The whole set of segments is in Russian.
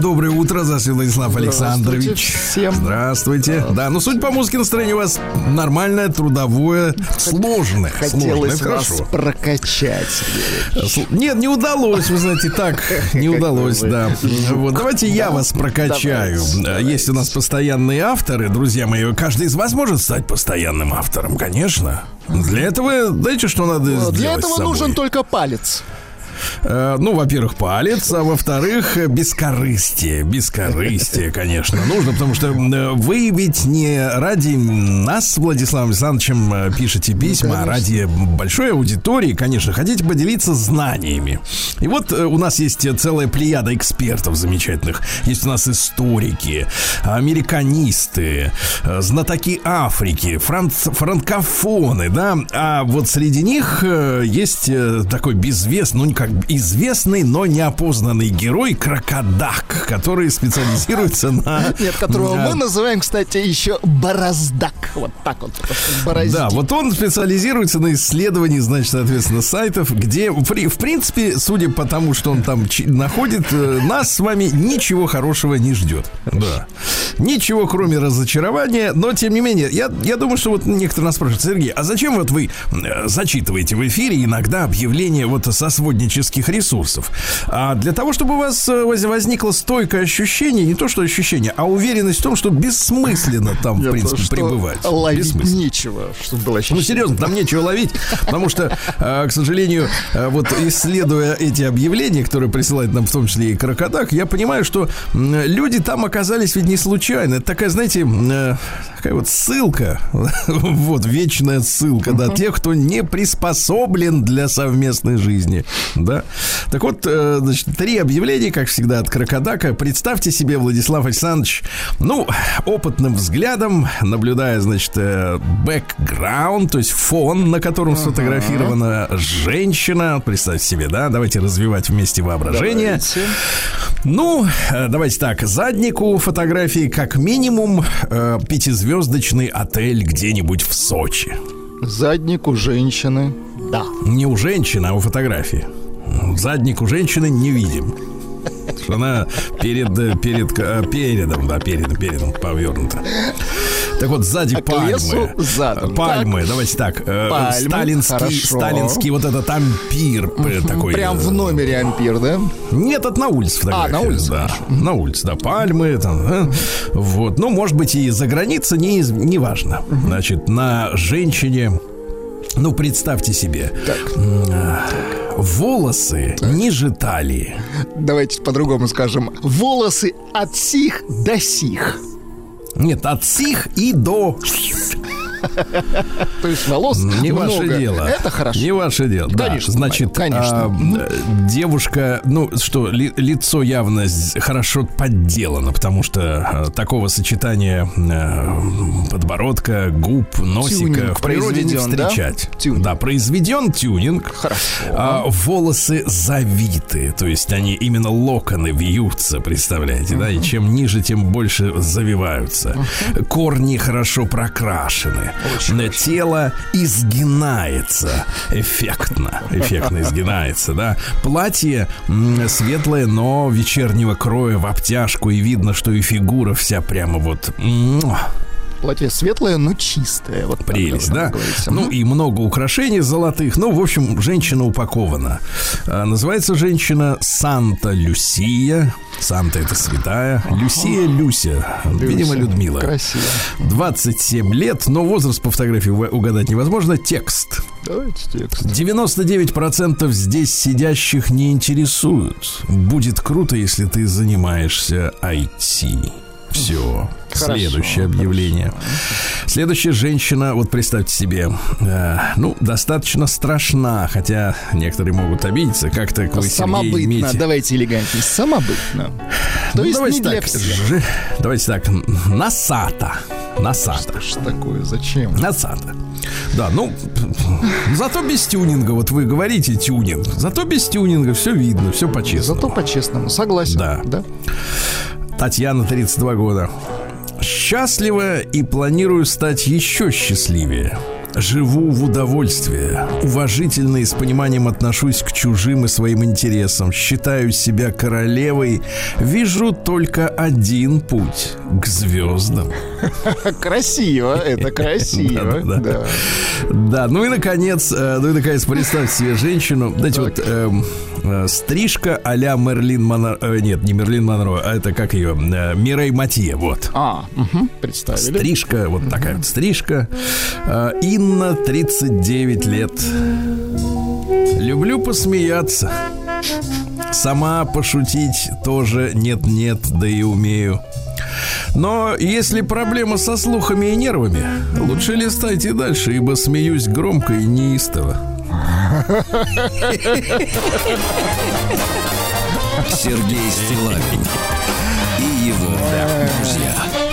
доброе утро, Засим Владислав Александрович. всем. Здравствуйте. Да, ну, судя по музыке, настроение у вас нормальное, трудовое, сложное. сложное. Хотелось Это вас хорошо. прокачать. Нет, не удалось, вы знаете, так не удалось, да. Вот, давайте я вас прокачаю. давайте, Есть у нас постоянные авторы, друзья мои. Каждый из вас может стать постоянным автором, конечно. Для этого, знаете, что надо сделать Для этого нужен только палец. Э, Ну, во-первых, палец, а во-вторых, э, бескорыстие. Бескорыстие, конечно, нужно, потому что э, вы ведь не ради нас Владиславом Александровичем пишете письма, а ради большой аудитории, конечно, хотите поделиться знаниями. И вот э, у нас есть э, целая плеяда экспертов замечательных. Есть у нас историки, американисты, э, знатоки Африки, франц- франкофоны, да. А вот среди них есть такой безвестный, ну, как известный, но неопознанный герой Крокодак, который специализируется на... Нет, которого мы называем, кстати, еще бороздак. Вот так вот. Да, вот он специализируется на исследовании, значит, соответственно, сайтов, где, в при- в принципе, судя по тому, что он там находит, э, нас с вами ничего хорошего не ждет. Да. Ничего, кроме разочарования, но тем не менее, я, я думаю, что вот некоторые нас спрашивают, Сергей, а зачем вот вы э, зачитываете в эфире иногда объявления вот со своднических ресурсов? А для того, чтобы у вас э, воз- возникло стойкое ощущение, не то что ощущение, а уверенность в том, что бессмысленно там, в принципе, пребывать. Ловить нечего, чтобы было Ну, ощущение. серьезно, там нечего ловить, потому что, э, к сожалению, э, вот исследуя эти объявления, которые присылает нам в том числе и Крокодак, я понимаю, что люди там оказались ведь не случайно. Это такая, знаете, э, такая вот ссылка, вот вечная ссылка, да, тех, кто не приспособлен для совместной жизни, да. Так вот, значит, три объявления, как всегда, от Крокодака. Представьте себе, Владислав Александрович, ну, опытным взглядом, наблюдая, значит, э, бэкграунд, то есть фон, на котором сфотографирована женщина. Представьте себе, да, давайте развивать вместе воображение. Давайте. Ну, э, давайте так, заднику фотографии как минимум э, пятизвездочный отель где-нибудь в Сочи. Задник у женщины. Да. Не у женщины, а у фотографии. Задник у женщины не видим. Она перед, э, перед, э, передом, да, передом, передом повернута. Так вот, сзади А пальмы. лесу задом. Пальмы, давайте так. э, Пальмы, сталинский, хорошо. сталинский вот этот ампир э, такой. Прям э, в номере ампир, да? Нет, это на улице фотография. А, на улице, да. На улице, да. Пальмы, там, э, вот. Ну, может быть, и за границей, не, не важно. Значит, на женщине, ну, представьте себе, м, э, волосы ниже талии. Давайте по-другому скажем. Волосы от сих до сих. Нет, от сих и до... То есть волос Не ваше дело. Это хорошо. Не ваше дело. Конечно, Значит, конечно. а, э, девушка, ну что, ли- лицо явно хорошо подделано, потому что э, такого сочетания э, подбородка, губ, носика в природе не встречать. Да, произведен тюнинг. Хорошо. А, волосы завиты, то есть они именно локоны вьются, представляете, да? И чем ниже, тем больше завиваются. Корни хорошо прокрашены. Э, Тело изгинается. Эффектно, эффектно изгинается, да. Платье светлое, но вечернего кроя в обтяжку, и видно, что и фигура вся прямо вот Платье светлое, но чистое. Вот так Прелесть, должно да? Ну и много украшений золотых. Ну, в общем, женщина упакована. А, называется женщина Санта Люсия. Санта это святая. Люсия Люся. Видимо, Людмила. Красиво. 27 лет, но возраст по фотографии уга- угадать невозможно. Текст. Давайте текст. 99% здесь сидящих не интересуют. Будет круто, если ты занимаешься IT. Все. Хорошо, Следующее объявление. Следующая женщина, вот представьте себе, э, ну, достаточно страшна, хотя некоторые могут обидеться. Как-то вы, Сергей, Самобытно. имеете... Давайте элегантнее. Самобытно. То Ну, есть давайте не для так, всех. ж- Давайте так, носата. Носата. Что ж такое? Зачем? Носата. Да, ну, зато без тюнинга, вот вы говорите тюнинг, зато без тюнинга все видно, все по-честному. Зато по-честному. Согласен. Да. да? Татьяна, 32 года. Счастлива и планирую стать еще счастливее. Живу в удовольствии. Уважительно и с пониманием отношусь к чужим и своим интересам. Считаю себя королевой. Вижу только один путь к звездам. Красиво. Это красиво. Да, да, да. Да, ну и наконец, э, ну и наконец, представьте себе женщину. Знаете, вот эм, э, стрижка а-ля Мерлин Монро... э, нет, не Мерлин Монро, а это как ее? Э, Мирей Матье, вот. А, мгм, представили. Стрижка, вот такая вот стрижка. Э, Инна, 39 лет. Люблю посмеяться. Сама пошутить тоже нет-нет, да и умею. Но если проблема со слухами и нервами, лучше листайте дальше, ибо смеюсь громко и неистово. Сергей Стилавин и его друзья.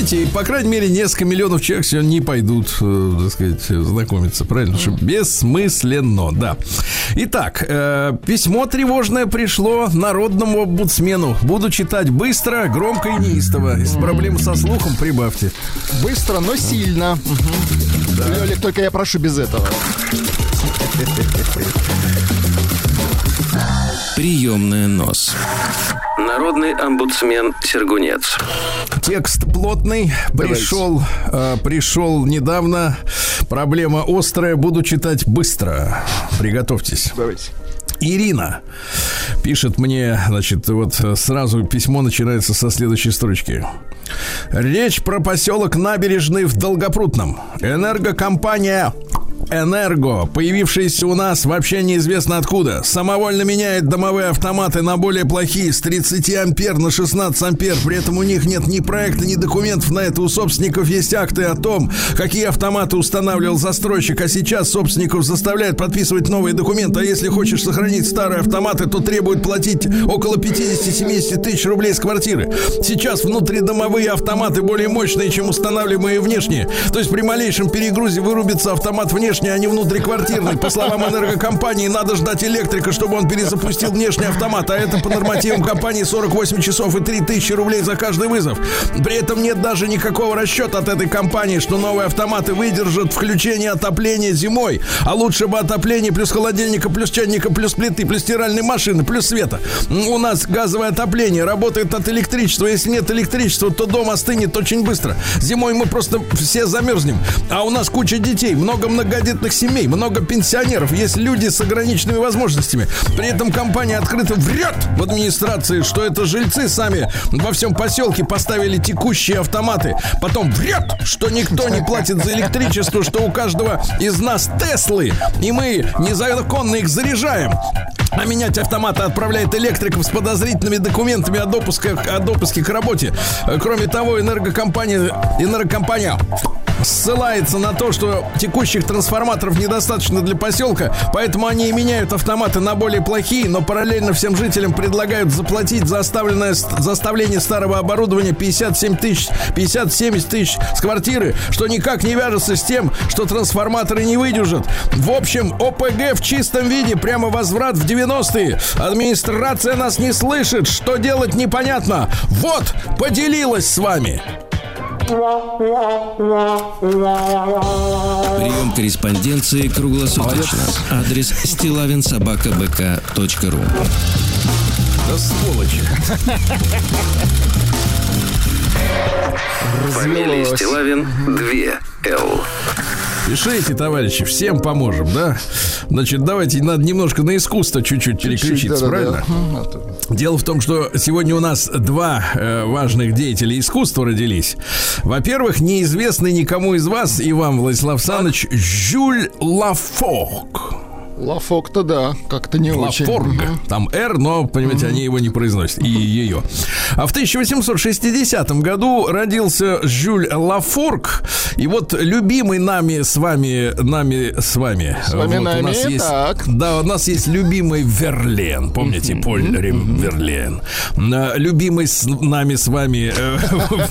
Видите, по крайней мере, несколько миллионов человек сегодня не пойдут, э, так сказать, знакомиться, правильно? Что бессмысленно, да. Итак, э, письмо тревожное пришло народному омбудсмену. Буду читать быстро, громко и неистово. Если проблемы со слухом, прибавьте. Быстро, но сильно. Мгм. Лёлик, только я прошу без этого. Приемная нос. Народный омбудсмен Сергунец. Текст плотный. Пришел, э, пришел недавно. Проблема острая. Буду читать быстро. Приготовьтесь. Давайте. Ирина пишет мне, значит, вот сразу письмо начинается со следующей строчки. Речь про поселок Набережный в Долгопрудном. Энергокомпания Энерго, появившаяся у нас вообще неизвестно откуда, самовольно меняет домовые автоматы на более плохие с 30 ампер на 16 ампер. При этом у них нет ни проекта, ни документов на это. У собственников есть акты о том, какие автоматы устанавливал застройщик, а сейчас собственников заставляют подписывать новые документы. А если хочешь сохранить старые автоматы, то требуют платить около 50-70 тысяч рублей с квартиры. Сейчас внутридомовые автоматы более мощные, чем устанавливаемые внешние. То есть при малейшем перегрузе вырубится автомат внешний, а не внутриквартирный. По словам энергокомпании, надо ждать электрика, чтобы он перезапустил внешний автомат. А это по нормативам компании 48 часов и 3000 рублей за каждый вызов. При этом нет даже никакого расчета от этой компании, что новые автоматы выдержат включение отопления зимой. А лучше бы отопление плюс холодильника, плюс чайника, плюс плиты, плюс стиральной машины, плюс света. У нас газовое отопление работает от электричества. Если нет электричества, то дом остынет очень быстро. Зимой мы просто все замерзнем. А у нас куча детей, много многодетных семей, много пенсионеров. Есть люди с ограниченными возможностями. При этом компания открыто врет в администрации, что это жильцы сами во всем поселке поставили текущие автоматы. Потом врет, что никто не платит за электричество, что у каждого из нас Теслы, и мы незаконно их заряжаем. А менять автоматы отправляет электриков с подозрительными документами о допуске, о допуске к работе. Кроме того, энергокомпания, энергокомпания ссылается на то, что текущих трансформаторов недостаточно для поселка, поэтому они меняют автоматы на более плохие, но параллельно всем жителям предлагают заплатить за оставленное, за оставление старого оборудования 57 тысяч, 50-70 тысяч с квартиры, что никак не вяжется с тем, что трансформаторы не выдержат. В общем, ОПГ в чистом виде, прямо возврат в 90-е. Администрация нас не слышит, что делать непонятно. Вот, поделилась с вами. Прием корреспонденции круглосуточно. Адрес стилавинсобакабк.ру Да сволочи. Фамилия. Стилавин 2 Л. Пишите, товарищи, всем поможем, да? Значит, давайте, надо немножко на искусство чуть-чуть переключиться, Да-да-да. правильно? А то- Дело в том, что сегодня у нас два э, важных деятеля искусства родились. Во-первых, неизвестный никому из вас, и вам, Владислав Саныч, Жюль Лафорг. Лафок-то да, как-то не очень. Лафорг. Там «Р», но, понимаете, они его не произносят. И ее. А в 1860 году родился Жюль Лафорг. И вот любимый нами с вами, нами с вами. С вами вот у нами, нас есть, так. Да, у нас есть любимый Верлен. Помните, Поль Рем Верлен. Любимый с нами с вами э,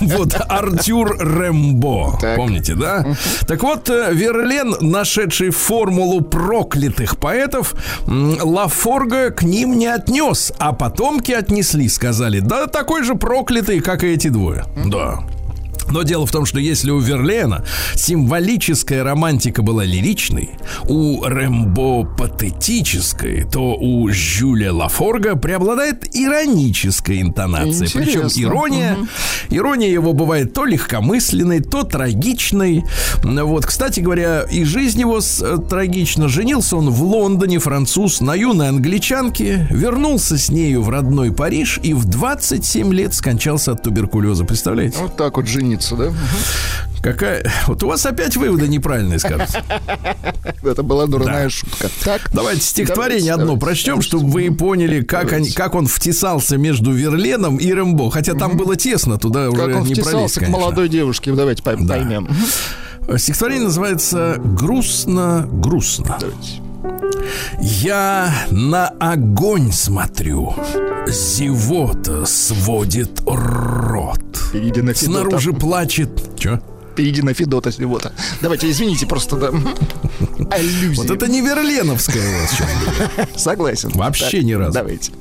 вот Артюр Рембо. Так. Помните, да? Так вот, э, Верлен, нашедший формулу проклятых поэтов, Лафорга к ним не отнес, а потомки отнесли, сказали, да такой же проклятый, как и эти двое. Да. Но дело в том, что если у Верлена символическая романтика была лиричной, у Рэмбо патетической, то у Жюля Лафорга преобладает ироническая интонация. Причем ирония, ирония его бывает то легкомысленной, то трагичной. Вот, кстати говоря, и жизнь его с- э, трагична. Женился он в Лондоне, француз, на юной англичанке, вернулся с нею в родной Париж и в 27 лет скончался от туберкулеза. Представляете? Вот так вот жениться, да? Какая... Вот у вас опять выводы неправильные, скажете. Это была дурная шутка. Так. Давайте стихотворение Давайте, одно давайте. прочтем, чтобы вы поняли, как, они, как он втесался между Верленом и Рэмбо. Хотя там было тесно, туда Как уже он не пролезть, втесался к конечно. молодой девушке, давайте пойм- Да. поймем. Стихотворение называется «Грустно-грустно». Давайте. Я на огонь смотрю, зевота сводит рот. Перейди на Федота. Снаружи плачет... Чё? Перейди на Федота Севота. Давайте, извините, просто да. Аллюзия. Вот это не Верленовская у вас сейчас. Согласен. Вообще Так, ни разу. Давайте.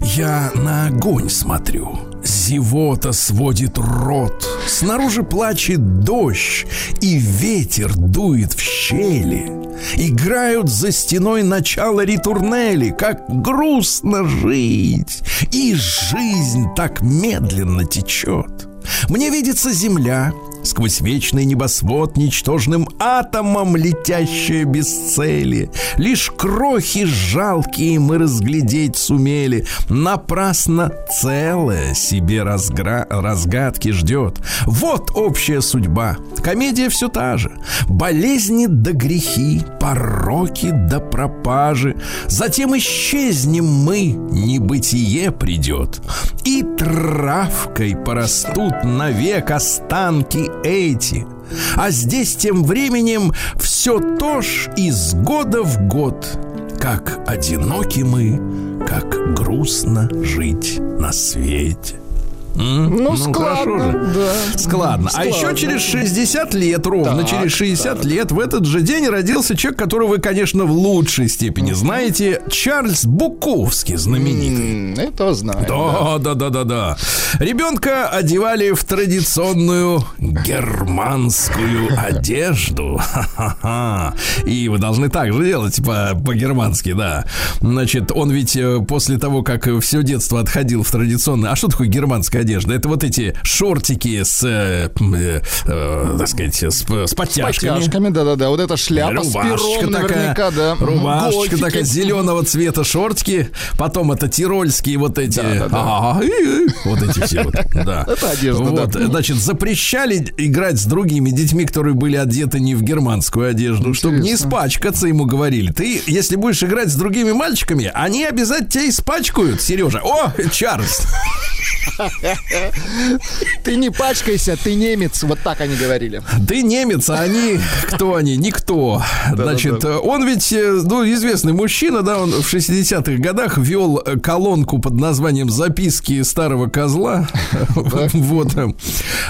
Я на огонь смотрю, Зевота сводит рот, снаружи плачет дождь, и ветер дует в щели. Играют за стеной начало ритурнели, как грустно жить, и жизнь так медленно течет. Мне видится земля, Сквозь вечный небосвод ничтожным атомом летящая без цели. Лишь крохи жалкие мы разглядеть сумели. Напрасно целое себе разгра... разгадки ждет. Вот общая судьба. Комедия все та же. Болезни да грехи, пороки да пропажи. Затем исчезнем мы, небытие придет. И травкой порастут навек останки эти. А здесь тем временем все то ж из года в год. Как одиноки мы, как грустно жить на свете. М? Ну, складно, же. да. Складно. А еще через 60 лет, ровно Так, через 60 лет, в этот же день родился человек, которого вы, конечно, в лучшей степени знаете, Чарльз Буковский, знаменитый. М, Это знаю. Да, да, да, да, да. Ребенка одевали в традиционную германскую одежду. И вы должны так же делать по- по-германски, да. Значит, он ведь э, после того, как все детство отходил в традиционное... А что такое германская одежда? Это вот эти шортики с, э, э, э, так сказать, с, с подтяжками. Подтяжками, да-да-да. Вот эта шляпа с пером наверняка, да. Рубашечка гольфики. такая зеленого цвета шортики, потом это тирольские вот эти, и- и, вот эти все вот, да. Это одежда, Вот, да. значит, запрещали играть с другими детьми, которые были одеты не в германскую одежду, чтобы не испачкаться, ему говорили. Ты, если будешь играть с другими мальчиками, они обязательно тебя испачкают, Сережа. О, Чарльз. Ты не пачкайся, ты немец. Вот так они говорили. Ты немец, а они кто они? Никто. Значит, он ведь, э, ну, известный мужчина, да, он в 60-х годах вел э, колонку под названием «Записки старого козла». Вот.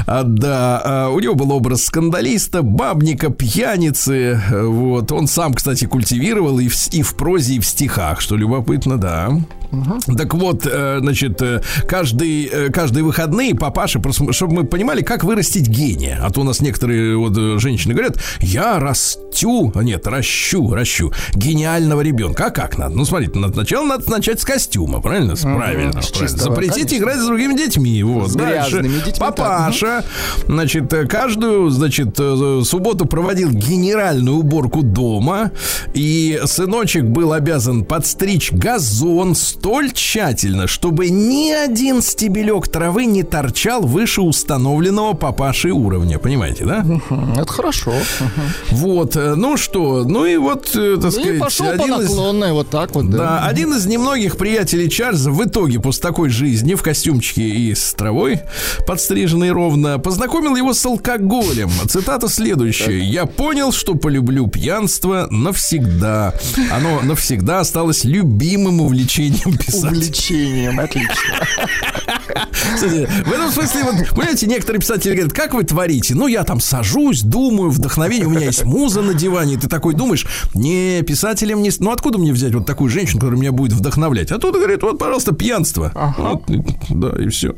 А, Да, а, у него был образ скандалиста, бабника, пьяницы. Вот. Он сам, кстати, культивировал и в, с- и в прозе, и в стихах, что любопытно, да. Так вот, э, значит, э, каждый, э, каждые выходные папаша, просто, чтобы мы понимали, как вырастить гения. А то у нас некоторые вот женщины говорят, я растю, а нет, ращу, ращу гениального ребенка. А как надо? Ну, смотрите, надо- сначала надо начать с костюма, правильно? С- правильно. с правильно. чистого, Запретить конечно. играть с другими детьми. Вот. С Дальше. детьми, так. Папаша, значит, э, каждую, значит, субботу проводил генеральную уборку дома, и сыночек был обязан подстричь газон столь тщательно, чтобы ни один стебелек травы не торчал выше установленного папашей уровня. Понимаете, да? Это хорошо. Вот, э, ну что, ну и вот, э, так И сказать, пошел по один из... наклонной, вот так вот, Да, да. один из немногих приятелей Чарльза в итоге после такой жизни в костюмчике и с травой, подстриженной ровно, познакомил его с алкоголем. Цитата следующая. «Я понял, что полюблю пьянство навсегда. Оно навсегда осталось любимым увлечением писателя». Увлечением, отлично. Кстати, в этом смысле, вот, понимаете, некоторые писатели говорят, как вы творите? Ну, я там сажусь, думаю, вдохновение, у меня есть муза на диване, и ты такой думаешь, не, писателем не... Ну, откуда мне взять вот такую женщину, которая меня будет вдохновлять? А тут говорит, вот, пожалуйста, пьянство. Вот, и- да, и все.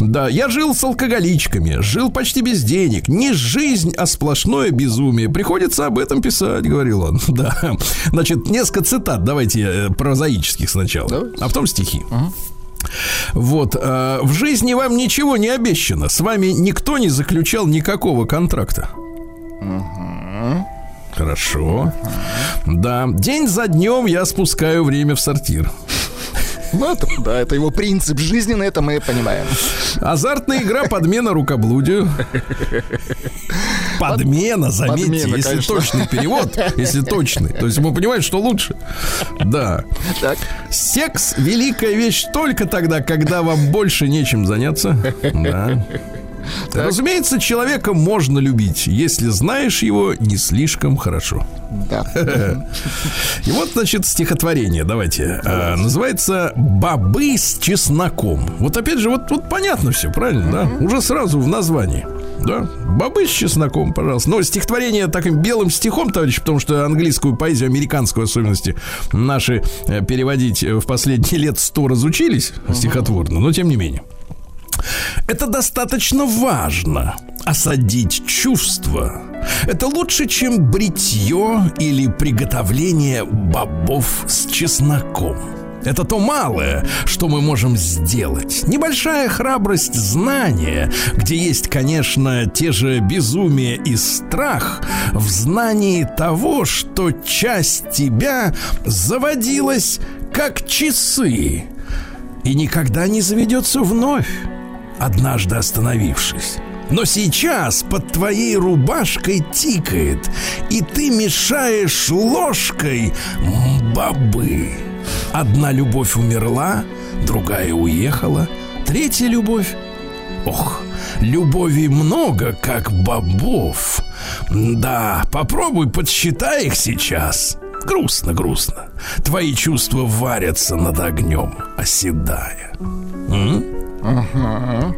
Да, я жил с алкоголичками, жил почти без денег. Не жизнь, а сплошное безумие. Приходится об этом писать, говорил он. Да. Значит, несколько цитат, давайте э, прозаических сначала. А потом стихи. Вот, э, в жизни вам ничего не обещано. С вами никто не заключал никакого контракта. Хорошо. Да, день за днем я спускаю время в сортир. Ну, это, да, это его принцип жизненный, это мы понимаем. Азартная игра подмена рукоблудию. Подмена, заметьте, Подмена, если конечно. точный перевод, если точный. То есть мы понимаем, что лучше. Да. Так. Секс – великая вещь только тогда, когда вам больше нечем заняться. Да. Разумеется, человека можно любить, если знаешь его не слишком хорошо. Да. И вот, значит, стихотворение, давайте. А, называется «Бобы с чесноком». Вот опять же, вот, вот понятно все, правильно, да? Уже сразу в названии. Да, бобы с чесноком, пожалуйста. Но стихотворение таким белым стихом, товарищ, потому что английскую поэзию, американскую особенности, наши э, переводить э, в последние лет сто разучились стихотворно, но тем не менее. Это достаточно важно. Осадить чувства. Это лучше, чем бритье или приготовление бобов с чесноком. Это то малое, что мы можем сделать. Небольшая храбрость знания, где есть, конечно, те же безумие и страх, в знании того, что часть тебя заводилась как часы и никогда не заведется вновь, однажды остановившись. Но сейчас под твоей рубашкой тикает, и ты мешаешь ложкой бобы. Одна любовь умерла, другая уехала, третья любовь... Ох, любовей много, как бобов. Да, попробуй подсчитай их сейчас. Грустно, грустно. Твои чувства варятся над огнем, оседая. М? Ага.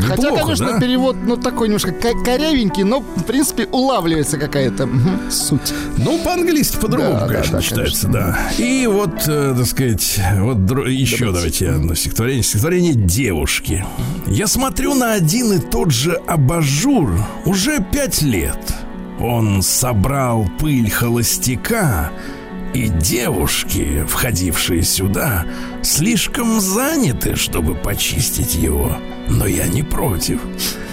Хотя, Неплохо, конечно, да? перевод, ну, такой немножко ко- корявенький, но, в принципе, улавливается какая-то суть. Ну, по-английски по-другому, Да, да, конечно, да, читается, да. И вот, э, так сказать, вот дро- еще давайте одно стихотворение. Стихотворение девушки. Я смотрю на один и тот же абажур уже пять лет. Он собрал пыль холостяка, и девушки, входившие сюда, слишком заняты, чтобы почистить его. Но я не против.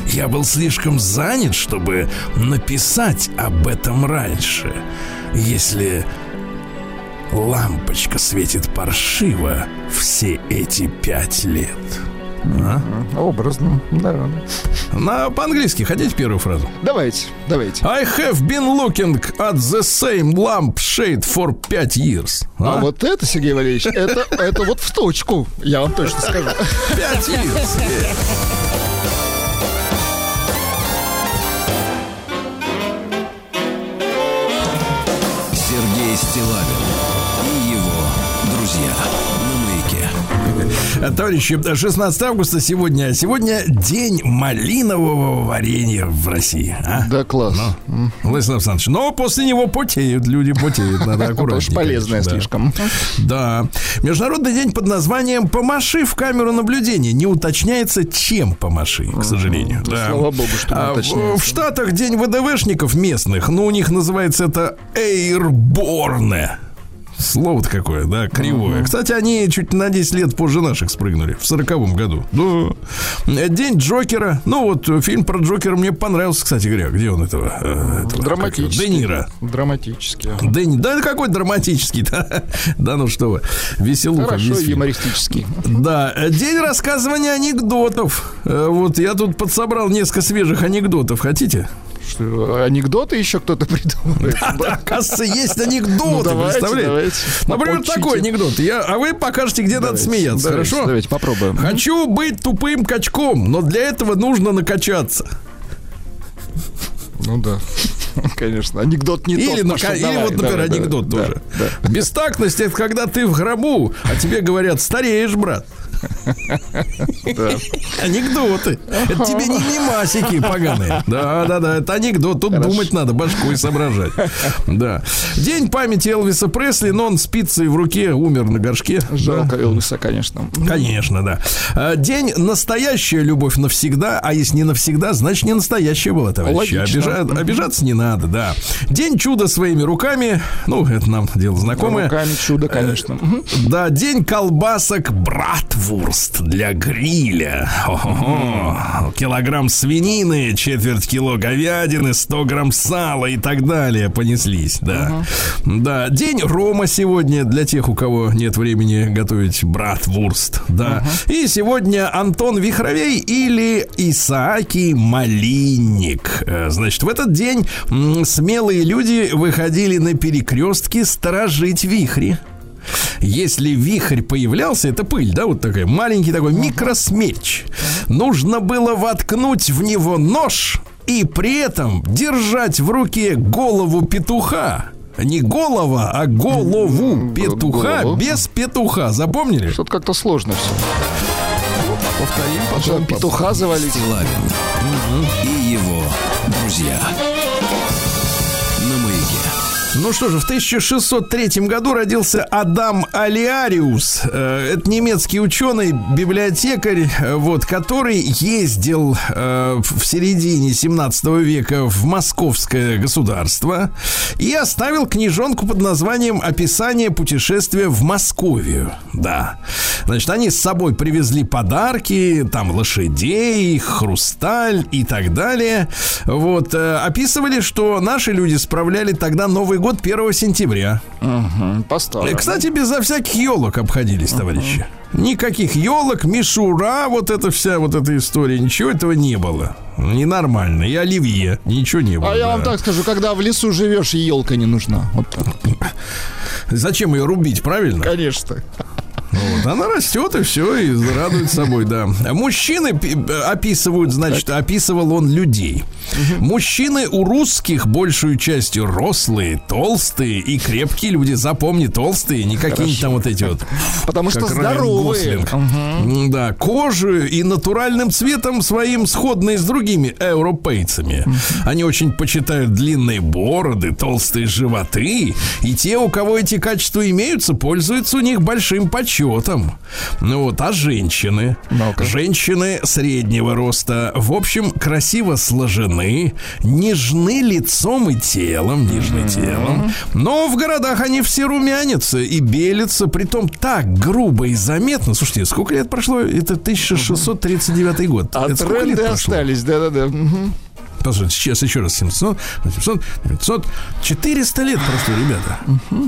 Я был слишком занят, чтобы написать об этом раньше. Если лампочка светит паршиво все эти пять лет. А? Образно, да. На, по-английски хотите первую фразу? Давайте, давайте. I have been looking at the same lamp shade for пять years. А А? вот это, Сергей Валерьевич, это, это вот в точку, я вам точно скажу. Пять years. Сергей Стилавин Товарищи, 16 августа сегодня. Сегодня день малинового варенья в России. А? Да, класс. Владислав Александрович, но после него потеют, люди потеют, надо аккуратнее. полезное да. слишком. Да. Международный день под названием «Помаши в камеру наблюдения». Не уточняется, чем помаши, к сожалению. Да. слава богу, что не А в- уточняется. в Штатах день ВДВшников местных, ну, у них называется это «эйрборне». Слово-то какое, да, кривое. Кстати, они чуть на 10 лет позже наших спрыгнули, в сороковом году. Да. День Джокера. Ну, вот э, фильм про Джокера мне понравился, кстати говоря. Где он этого? э, этого Драматический. Де Ниро. Драматически. Да, да какой драматический, да. Да ну что вы, веселуха. Хорошо, юмористический. Да, э, день рассказывания анекдотов. Э, Вот я тут подсобрал несколько свежих анекдотов. Хотите? Что, анекдоты еще кто-то придумывает? Да, оказывается, есть анекдоты, Ну, давайте, представляете? давайте. Например, Поучите. такой анекдот. Я, а вы покажете, где надо Давайте, смеяться, давайте, хорошо? Давайте попробуем. Хочу быть тупым качком, но для этого нужно накачаться. Ну да. Конечно, анекдот не Или, тот. пошел. или Давай, вот, например, давай, анекдот да, тоже. да. Бестактность это когда ты в гробу, а тебе говорят, стареешь, брат. Анекдоты. Это тебе не мимасики поганые. Да, да, да, это анекдот. Тут думать надо, башкой соображать. Да. День памяти Элвиса Пресли, но он с пиццей в руке умер на горшке. Жалко Элвиса, конечно. Конечно, да. А, День настоящая любовь навсегда, а если не навсегда, значит не настоящая была, товарищи. Обижаться не надо, да. День чуда своими руками, ну, это нам дело знакомое. Руками чудо, конечно. Да, день колбасок Братвурст для гриля. Хо-хо-хо. Килограмм свинины, четверть кило говядины, 100 грамм сала и так далее понеслись, да. Да, день Рома сегодня для тех, у кого нет времени готовить Братвурст, да. И сегодня Антон Вихровей или Исааки Малинник. Э, Значит, в этот день смелые люди выходили на перекрестки сторожить вихри. Если вихрь появлялся, это пыль, да, вот такая, маленький такой микросмерч. Нужно было воткнуть в него нож и при этом держать в руке голову петуха. Не голова, а голову петуха голову. без петуха. Запомнили? Что-то как-то сложно все. Повторим потом. Петуха завалить. Стилавин и его друзья. Ну что же, в 1603 году родился Адам Алиариус. Э, Это немецкий ученый, библиотекарь, э, вот, который ездил э, в середине 17 века в московское государство и оставил книжонку под названием «Описание путешествия в Московию». Да. Значит, они с собой привезли подарки, там лошадей, хрусталь и так далее. Вот, описывали, что наши люди справляли тогда Новый год 1 сентября. Поставлю. Э, Кстати, безо всяких елок обходились, товарищи. Никаких елок, мишура, вот эта вся вот эта история, ничего этого не было. Ненормально. И оливье, ничего не было. А я вам так скажу, когда в лесу живешь, елка не нужна. Вот так. Зачем ее рубить, правильно? Конечно. Вот, она растет и все, и радует собой, да. Мужчины пи- описывают, значит, описывал он людей. Мужчины у русских большую частью рослые, толстые и крепкие люди. Запомни, толстые, не какие-нибудь там вот эти вот. Потому что здоровые. Да, кожу и натуральным цветом своим сходные с другими европейцами. Они очень почитают длинные бороды, толстые животы. И те, у кого эти качества имеются, пользуются у них большим почетом. Ну вот, а женщины? Ну-ка. Женщины среднего роста, в общем, красиво сложены, нежны лицом и телом, нежны телом. Но в городах они все румянятся и белятся, притом так грубо и заметно. Слушайте, сколько лет прошло? Это 1639 год. А Это тренды остались, да-да-да. Мгм. Послушайте, сейчас еще раз 700, 800, 900, 400 лет прошло, ребята.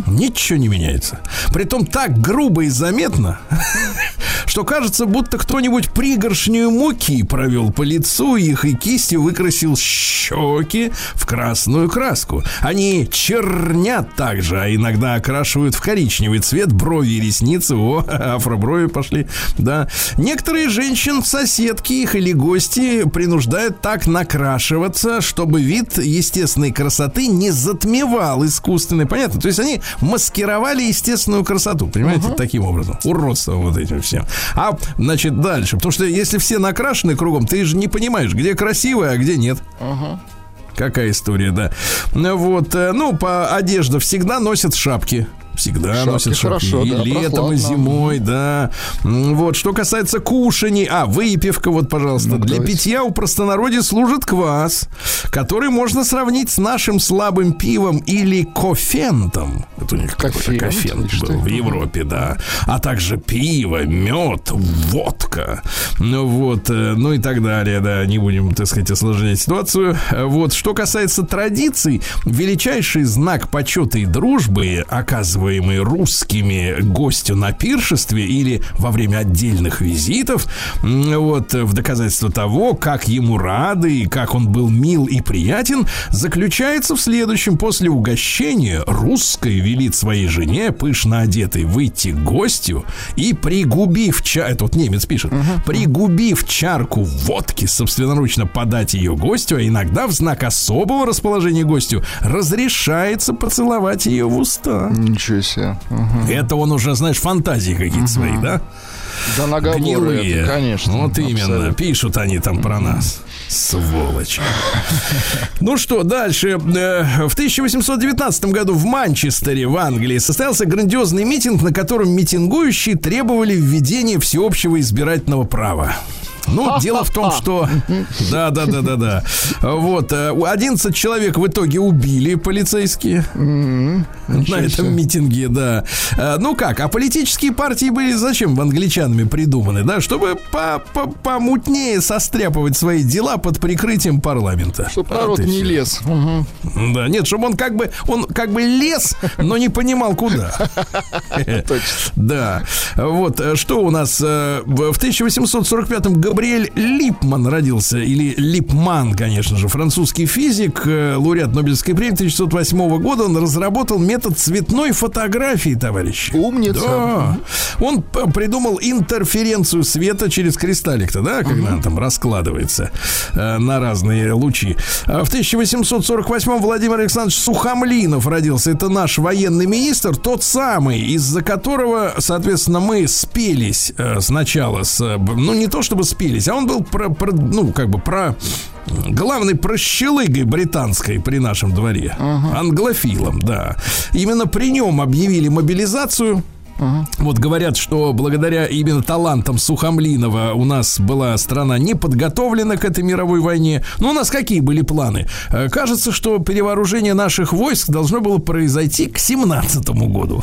Ничего не меняется. Притом так грубо и заметно, что кажется, будто кто-нибудь пригоршню муки провел по лицу их и кистью выкрасил щеки в красную краску. Они чернят также, а иногда окрашивают в коричневый цвет брови и ресницы. О, афроброви пошли, да. Некоторые женщин, соседки их или гости принуждают так накрашиваться, чтобы вид естественной красоты не затмевал искусственной. Понятно? То есть они маскировали естественную красоту, понимаете, таким образом. Уродством вот этим всем. А, значит, дальше. Потому что если все накрашены кругом, ты же не понимаешь, где красивое, а где нет. Какая история, да. Вот, э, ну, по одежда всегда носят шапки. Всегда Шапки носят шапки. хорошо, и да, летом, и прохладно. зимой, да. Вот, что касается кушаний. А, выпивка, вот, пожалуйста. Ну-ка, Для давайте. питья у простонародья служит квас, который можно сравнить с нашим слабым пивом или кофентом. Это у них какой-то Кофент, был в это? Европе, да. А также пиво, мед, водка. Ну вот, э, ну и так далее, да. Не будем, так сказать, осложнять ситуацию. Вот, что касается традиций, величайший знак почета и дружбы, оказываемый русскими гостю на пиршестве или во время отдельных визитов, вот, в доказательство того, как ему рады и как он был мил и приятен, заключается в следующем. После угощения русская велит своей жене, пышно одетой, выйти к гостю и пригубив чай, это вот немец пишет, пригубив чарку водки, собственноручно подать ее гостю, а иногда в знак особого расположения гостю разрешается поцеловать ее в уста. Ничего себе. Мгм. Это он уже, знаешь, фантазии какие-то свои, да? Да наговоры Гнилые. это, конечно. Вот именно. абсолютно. Пишут они там про нас. Сволочи. Ну что, дальше. Э, В 1819 году в Манчестере, в Англии, состоялся грандиозный митинг, на котором митингующие требовали введения всеобщего избирательного права. Ну, дело в том, что... Да, да, да, да, да. Вот. э, 11 человек в итоге убили полицейские на этом митинге, да. Э, Ну как, а политические партии были зачем англичанами придуманы, да? Чтобы по- по- помутнее состряпывать свои дела под прикрытием парламента. Чтоб Вот народ не лез. Да, нет, чтобы он как бы, он как бы лез, но не понимал куда. Точно. Да. Вот, э, что у нас э, в в 1845-м Габриэль Липман родился, или Липман, конечно же, французский физик, э, лауреат Нобелевской премии 1908 года. Он разработал метод цветной фотографии, товарищи. Умница. Да. Он придумал интерференцию света через кристаллик-то, да, когда он там раскладывается э, на разные лучи. А В 1848-м Владимир Александрович Сухомлинов родился. Это наш военный министр, тот самый, из-за которого, соответственно, мы спелись э, сначала с... Ну, не то чтобы спелись, а он был про, про- ну, как бы про главной прощелыгой британской при нашем дворе. Англофилом, да. Именно при нем объявили мобилизацию. Вот говорят, что благодаря именно талантам Сухомлинова у нас была страна не подготовлена к этой мировой войне. Но у нас какие были планы? Э, Кажется, что перевооружение наших войск должно было произойти к 17 году.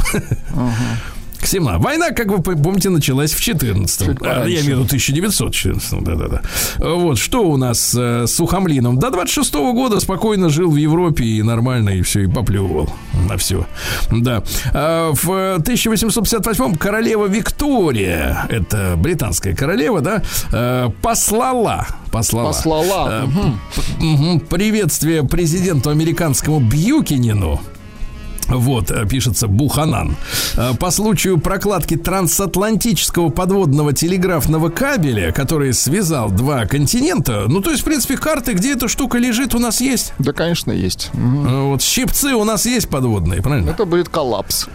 К 17. Война, как вы помните, началась в 14 Чуть А, Я имею в виду 1914 да-да-да. Вот, что у нас э, с Сухомлином? До 26 года спокойно жил в Европе и нормально, и все, и поплевывал на все. Да. А В 1858 королева Виктория, это британская королева, да, э, послала послала. Послала. Э. Мгм. Приветствие президенту американскому Бьюкинину. Вот, э, пишется Буханан. Э, По случаю прокладки трансатлантического подводного телеграфного кабеля, который связал два континента, ну, то есть, в принципе, карты, где эта штука лежит, у нас есть. Да, конечно, есть. Э, Вот щипцы у нас есть подводные, правильно? Это будет коллапс.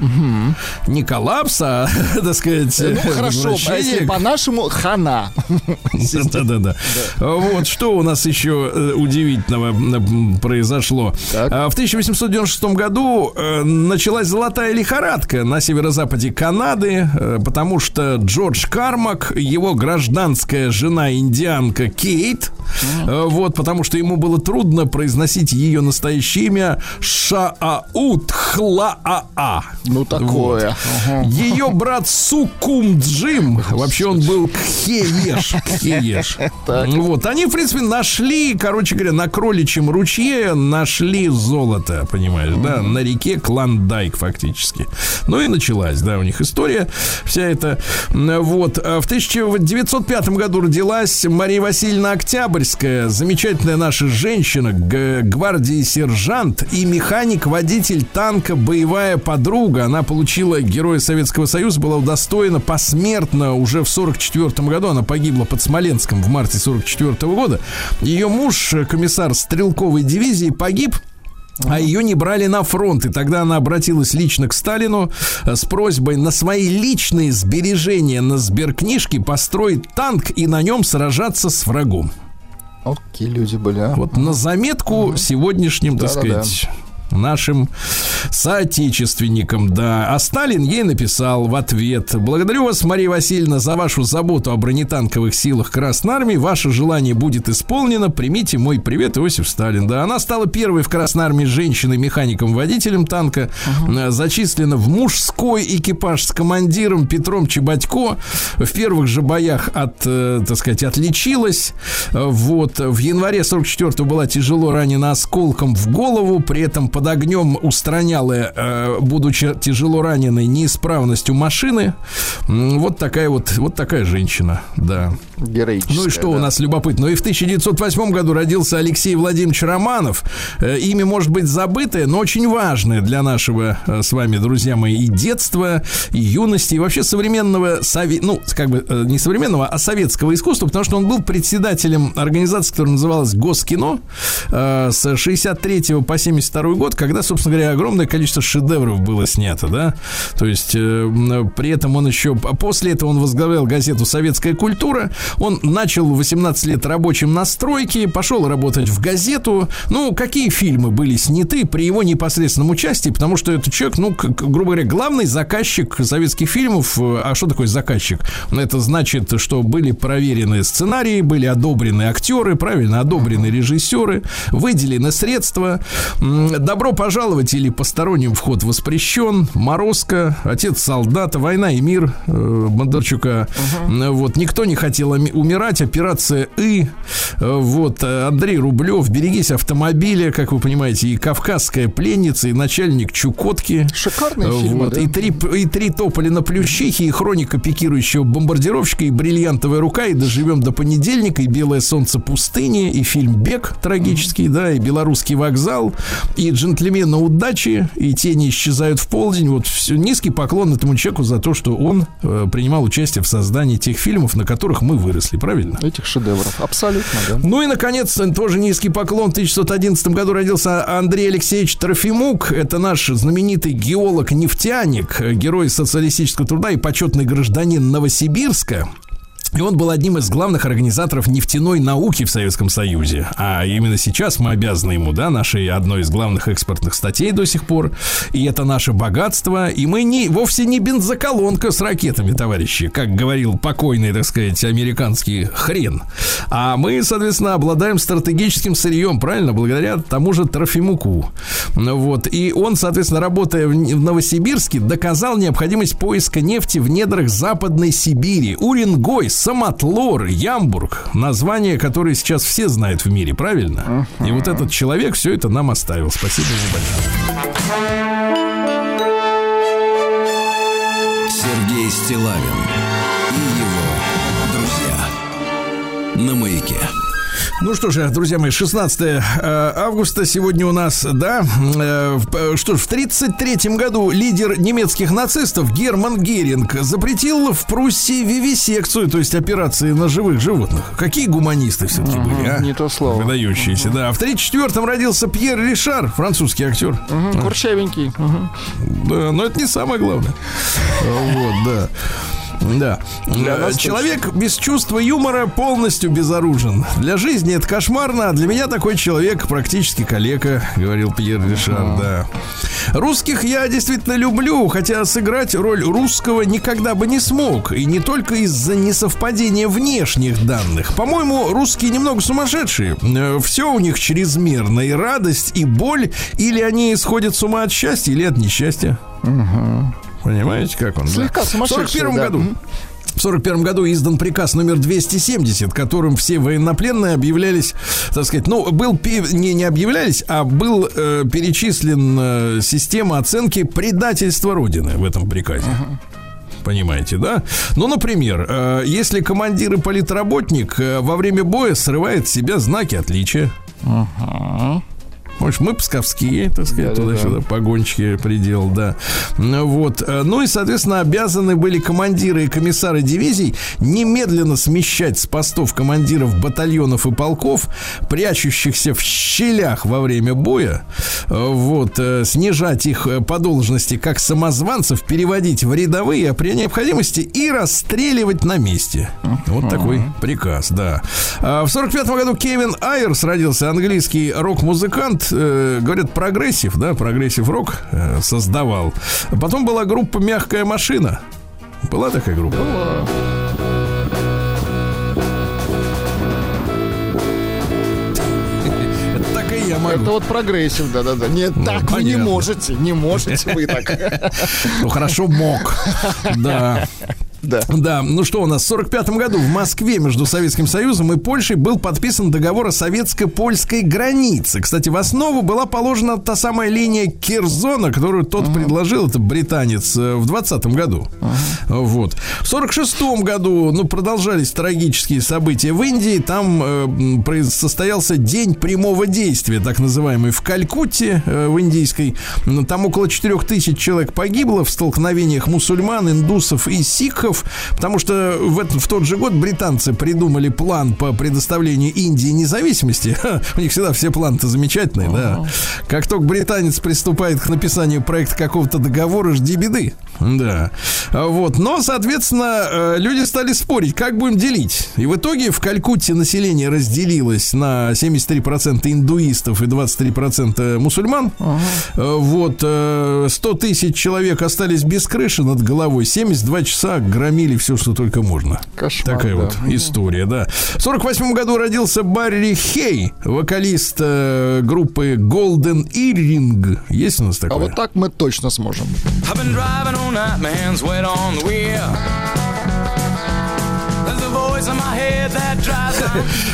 Не коллапс, а, так сказать, Ну, хорошо, а если по-нашему, хана. Да-да-да. Вот что у нас еще удивительного произошло. А, В 1896 году началась золотая лихорадка на северо-западе Канады, э, потому что Джордж Кармак, его гражданская жена индианка Кейт, э, вот, потому что ему было трудно произносить ее настоящее имя Шааут Хлаа. Ну, такое. Ее брат Сукумджим, вообще он был Кхееш, Кхееш. Вот, они, в принципе, нашли, короче говоря, на кроличьем ручье нашли золото, понимаешь, да, на реке Клондайк фактически. Ну и началась, да, у них история вся эта. Вот, А в 1905 году родилась Мария Васильевна Октябрьская, замечательная наша женщина, гвардии сержант и механик-водитель танка «Боевая подруга». Она получила Героя Советского Союза, была удостоена посмертно уже в 44 году. Она погибла под Смоленском в марте 44 года. Ее муж, комиссар стрелковой дивизии, погиб а ее не брали на фронт. И тогда она обратилась лично к Сталину э, с просьбой на свои личные сбережения на сберкнижке построить танк и на нем сражаться с врагом. Какие люди были, а. Вот на заметку сегодняшним, так Да-да-да. сказать, нашим соотечественникам, да. А Сталин ей написал в ответ. Благодарю вас, Мария Васильевна, за вашу заботу о бронетанковых силах Красной Армии. Ваше желание будет исполнено. Примите мой привет, Иосиф Сталин. Да, она стала первой в Красной Армии женщиной-механиком-водителем танка. Э, Зачислена в мужской экипаж с командиром Петром Чебатько. В первых же боях от, э, так сказать, отличилась. Вот. В январе 44 была тяжело ранена осколком в голову. При этом под огнем устраняла, э, будучи тяжело раненой, неисправностью машины. Вот такая вот, вот такая женщина, да. Героическая. Ну и что у да. нас любопытно? Ну и в 1908 году родился Алексей Владимирович Романов. Э, Имя может быть забытое, но очень важное для нашего э, с вами, друзья мои, и детства, и юности, и вообще современного, сове- ну, как бы э, не современного, а советского искусства, потому что он был председателем организации, которая называлась Госкино э, с 63 по 72 год, когда, собственно говоря, огромное количество шедевров было снято, да. То есть э, при этом он еще после этого он возглавлял газету «Советская культура». Он начал в 18 лет рабочим на стройке, пошел работать в газету. Ну, какие фильмы были сняты при его непосредственном участии, потому что этот человек, ну, к- к- грубо говоря, главный заказчик советских фильмов. А что такое заказчик? Это значит, что были проверены сценарии, были одобрены актеры, правильно, одобрены режиссеры, выделены средства. Добро пожаловать или посторонним вход воспрещен. Морозко, отец солдата, война и мир э, Бондарчука. М, Вот никто не хотел умирать. Операция И. Э, Вот э, Андрей Рублев, берегись автомобиля, как вы понимаете, и Кавказская пленница, и начальник Чукотки. Шикарные Э, фильмы, вот, да? и, три, и три тополя на плющихе, и хроника пикирующего бомбардировщика, и бриллиантовая рука, и доживем до понедельника, и белое солнце пустыни, и фильм Бег трагический, да, и белорусский вокзал, и джентльмены удачи, и тени исчезают в полдень. Вот все, низкий поклон этому человеку за то, что он э, принимал участие в создании тех фильмов, на которых мы выросли, правильно? Этих шедевров. Абсолютно, да. Ну и, наконец, тоже низкий поклон. В 1911 году родился Андрей Алексеевич Трофимук. Это наш знаменитый геолог-нефтяник, э, герой социалистического труда и почетный гражданин Новосибирска. И он был одним из главных организаторов нефтяной науки в Советском Союзе. А именно сейчас мы обязаны ему, да, нашей одной из главных экспортных статей до сих пор. И это наше богатство. И мы не, вовсе не бензоколонка с ракетами, товарищи, как говорил покойный, так сказать, американский хрен. А мы, соответственно, обладаем стратегическим сырьем, правильно, благодаря тому же Трофимуку. Вот. И он, соответственно, работая в Новосибирске, доказал необходимость поиска нефти в недрах Западной Сибири. Уренгой, Самотлор, Ямбург. Названия, которые сейчас все знают в мире, правильно? Uh-huh. И вот этот человек все это нам оставил. Спасибо ему большое. Сергей Стилавин и его друзья на маяке. Ну что же, друзья мои, 16 э, августа сегодня у нас, да, э, э, что ж, в 1933 году лидер немецких нацистов Герман Геринг запретил в Пруссии вивисекцию, то есть операции на живых животных. Какие гуманисты все-таки угу, были, а? Не то слово. Выдающиеся, угу. да. В 1934-м родился Пьер Ришар, французский актер. Угу, курчавенький. Угу. Да, но это не самое главное. Вот, да. Да. Для нас Человек точно. без чувства юмора полностью безоружен. Для жизни это кошмарно, а для меня такой человек практически калека, говорил Пьер Ришар, да. Русских я действительно люблю, хотя сыграть роль русского никогда бы не смог. И не только из-за несовпадения внешних данных. По-моему, русские немного сумасшедшие. Э, Все у них чрезмерно. И радость, и боль. Или они сходят с ума от счастья, или от несчастья. Угу. Понимаете, как он? Слегка да? сумасшедший. В 41 да. году. В 41 году издан приказ номер 270, которым все военнопленные объявлялись, так сказать, ну, был не, не объявлялись, а был э, перечислен э, система оценки предательства Родины в этом приказе. Uh-huh понимаете, да? Ну, например, э, если командир и политработник э, во время боя срывает с себя знаки отличия. Uh-huh. Может, мы псковские, так сказать, да, туда-сюда, да, погонщики предел, да. Вот. Ну и, соответственно, обязаны были командиры и комиссары дивизий немедленно смещать с постов командиров батальонов и полков, прячущихся в щелях во время боя, вот, э, снижать их по должности как самозванцев, переводить в рядовые, а при необходимости и расстреливать на месте. Вот такой приказ, да. А в 45 году Кевин Айрс родился, английский рок-музыкант, э, говорят, progressive, да, progressive rock э, создавал. Потом была группа Мягкая машина. Была такая группа? Была. могу. Это вот progressive, да-да-да. Нет, ну, так понятно. вы не можете, не можете вы так. Ну, хорошо, мог. Да. Да. Да, ну что у нас, в 45 году в Москве между Советским Союзом и Польшей был подписан договор о советско-польской границе. Кстати, в основу была положена та самая линия Кирзона, которую тот uh-huh. предложил, это британец, э, в 20 году. Uh-huh. Вот. В 46 году, ну, продолжались трагические события в Индии. Там э, состоялся день прямого действия, так называемый, в Калькутте, э, в индийской. Там около 4000 человек погибло в столкновениях мусульман, индусов и сикхов Потому что в, этот, в тот же год британцы придумали план по предоставлению Индии независимости. У них всегда все планы-то замечательные, да. Как только британец приступает к написанию проекта какого-то договора, жди беды. Да. Вот. Но, соответственно, э, люди стали спорить, как будем делить. И в итоге в Калькутте население разделилось на 73% индуистов и 23% мусульман. Uh-huh. Вот. 100 э, тысяч человек остались без крыши над головой. 72 часа громили все, что только можно. Кошмар, Такая да. вот история, да. В 48 году родился Барри Хей, вокалист э, группы Golden Earring. Есть у нас такое? А вот так мы точно сможем.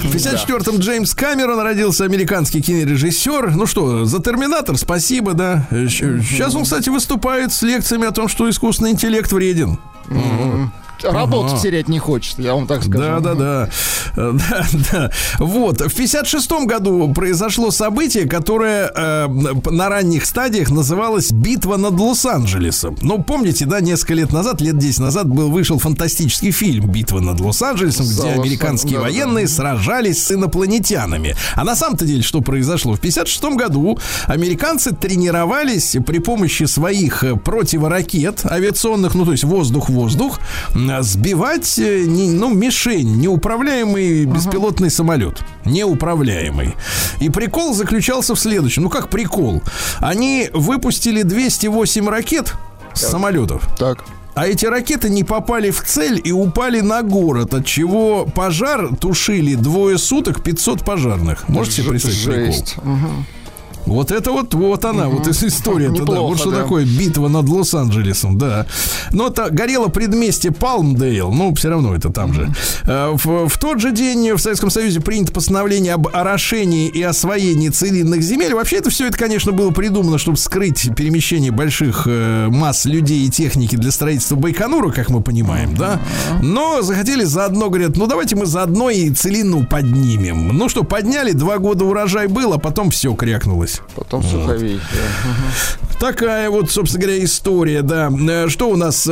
В 54-м Джеймс Камерон родился американский кинорежиссер. Ну что, за Терминатор спасибо, да. Сейчас он, кстати, выступает с лекциями о том, что искусственный интеллект вреден. 嗯嗯 Работу ага. терять не хочет, я вам так скажу. Да, да, да. да, да. Вот. В 56-м году произошло событие, которое э, на ранних стадиях называлось «Битва над Лос-Анджелесом». Ну, помните, да, несколько лет назад, лет 10 назад был вышел фантастический фильм «Битва над Лос-Анджелесом», где американские да, военные да. сражались с инопланетянами. А на самом-то деле, что произошло? В 56-м году американцы тренировались при помощи своих противоракет авиационных, ну, то есть воздух-воздух, сбивать, э, ну, мишень, неуправляемый беспилотный самолет. Неуправляемый. И прикол заключался в следующем. Ну, как прикол? Они выпустили 208 ракет с самолетов. Так. А эти ракеты не попали в цель и упали на город, от чего пожар тушили двое суток 500 пожарных. Можете себе представить прикол? Жесть. Вот это вот, вот она, вот эта история. да. Неплохо, Вот что да. такое битва над Лос-Анджелесом, да. Но это горело предместье Палмдейл, ну, все равно это там же. Э, В, в тот же день в Советском Союзе принято постановление об орошении и освоении целинных земель. Вообще это все это, конечно, было придумано, чтобы скрыть перемещение больших э, масс людей и техники для строительства Байконура, как мы понимаем, да. Но захотели заодно, говорят, ну давайте мы заодно и целину поднимем. Ну что, подняли, два года урожай был, а потом все крякнулось. Потом суховей. да. Такая вот, собственно говоря, история, да. Э, Что у нас...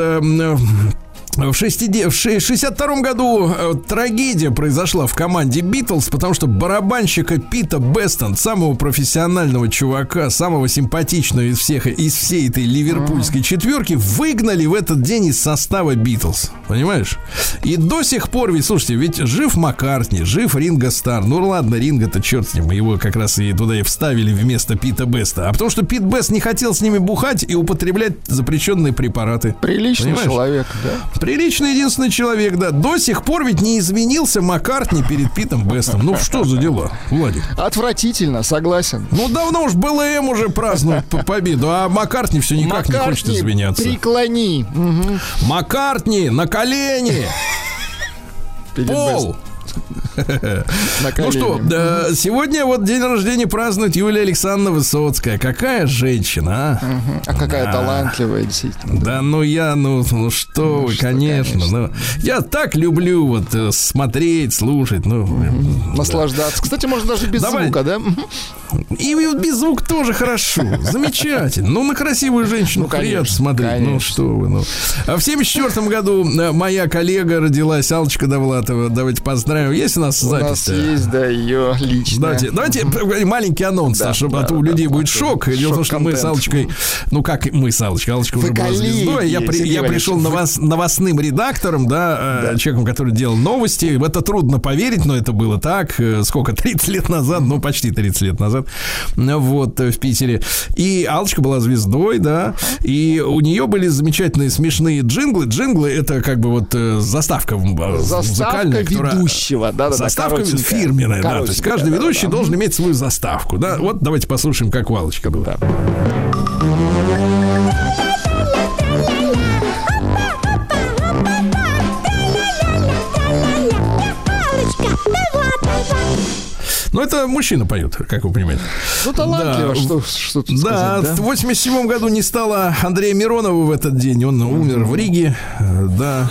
в 60 в ши- 62 году э, трагедия произошла в команде Битлз, потому что барабанщика Пита Бестон, самого профессионального чувака, самого симпатичного из всех, из всей этой ливерпульской четверки, выгнали в этот день из состава Битлз. Понимаешь? И до сих пор, ведь, слушайте, ведь жив Маккартни, жив Ринго Стар. Ну ладно, Ринго-то черт с ним, его как раз и туда и вставили вместо Пита Беста. А потому что Пит Бест не хотел с ними бухать и употреблять запрещенные препараты. Приличный Понимаешь? человек, да. Приличный единственный человек, да. До сих пор ведь не изменился Маккартни перед Питом Бестом. Ну что за дела, Владик? Отвратительно, согласен. Ну давно уж БЛМ уже празднует победу, а Маккартни все никак не хочет Маккартни, извиняться. Преклони. Мгм. Маккартни на колени, пол. Ну что, да, сегодня вот день рождения празднует Юлия Александровна Высоцкая. Какая женщина, а? А какая талантливая, действительно. Да ну я, ну, ну что вы, что, конечно, ну я так люблю вот э, смотреть, слушать, ну Наслаждаться. Кстати, можно даже без звука, да? И без звука тоже хорошо, замечательно. Ну на красивую женщину Ну, приятно смотреть, ну что вы, ну. А в 74 году э, моя коллега родилась, Алочка Довлатова, давайте поздравим. Есть нас У нас запись? есть, да, ее личная. Давайте, давайте маленький анонс, Да, чтобы да, а то у да, людей да, будет да. шок. Дело в том, что мы с. Алочкой, ну как мы с Алочкой, Алочка уже была звездой. Я, при- я пришел вы- вас, новостным редактором, да, э, человеком, который делал новости. В это трудно поверить, но это было так. Э, Сколько? 30 лет назад, ну почти 30 лет назад. Вот, э, в Питере. И Алочка была звездой, да. И у нее были замечательные смешные джинглы. Джинглы это как бы вот заставка Заставка музыкальная, которая- ведущего. Да-да-да, Заставка коротенькая. фирменная, да. То есть каждый да-да-да. ведущий должен иметь свою заставку, да. Вот давайте послушаем, как Валочка была. Ну, это мужчина поет, как вы понимаете. Ну, талантливо, Да. что, что тут Да, сказать, в 87 году не стало Андрея Миронова в этот день. Он умер в Риге. Да.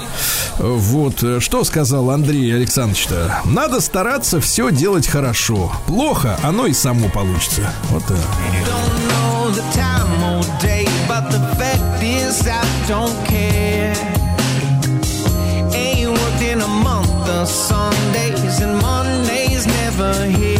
Вот. Что сказал Андрей Александрович-то? Надо стараться все делать хорошо. Плохо, оно и само получится. Вот так. Don't know the time or day, but the fact is I don't care. Ain't worked in a month of Sundays and Mondays never here.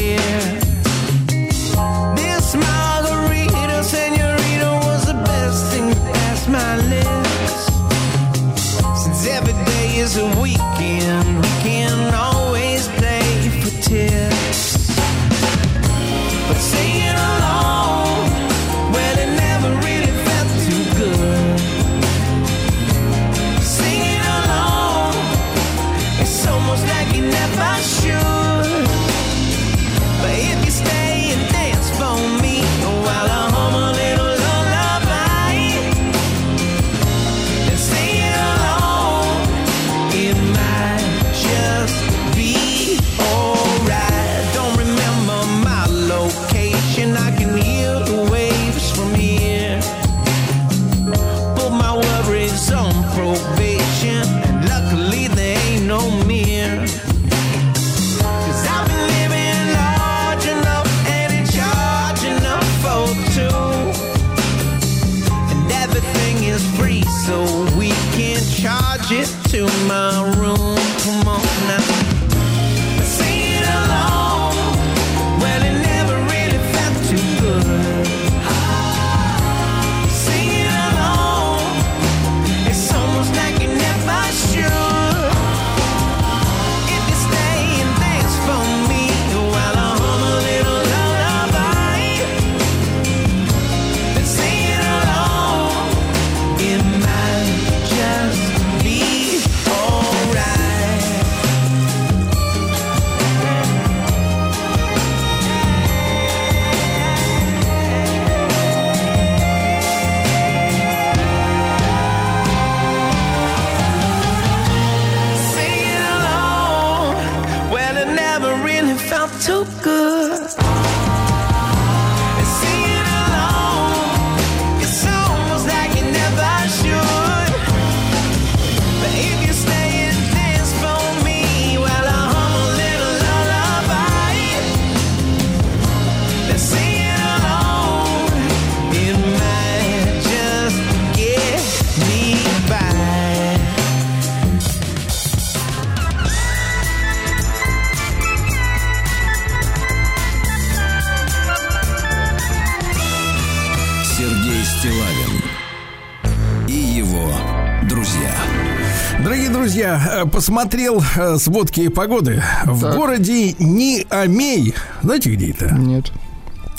Посмотрел э, сводки погоды. В городе Ниамей. Знаете, где это? Нет.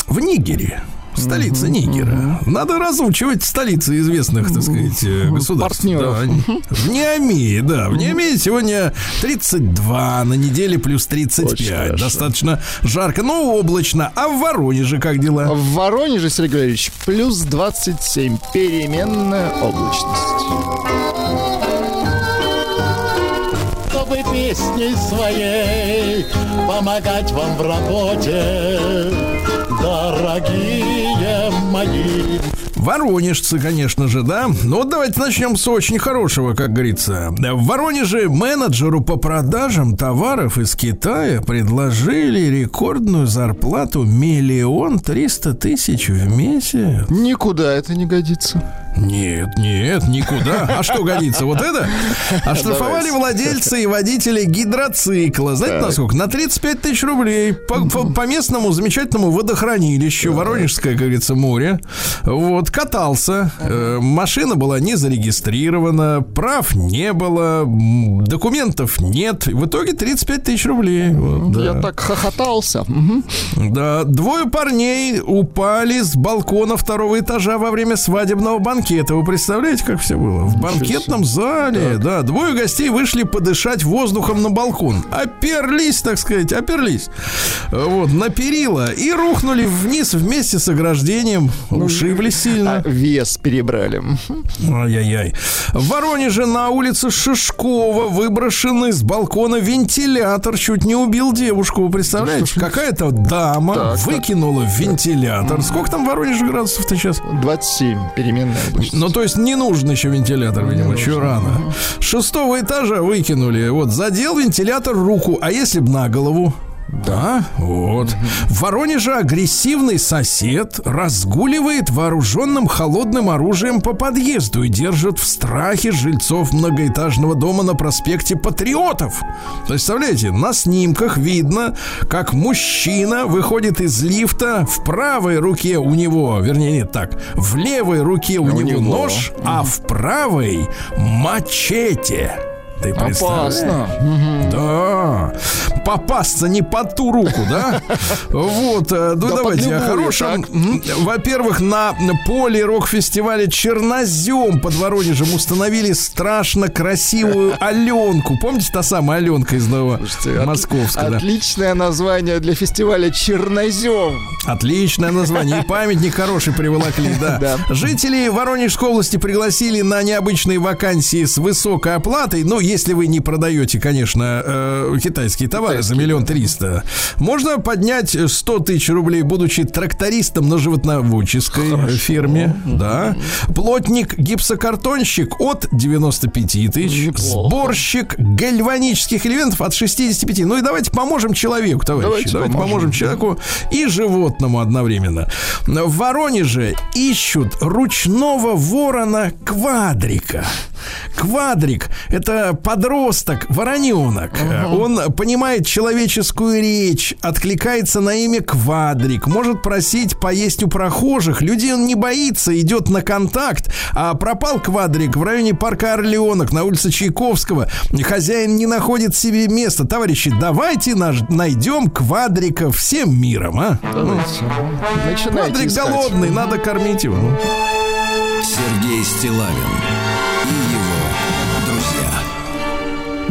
В Нигере. Столица Нигера. Надо разучивать столицы известных, так сказать, э, государств. Партнеров. Да. В Ниамее, да. В Ниамее сегодня 32, на неделе плюс 35. Очень хорошо. Достаточно жарко, но облачно. А в Воронеже как дела? В Воронеже, Сергей Валерьевич, плюс 27. Переменная облачность. Песней своей помогать вам в работе, дорогие мои. Воронежцы, конечно же, да. Ну вот давайте начнем с очень хорошего, как говорится. В Воронеже менеджеру по продажам товаров из Китая предложили рекордную зарплату миллион триста тысяч в месяц. Никуда это не годится. Нет, нет, никуда. А что годится? Вот это? Оштрафовали Давайте. владельца и водителя гидроцикла. Знаете, на сколько? На 35 тысяч рублей. По, по- по местному замечательному водохранилищу. Воронежское, как говорится, море. Вот, катался. Э, машина была не зарегистрирована. Прав не было. Документов нет. В итоге 35 тысяч рублей. Вот, Я да. так хохотался. Да, двое парней упали с балкона второго этажа во время свадебного банкета. Вы представляете, как все было? В банкетном зале, да. Двое гостей вышли подышать воздухом на балкон. Оперлись, так сказать, оперлись. Вот, на перила и рухнули вниз вместе с ограждением. Ушиблись А сильно. вес перебрали. Ай-яй-яй. В Воронеже на улице Шишкова выброшенный с балкона вентилятор чуть не убил девушку. Вы представляете? Какая-то дама Так, так. выкинула вентилятор. Сколько там в Воронеже градусов-то сейчас? 27. Переменная. Ну, то есть не нужен еще вентилятор, видимо, еще рано. Шестого этажа выкинули. Вот, задел вентилятор руку. А если б на голову? Да, вот. В Воронеже агрессивный сосед разгуливает вооруженным холодным оружием по подъезду и держит в страхе жильцов многоэтажного дома на проспекте Патриотов. Представляете, на снимках видно, как мужчина выходит из лифта, в правой руке у него, вернее, нет, так, в левой руке у, У него, него. нож, а в правой мачете. Ты? Опасно. Да. Попасться не под ту руку, да? Вот, э, ну Да давайте о хорошем. Во-первых, на поле рок-фестиваля Чернозем под Воронежем установили страшно красивую Аленку. Помните та самая Аленка из от- Московска, да? Отличное название для фестиваля Чернозем. Отличное название. И памятник хороший приволокли, да. Да. Жители Воронежской области пригласили на необычные вакансии с высокой оплатой. Ну, если вы не продаете, конечно, э, китайские товары за миллион триста, можно поднять 100 тысяч рублей, будучи трактористом на животноводческой фирме. Да. Плотник, гипсокартонщик от 95 тысяч. Неплохо. Сборщик гальванических элементов от 65. Ну и давайте поможем человеку, товарищи. Давайте Давайте, поможем. поможем человеку и животному одновременно. В Воронеже ищут ручного ворона квадрика. Квадрик – это подросток, вороненок. Он понимает человеческую речь, откликается на имя Квадрик, может просить поесть у прохожих. Людей он не боится, идет на контакт. А пропал Квадрик в районе парка Орленок на улице Чайковского. Хозяин не находит себе места. Товарищи, давайте наш- найдем Квадрика всем миром, а? Давайте. Начинайте Квадрик искать. голодный, надо кормить его. Сергей Стилавин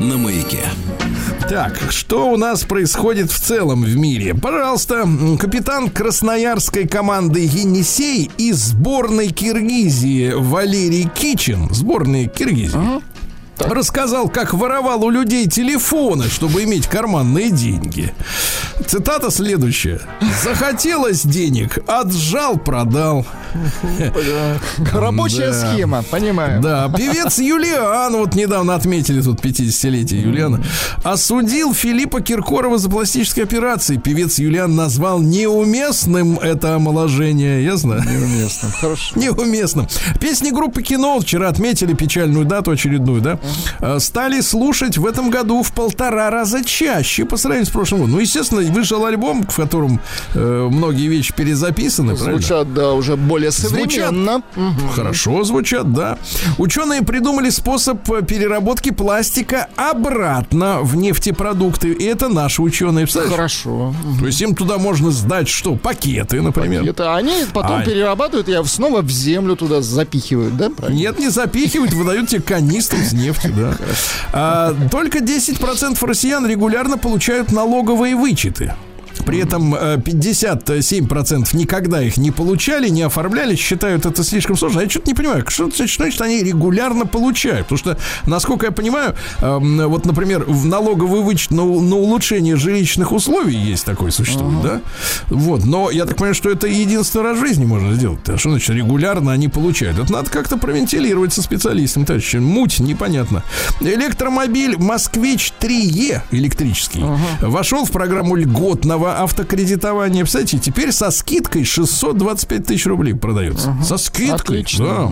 На маяке. Так, что у нас происходит в целом в мире? Пожалуйста, капитан красноярской команды «Енисей» из сборной Киргизии Валерий Кичин, сборной Киргизии, рассказал, как воровал у людей телефоны, чтобы иметь карманные деньги. цитата следующая. Захотелось денег, отжал, продал. Рабочая Да. схема, понимаю. Да, певец Юлиан, вот недавно отметили тут 50-летие Юлиана, осудил Филиппа Киркорова за пластические операции. Певец Юлиан назвал неуместным это омоложение, ясно? Неуместно. Хорошо. Неуместным. Песни группы Кино вчера отметили печальную дату очередную, да? Э, Стали слушать в этом году в полтора раза чаще по сравнению с прошлым годом. Ну, естественно, вышел альбом, в котором э, многие вещи перезаписаны, правильно? Звучат, да, уже более современно. Мгм. Хорошо звучат, да. Ученые придумали способ э, переработки пластика обратно в нефтепродукты. И это наши ученые? Хорошо. То есть им туда можно сдать что? Пакеты, например. Это они потом А. перерабатывают и снова в землю туда запихивают, да? правильно? Нет, не запихивают, выдают тебе канистру с нефтью, да. А, только 10% россиян регулярно получают налоговые вычеты. При этом э, 57% никогда их не получали, не оформляли, считают это слишком сложно. Я что-то не понимаю, что значит, что они регулярно получают. Потому что, насколько я понимаю, эм, вот, например, в налоговый вычет на, на улучшение жилищных условий есть такой существует, да? Вот, но я так понимаю, что это единственный раз в жизни можно сделать. А что значит регулярно они получают? Это надо как-то провентилировать со специалистом, товарищи. Муть, непонятно. Электромобиль Москвич 3Е электрический вошел в программу льготного автокредитования. Представляете, теперь со скидкой 625 тысяч рублей продается. Со скидкой. Отлично. Да.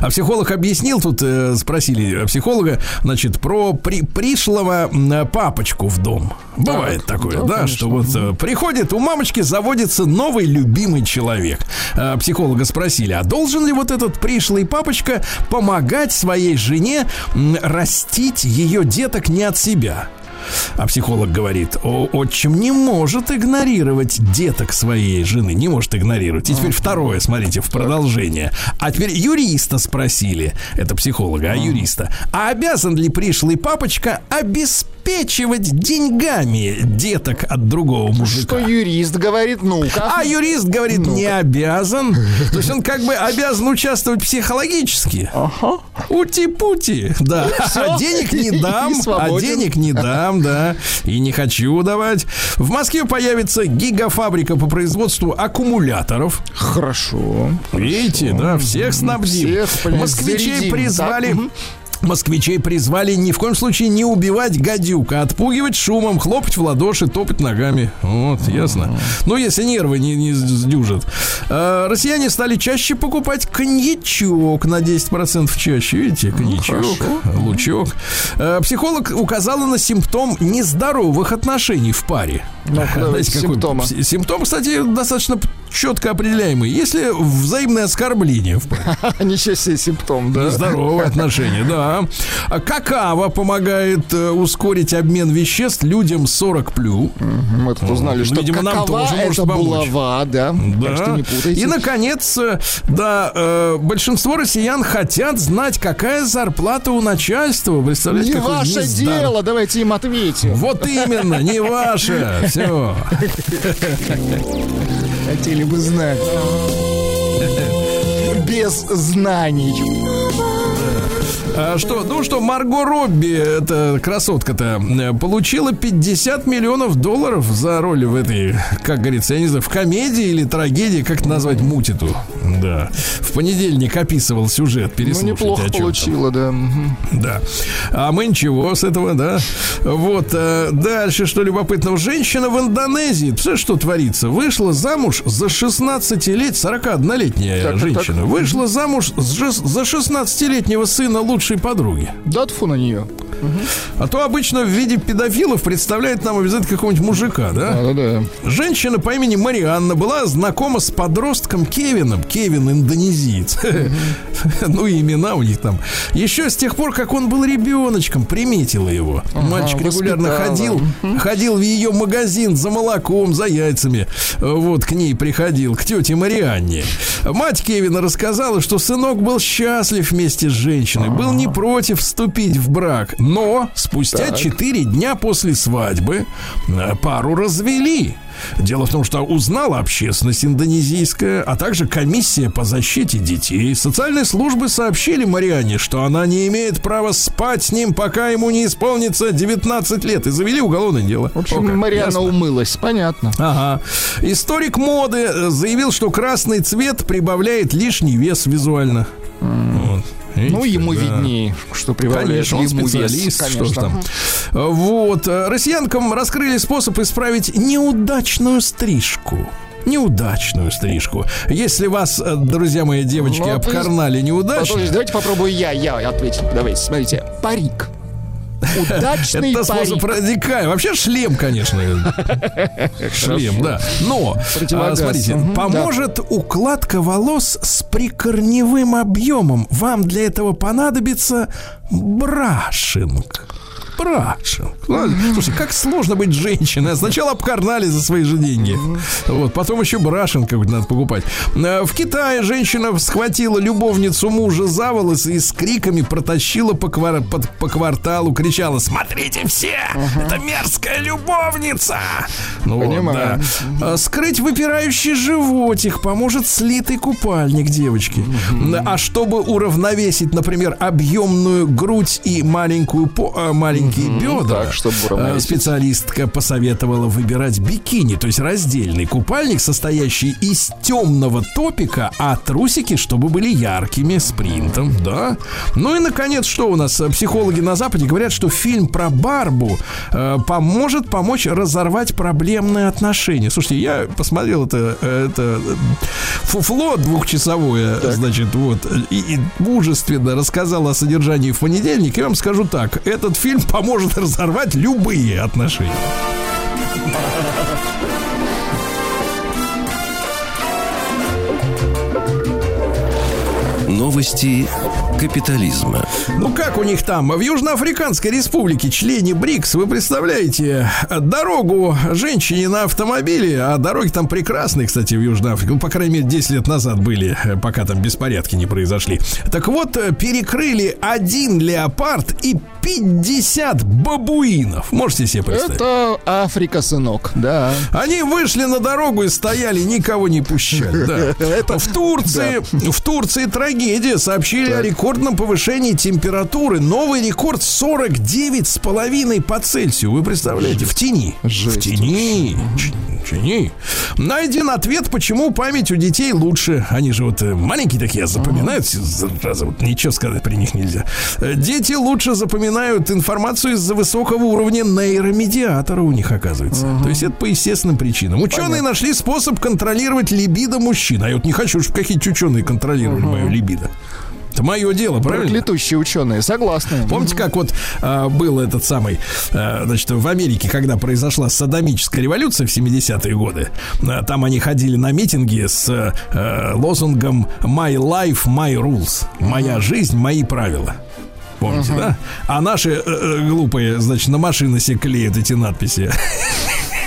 А психолог объяснил, тут э, спросили психолога, значит, про при, пришлого м, папочку в дом. Бывает такое, да, что вот э, приходит, у мамочки заводится новый любимый человек. А психолога спросили, а должен ли вот этот пришлый папочка помогать своей жене м, растить ее деток не от себя? А психолог говорит, о, отчим не может игнорировать деток своей жены, не может игнорировать. И теперь второе, смотрите, в продолжение. А теперь юриста спросили, это психолога, а юриста, а обязан ли пришлый папочка обеспечивать деньгами деток от другого мужика? Что юрист говорит, ну-ка. А юрист говорит, не обязан. То есть он как бы обязан участвовать психологически. Ути-пути, да. всё. А денег не дам, а денег не дам, да. И не хочу давать. В Москве появится гигафабрика по производству аккумуляторов. Хорошо. Видите, да, всех снабдим. Всех, понятно, Москвичей зарядим, призвали... так. Москвичей призвали ни в коем случае не убивать гадюка, а отпугивать шумом, хлопать в ладоши, топать ногами. Вот, ясно. Ну, если нервы не, не сдюжат. А, россияне стали чаще покупать коньячок на 10% чаще. Видите, коньячок, лучок. А, психолог указала на симптом нездоровых отношений в паре. Ну-ка, давайте какой симптомы. с- Симптом, кстати, достаточно четко определяемый. Если взаимное оскорбление в паре. Ничего себе симптом, да? Здоровые отношения, да. А Какао помогает э, ускорить обмен веществ людям 40 плюс. Мы тут узнали, что Видимо, нам тоже может это помочь. булава, да. Так что не путайте. И, наконец, э, да, э, большинство россиян хотят знать, какая зарплата у начальства. Представляете, Не ваше нездор- дело, давайте им ответим. Вот именно, не ваше. Все. Хотели бы знать. Без знаний. А что, ну что, Марго Робби, эта красотка-то, э, получила 50 миллионов долларов за роль в этой, как говорится, я не знаю, в комедии или трагедии, как это назвать, мутиту. Да. В понедельник описывал сюжет, Ну, переслушайте. неплохо о чем там. получила, да. Да. А мы ничего с этого, да. Вот. э, дальше, что любопытного. Женщина в Индонезии, представляешь, что творится? Вышла замуж за 16 лет, 41-летняя Так, женщина. так. Вышла замуж за за 16-летнего сына лучшей подруги. Да тфу на нее. А то обычно в виде педофилов представляет нам обязательно какого-нибудь мужика, да? Да-да-да. Женщина по имени Марианна была знакома с подростком Кевином. Кевин индонезиец. Ну, и имена у них там. Еще с тех пор, как он был ребеночком, приметила его. Мальчик регулярно ходил, ходил в ее магазин за молоком, за яйцами. Вот к ней приходил, к тете Марианне. Мать Кевина рассказала, что сынок был счастлив вместе с женщиной, был не против вступить в брак, Но спустя 4 дня после свадьбы э, пару развели. Дело в том, что узнала общественность индонезийская, а также комиссия по защите детей. Социальные службы сообщили Мариане, что она не имеет права спать с ним, пока ему не исполнится 19 лет. И завели уголовное дело. В общем, О, Мариана ясно. умылась, понятно. Ага. Историк моды э, заявил, что красный цвет прибавляет лишний вес визуально. Вот. Видите, Ну, ему да. виднее, что прибавляет Конечно, он ему вес, специалист, что ж конечно. там. Вот. э, Россиянкам раскрыли способ исправить неудачную стрижку. Неудачную стрижку. Если вас, э, друзья мои, девочки, Ну, есть- обкарнали неудачно, Подождите, давайте попробую я, я ответить. Давайте, смотрите. Парик. Удачный это способ парик. радикальный. Вообще шлем, конечно. Шлем, да. Но, а, смотрите, поможет укладка волос с прикорневым объемом. Вам для этого понадобится брашинг. Ну, Слушай, как сложно быть женщиной. Сначала обкарнали за свои же деньги. Вот, потом еще брашинг какой-то надо покупать. Э, В Китае женщина схватила любовницу мужа за волосы и с криками протащила по, квар- под- по кварталу, кричала «Смотрите все! Это мерзкая любовница!» Ну вот, Понимаю. да. Скрыть выпирающий животик поможет слитый купальник девочки. А чтобы уравновесить, например, объемную грудь и маленькую по, а, маленькие бедра, Так, чтобы уравновесить. специалистка посоветовала выбирать бикини, то есть раздельный купальник, состоящий из темного топика, а трусики, чтобы были яркими, с принтом, да. Ну и, наконец, что у нас? Психологи на Западе говорят, что фильм про Барбу э, поможет помочь разорвать проблемные отношения. Слушайте, я посмотрел это, э, это э, фуфло двухчасовое, значит, вот, и, и мужественно рассказал о содержании в понедельник. Я вам скажу так, этот фильм поможет разорвать любые отношения. Новости капитализма. Ну как у них там? В Южноафриканской республике, члене БРИКС, вы представляете, дорогу женщине на автомобиле, а дороги там прекрасные, кстати, в Южной Африке, ну, по крайней мере, 10 лет назад были, э, пока там беспорядки не произошли. Так вот, э, перекрыли один леопард и 50 бабуинов. Можете себе представить? Это Африка, сынок, да. Они вышли на дорогу и стояли, никого не пущали. да. В Турции, в Турции трагедия. Сообщили о рекордном повышении температуры. Новый рекорд 49,5 по Цельсию. Вы представляете? В тени. Жесть. В тени. Ч- Тени. Найден ответ, почему память у детей лучше. Они же вот э, маленькие такие, а запоминают. зараза, вот ничего сказать при них нельзя. Э, Дети лучше запоминают информацию из-за высокого уровня нейромедиатора у них, оказывается. То есть это по естественным причинам. Ученые нашли способ контролировать либидо мужчин. А я вот не хочу, чтобы какие-то ученые контролировали мое либидо. Это мое дело, правильно? Проклятущие ученые, согласны. Помните, как вот а, был этот самый, а, значит, в Америке, когда произошла садомическая революция в 70-е годы, а, там они ходили на митинги с а, лозунгом «My life, my rules» «Моя жизнь, мои правила». Помните, да? А наши э, э, глупые, значит, на машины себе клеят эти надписи.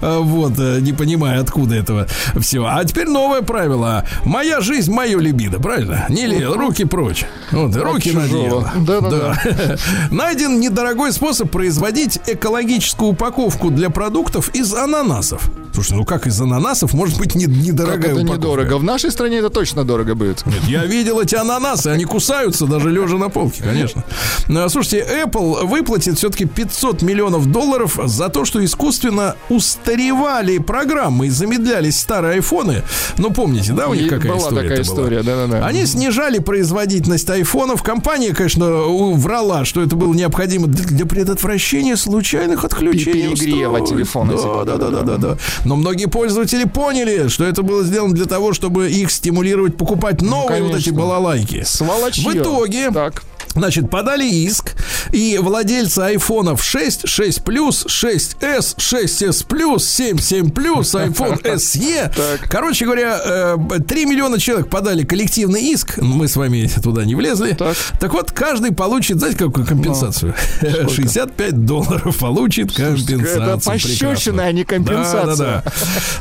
А, Вот, э, не понимая, откуда этого все. А теперь новое правило. Моя жизнь, мое либидо, правильно? Не ли, руки прочь. Вот, руки на чужого. дело. Да-да-да. Найден недорогой способ производить экологическую упаковку для продуктов из ананасов. Слушай, ну как из ананасов может быть не- Как недорогая это упаковка? недорого. В нашей стране это точно дорого будет. Нет, я видел эти ананасы, они кусаются даже лежа на полке, конечно. Ну, Слушайте, Apple выплатит все-таки 500 миллионов долларов за то, что искусственно устаревали программы и замедлялись старые айфоны. Ну, помните, да, у них какая была история такая история, да-да-да. Они снижали производительность айфонов. Компания, конечно, врала, что это было необходимо для предотвращения случайных отключений. Перегрева телефона, Да, да, да, да, да-да-да. да. Но многие пользователи поняли, что это было сделано для того, чтобы их стимулировать покупать новые вот эти балалайки. Сволочье. В итоге, Так. Значит, подали иск, и владельцы айфонов 6, 6 плюс, 6s, 6s плюс, 7, 7 плюс, iPhone SE. Так. Короче говоря, э, 3 миллиона человек подали коллективный иск. Мы с вами туда не влезли. Так. вот, каждый получит, знаете, какую компенсацию? 65 долларов получит компенсацию. это пощечина, а не компенсация. Да, да, да.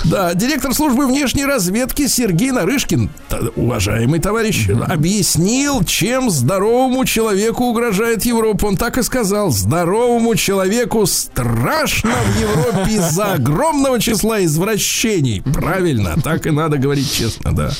Да, директор службы внешней разведки Сергей Нарышкин, уважаемый товарищ, объяснил, чем здоровому человеку человеку угрожает Европа. Он так и сказал. Здоровому человеку страшно в Европе из-за огромного числа извращений. Правильно, так и надо говорить честно, да.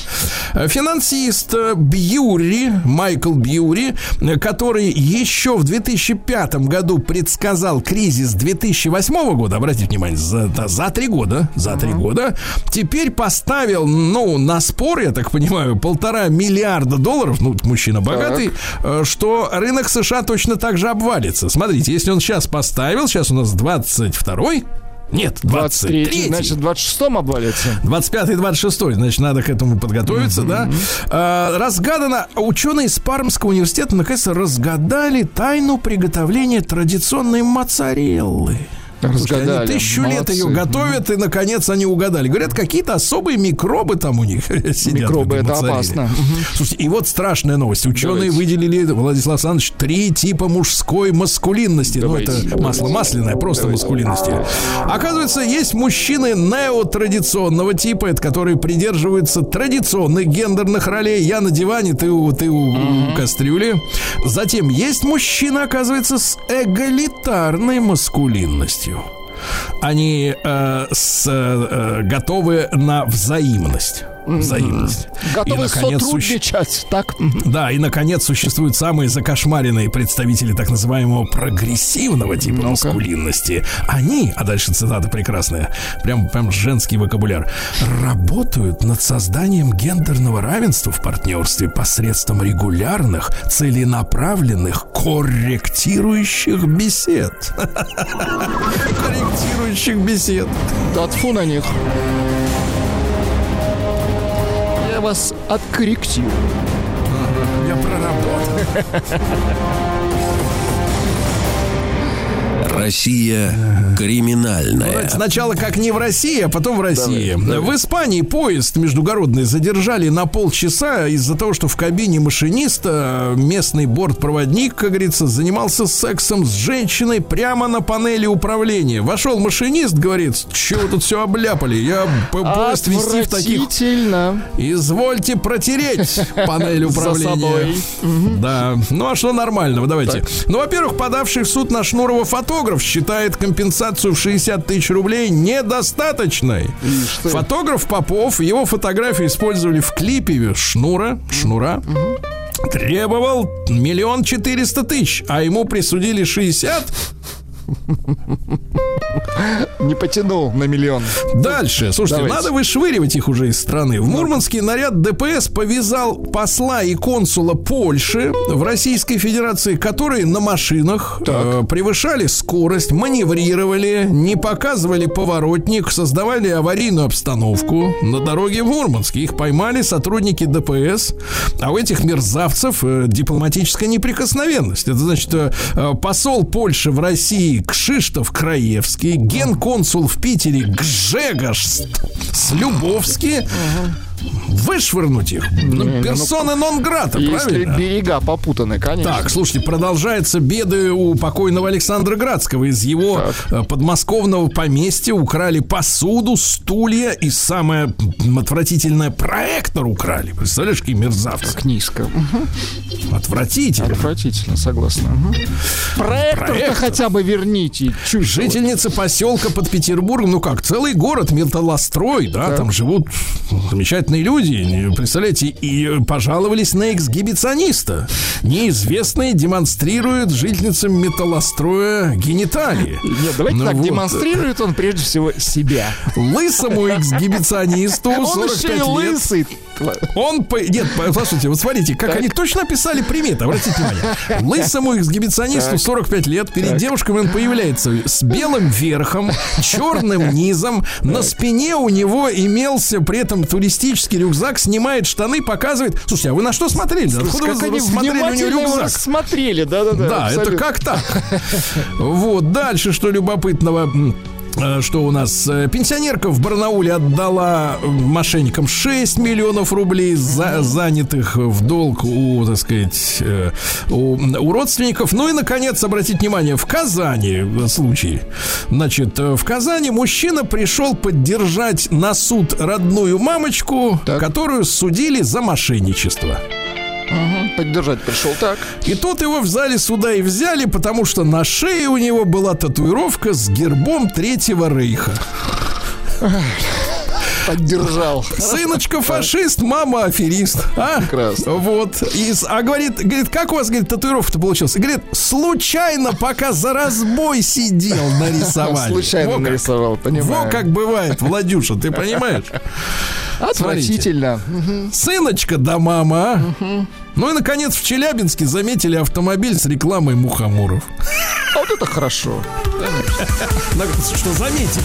Финансист Бьюри, Майкл Бьюри, который еще в 2005 году предсказал кризис 2008 года, обратите внимание, за, за три года, за три года, теперь поставил, ну, на спор, я так понимаю, полтора миллиарда долларов, ну, мужчина богатый, э, что рынок США точно так же обвалится. Смотрите, если он сейчас поставил, сейчас у нас 22-й, нет, 23 23 значит, в 26-м обвалится. 25 и 26, значит, надо к этому подготовиться, да. А, разгадано, ученые из Пармского университета наконец разгадали тайну приготовления традиционной моцареллы. Слушай, они Разгадали. тысячу лет ее Молодцы. готовят, и наконец они угадали. Говорят, какие-то особые микробы там у них сидят. Микробы это опасно. Слушайте, и вот страшная новость. Ученые Давайте. выделили, Владислав Александрович, три типа мужской маскулинности. Давайте. Ну, это масло масляное, просто маскулинности. Оказывается, есть мужчины неотрадиционного типа, это которые придерживаются традиционных гендерных ролей. Я на диване, ты у, ты у, у кастрюли. Затем есть мужчина, оказывается, с эгалитарной маскулинностью. Они э, с, э, готовы на взаимность. Взаимность. Готовы И, наконец, суще- сотрудничать, так? да, и, наконец, существуют самые закошмаренные представители так называемого прогрессивного типа маскулинности. Они, а дальше цитата прекрасная, прям, прям женский вокабуляр, работают над созданием гендерного равенства в партнерстве посредством регулярных, целенаправленных, корректирующих бесед. Корректирующих бесед. Да тьфу на них. Я вас откорректирую. Я проработал. Россия криминальная. Давайте Сначала как не в России, а потом в России. В Испании поезд междугородный задержали на полчаса из-за того, что в кабине машиниста местный бортпроводник, как говорится, занимался сексом с женщиной прямо на панели управления. Вошел машинист, говорит, что вы тут все обляпали? Я поезд вести в таких... Извольте протереть панель управления. Да. Ну а что нормального? Давайте. Ну, во-первых, подавший в суд на Шнурова фотограф считает компенсацию в 60 тысяч рублей недостаточной. Фотограф Попов, его фотографии использовали в клипе Шнура. Шнура. Требовал миллион четыреста тысяч, а ему присудили 60. Не потянул на миллион. Дальше. Слушайте, Давайте. надо вышвыривать их уже из страны. В Мурманске наряд ДПС повязал посла и консула Польши в Российской Федерации, которые на машинах э, превышали скорость, маневрировали, не показывали поворотник, создавали аварийную обстановку на дороге в Мурманске. Их поймали сотрудники ДПС, а у этих мерзавцев э, дипломатическая неприкосновенность. Это значит, э, э, посол Польши в России Кшиштов Краевский, генконсул в Питере Гжегош Слюбовский. Вышвырнуть их. Ну, персоны нон-грата, Если правильно? берега попутаны, конечно. Так, слушайте, продолжаются беды у покойного Александра Градского. Из его э, подмосковного поместья украли посуду, стулья и самое отвратительное проектор украли. Представляешь, какие мерзавцы. Как низко. Отвратительно. Отвратительно, согласна. Мгм. Проектор-то Проектор. хотя бы верните. Чуть Жительница поселка под Петербургом, ну как, целый город, металлострой, да, там живут замечательные люди, представляете, и пожаловались на эксгибициониста. Неизвестный демонстрирует жительницам металлостроя гениталии. Нет, давайте Ну так, вот. демонстрирует он прежде всего себя. Лысому эксгибиционисту Он 45 еще и лет. лысый. Он, по... нет, по- послушайте, вот смотрите, как они точно описали приметы, обратите внимание. Лысому эксгибиционисту 45 лет, перед девушками он появляется с белым верхом, черным низом, на спине у него имелся при этом туристический рюкзак, снимает штаны, показывает. Слушайте, а вы на что смотрели? Откуда Как вы они смотрели у него рюкзак? рассмотрели, да-да-да. Да, это абсолютно. как так? Вот, дальше, что любопытного. Э, Что у нас? Э, Пенсионерка в Барнауле отдала э, мошенникам 6 миллионов рублей, за- занятых в долг у, так сказать, у, у родственников. Ну и, наконец, обратите внимание, в Казани случай. Значит, в Казани мужчина пришел поддержать на суд родную мамочку, Так. которую судили за мошенничество. Поддержать пришел, так. И тут его в зале суда и взяли, потому что на шее у него была татуировка с гербом Третьего Рейха. Поддержал. Сыночка фашист, мама аферист. А? Прекрасно. Вот. И, а говорит, говорит, как у вас, говорит, татуировка-то получилась? Говорит, случайно, пока за разбой сидел, нарисовали. Случайно Во как. нарисовал, понимаю. Во как бывает, Владюша, ты понимаешь? Отвратительно. Сыночка да мама, а? Ну и, наконец, в Челябинске заметили автомобиль с рекламой мухоморов. А вот это хорошо. На- Что заметили?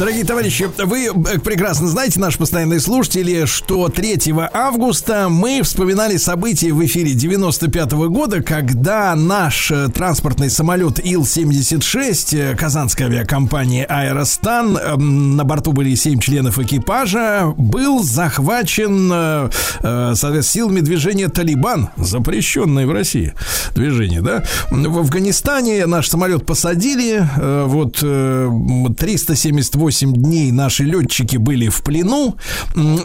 Дорогие товарищи, вы э, прекрасно знаете, наши постоянные слушатели, что 3 августа мы вспоминали события в эфире 95 -го года, когда наш э, транспортный самолет Ил-76 э, казанской авиакомпании «Аэростан», эм, на борту были 7 членов экипажа, был захвачен соответственно, силами движения «Талибан», запрещенное в России движение, да? В Афганистане наш самолет посадили, вот 378 8 дней наши летчики были в плену.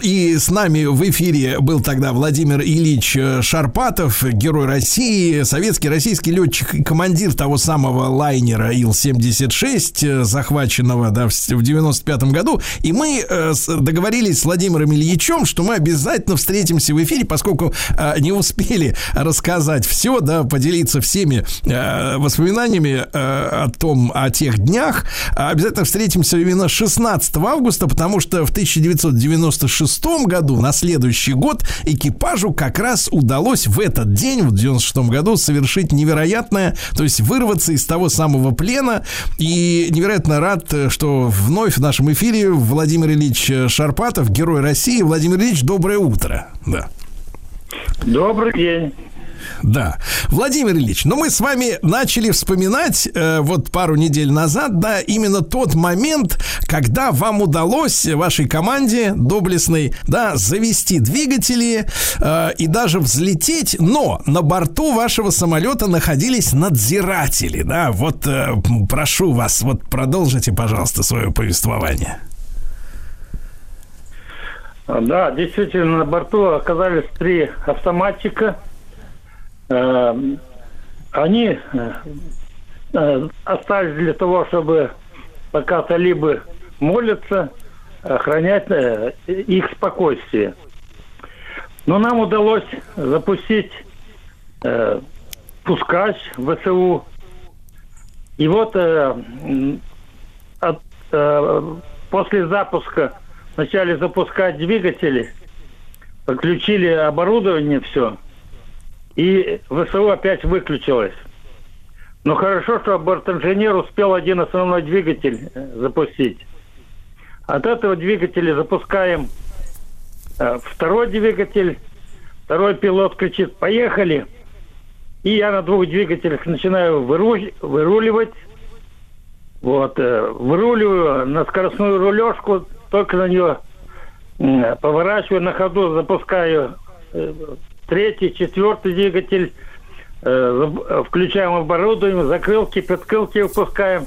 И с нами в эфире был тогда Владимир Ильич э, Шарпатов, герой России, советский российский летчик и командир того самого лайнера Ил-76, э, захваченного да, в 95 году. И мы э, договорились с Владимиром Ильичем, что мы обязательно встретимся в эфире, поскольку не успели рассказать все, да, поделиться всеми воспоминаниями о том, о тех днях. Обязательно встретимся именно 16 августа, потому что в 1996 году, на следующий год, экипажу как раз удалось в этот день, в 96 году, совершить невероятное, то есть вырваться из того самого плена. И невероятно рад, что вновь в нашем эфире Владимир Ильич Шарпатов, герой России. Владимир Ильич, доброе утро. Да. Добрый день. Да. Владимир Ильич, ну мы с вами начали вспоминать э, вот пару недель назад, да, именно тот момент, когда вам удалось вашей команде доблестной, да, завести двигатели э, и даже взлететь, но на борту вашего самолета находились надзиратели, да, вот э, прошу вас, вот продолжите, пожалуйста, свое повествование. Да, действительно, на борту оказались три автоматчика. Э, Они э, э, остались для того, чтобы пока талибы молятся, охранять э, их спокойствие. Но нам удалось запустить э, пускач ВСУ. И вот э, от, э, после запуска начали запускать двигатели, подключили оборудование, все, и ВСУ опять выключилось. Но хорошо, что бортинженер успел один основной двигатель э, запустить. От этого двигателя запускаем э, второй двигатель, второй пилот кричит «Поехали!» И я на двух двигателях начинаю выру- выруливать, вот, э, выруливаю на скоростную рулежку, только на нее поворачиваю на ходу, запускаю третий, четвертый двигатель, э, включаем оборудование, закрылки, подкрылки выпускаем.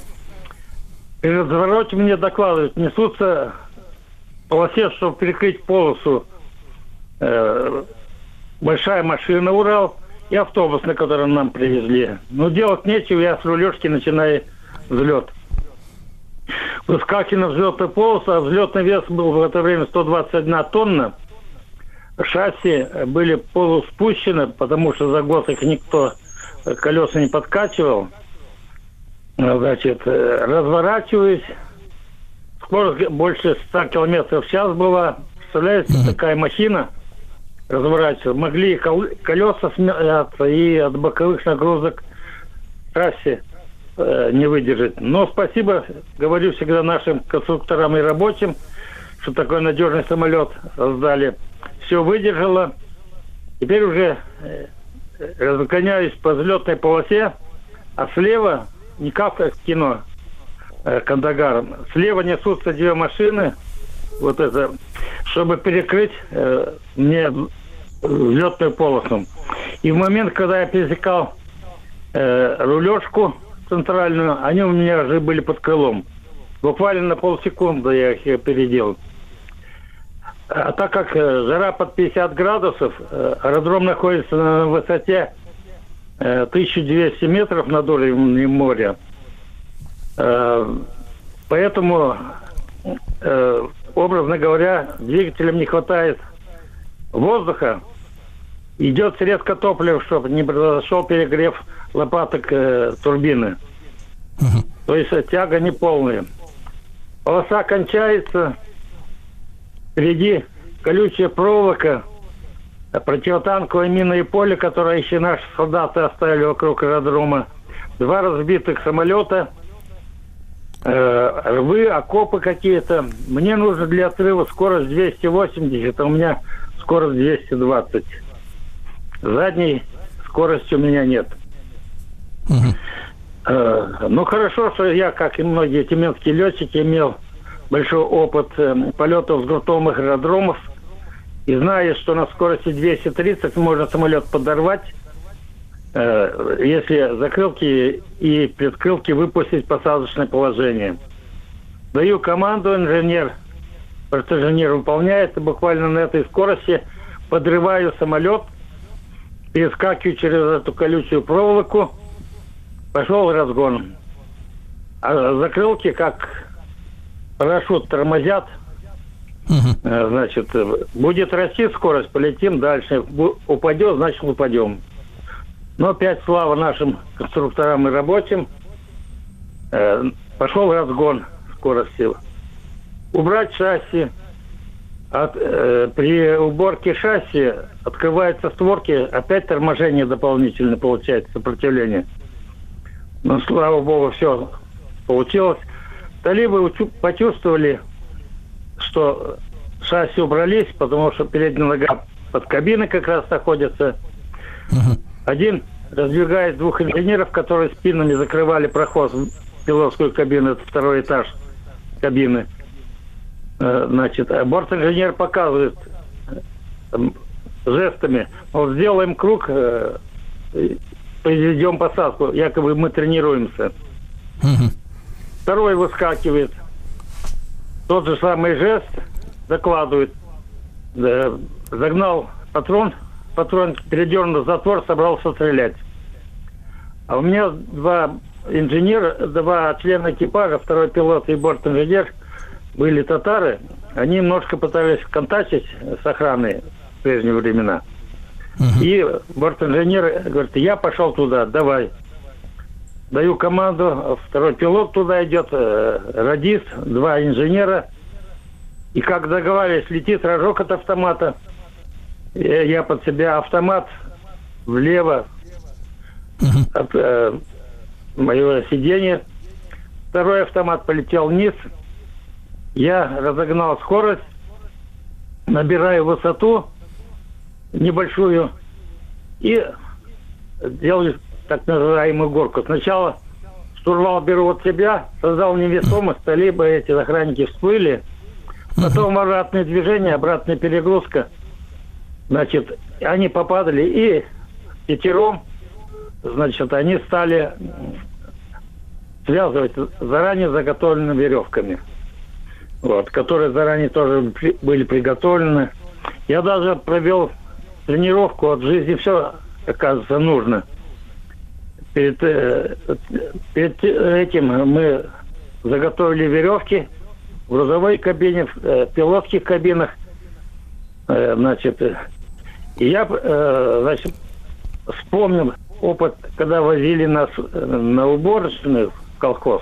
И в развороте мне докладывают, несутся полосе, чтобы перекрыть полосу, э, большая машина «Урал» и автобус, на котором нам привезли. Но делать нечего, я с рулежки начинаю взлет. Выскакиваю на взлетную полосу, а взлетный вес был в это время 121 тонна. Шасси были полуспущены, потому что за год их никто э, колеса не подкачивал. Ну, Значит, э, разворачиваюсь. Скорость больше 100 километров в час была. Представляете, такая машина разворачиваться. Могли колеса смяться и от боковых нагрузок трассе э, не выдержать. Но спасибо, говорю всегда нашим конструкторам и рабочим, что такой надежный самолет создали. Все выдержало. Теперь уже э, разгоняюсь по взлетной полосе, а слева, не как в кино, э, Кандагар, слева несутся две машины, вот это, чтобы перекрыть, э, мне взлетную полосу. И в момент, когда я пересекал рулежку центральную, они у меня уже были под крылом. Буквально на полсекунды я их опередил. А так как э, жара под 50 градусов, э, аэродром находится на высоте э, 1200 метров над уровнем моря. Э, Поэтому, э, образно говоря, двигателям не хватает воздуха. Идет средка топлива, чтобы не произошел перегрев лопаток э, турбины. То есть э, тяга не полная. Полоса кончается, впереди колючая проволока, противотанковое минное поле, которое еще наши солдаты оставили вокруг аэродрома, два разбитых самолета, э, рвы, окопы какие-то. Мне нужно для отрыва скорость 280, а у меня скорость 220. Задней скорости у меня нет. Э, ну, хорошо, что я, как и многие тюменские летчики, имел большой опыт э, полетов с грунтовых аэродромов. И зная, что на скорости 230 можно самолет подорвать, э, если закрылки и предкрылки выпустить в посадочное положение. Даю команду, инженер, инженер выполняет, и буквально на этой скорости подрываю самолет, перескакиваю через эту колючую проволоку, пошел разгон. А закрылки, как парашют тормозят, Э, значит, э, будет расти скорость, полетим дальше. Упадет, значит, упадем. Но опять слава нашим конструкторам и рабочим. Э, пошел разгон скорости. Убрать шасси. От, э, при уборке шасси открываются створки, опять торможение дополнительно получается, сопротивление. Но, слава богу, все получилось. Талибы почувствовали, что шасси убрались, потому что передняя нога под кабиной как раз находится. Один раздвигает двух инженеров, которые спинами закрывали проход в пилотскую кабину, это второй этаж кабины. Э, Значит, а борт-инженер показывает э, жестами, вот сделаем круг, э, произведем посадку, якобы мы тренируемся. Второй выскакивает, тот же самый жест закладывает. Да, загнал патрон, патрон передернул затвор, собрался стрелять. А у меня два инженера, два члена экипажа, второй пилот и борт-инженер, были татары. Они немножко пытались контактить с охраной в прежние времена. И борт-инженер говорит, я пошел туда, давай. Даю команду, второй пилот туда идет, э, радист, два инженера. И как договаривались, летит рожок от автомата. Я, я под себя автомат влево от э, моего сиденья. Второй автомат полетел вниз. Я разогнал скорость, набираю высоту небольшую и делаю так называемую горку. Сначала штурвал беру от себя, создал невесомость, либо эти охранники всплыли. Потом обратное движение, обратная перегрузка. Значит, они попадали и пятером, значит, они стали связывать заранее заготовленными веревками. Вот, которые заранее тоже при- были приготовлены. Я даже провел тренировку от жизни, все, оказывается, нужно. Перед, э, перед этим мы заготовили веревки в грузовой кабине, в э, пилотских кабинах. Э, значит, и я, значит, вспомнил опыт, когда возили нас на уборочную в колхоз.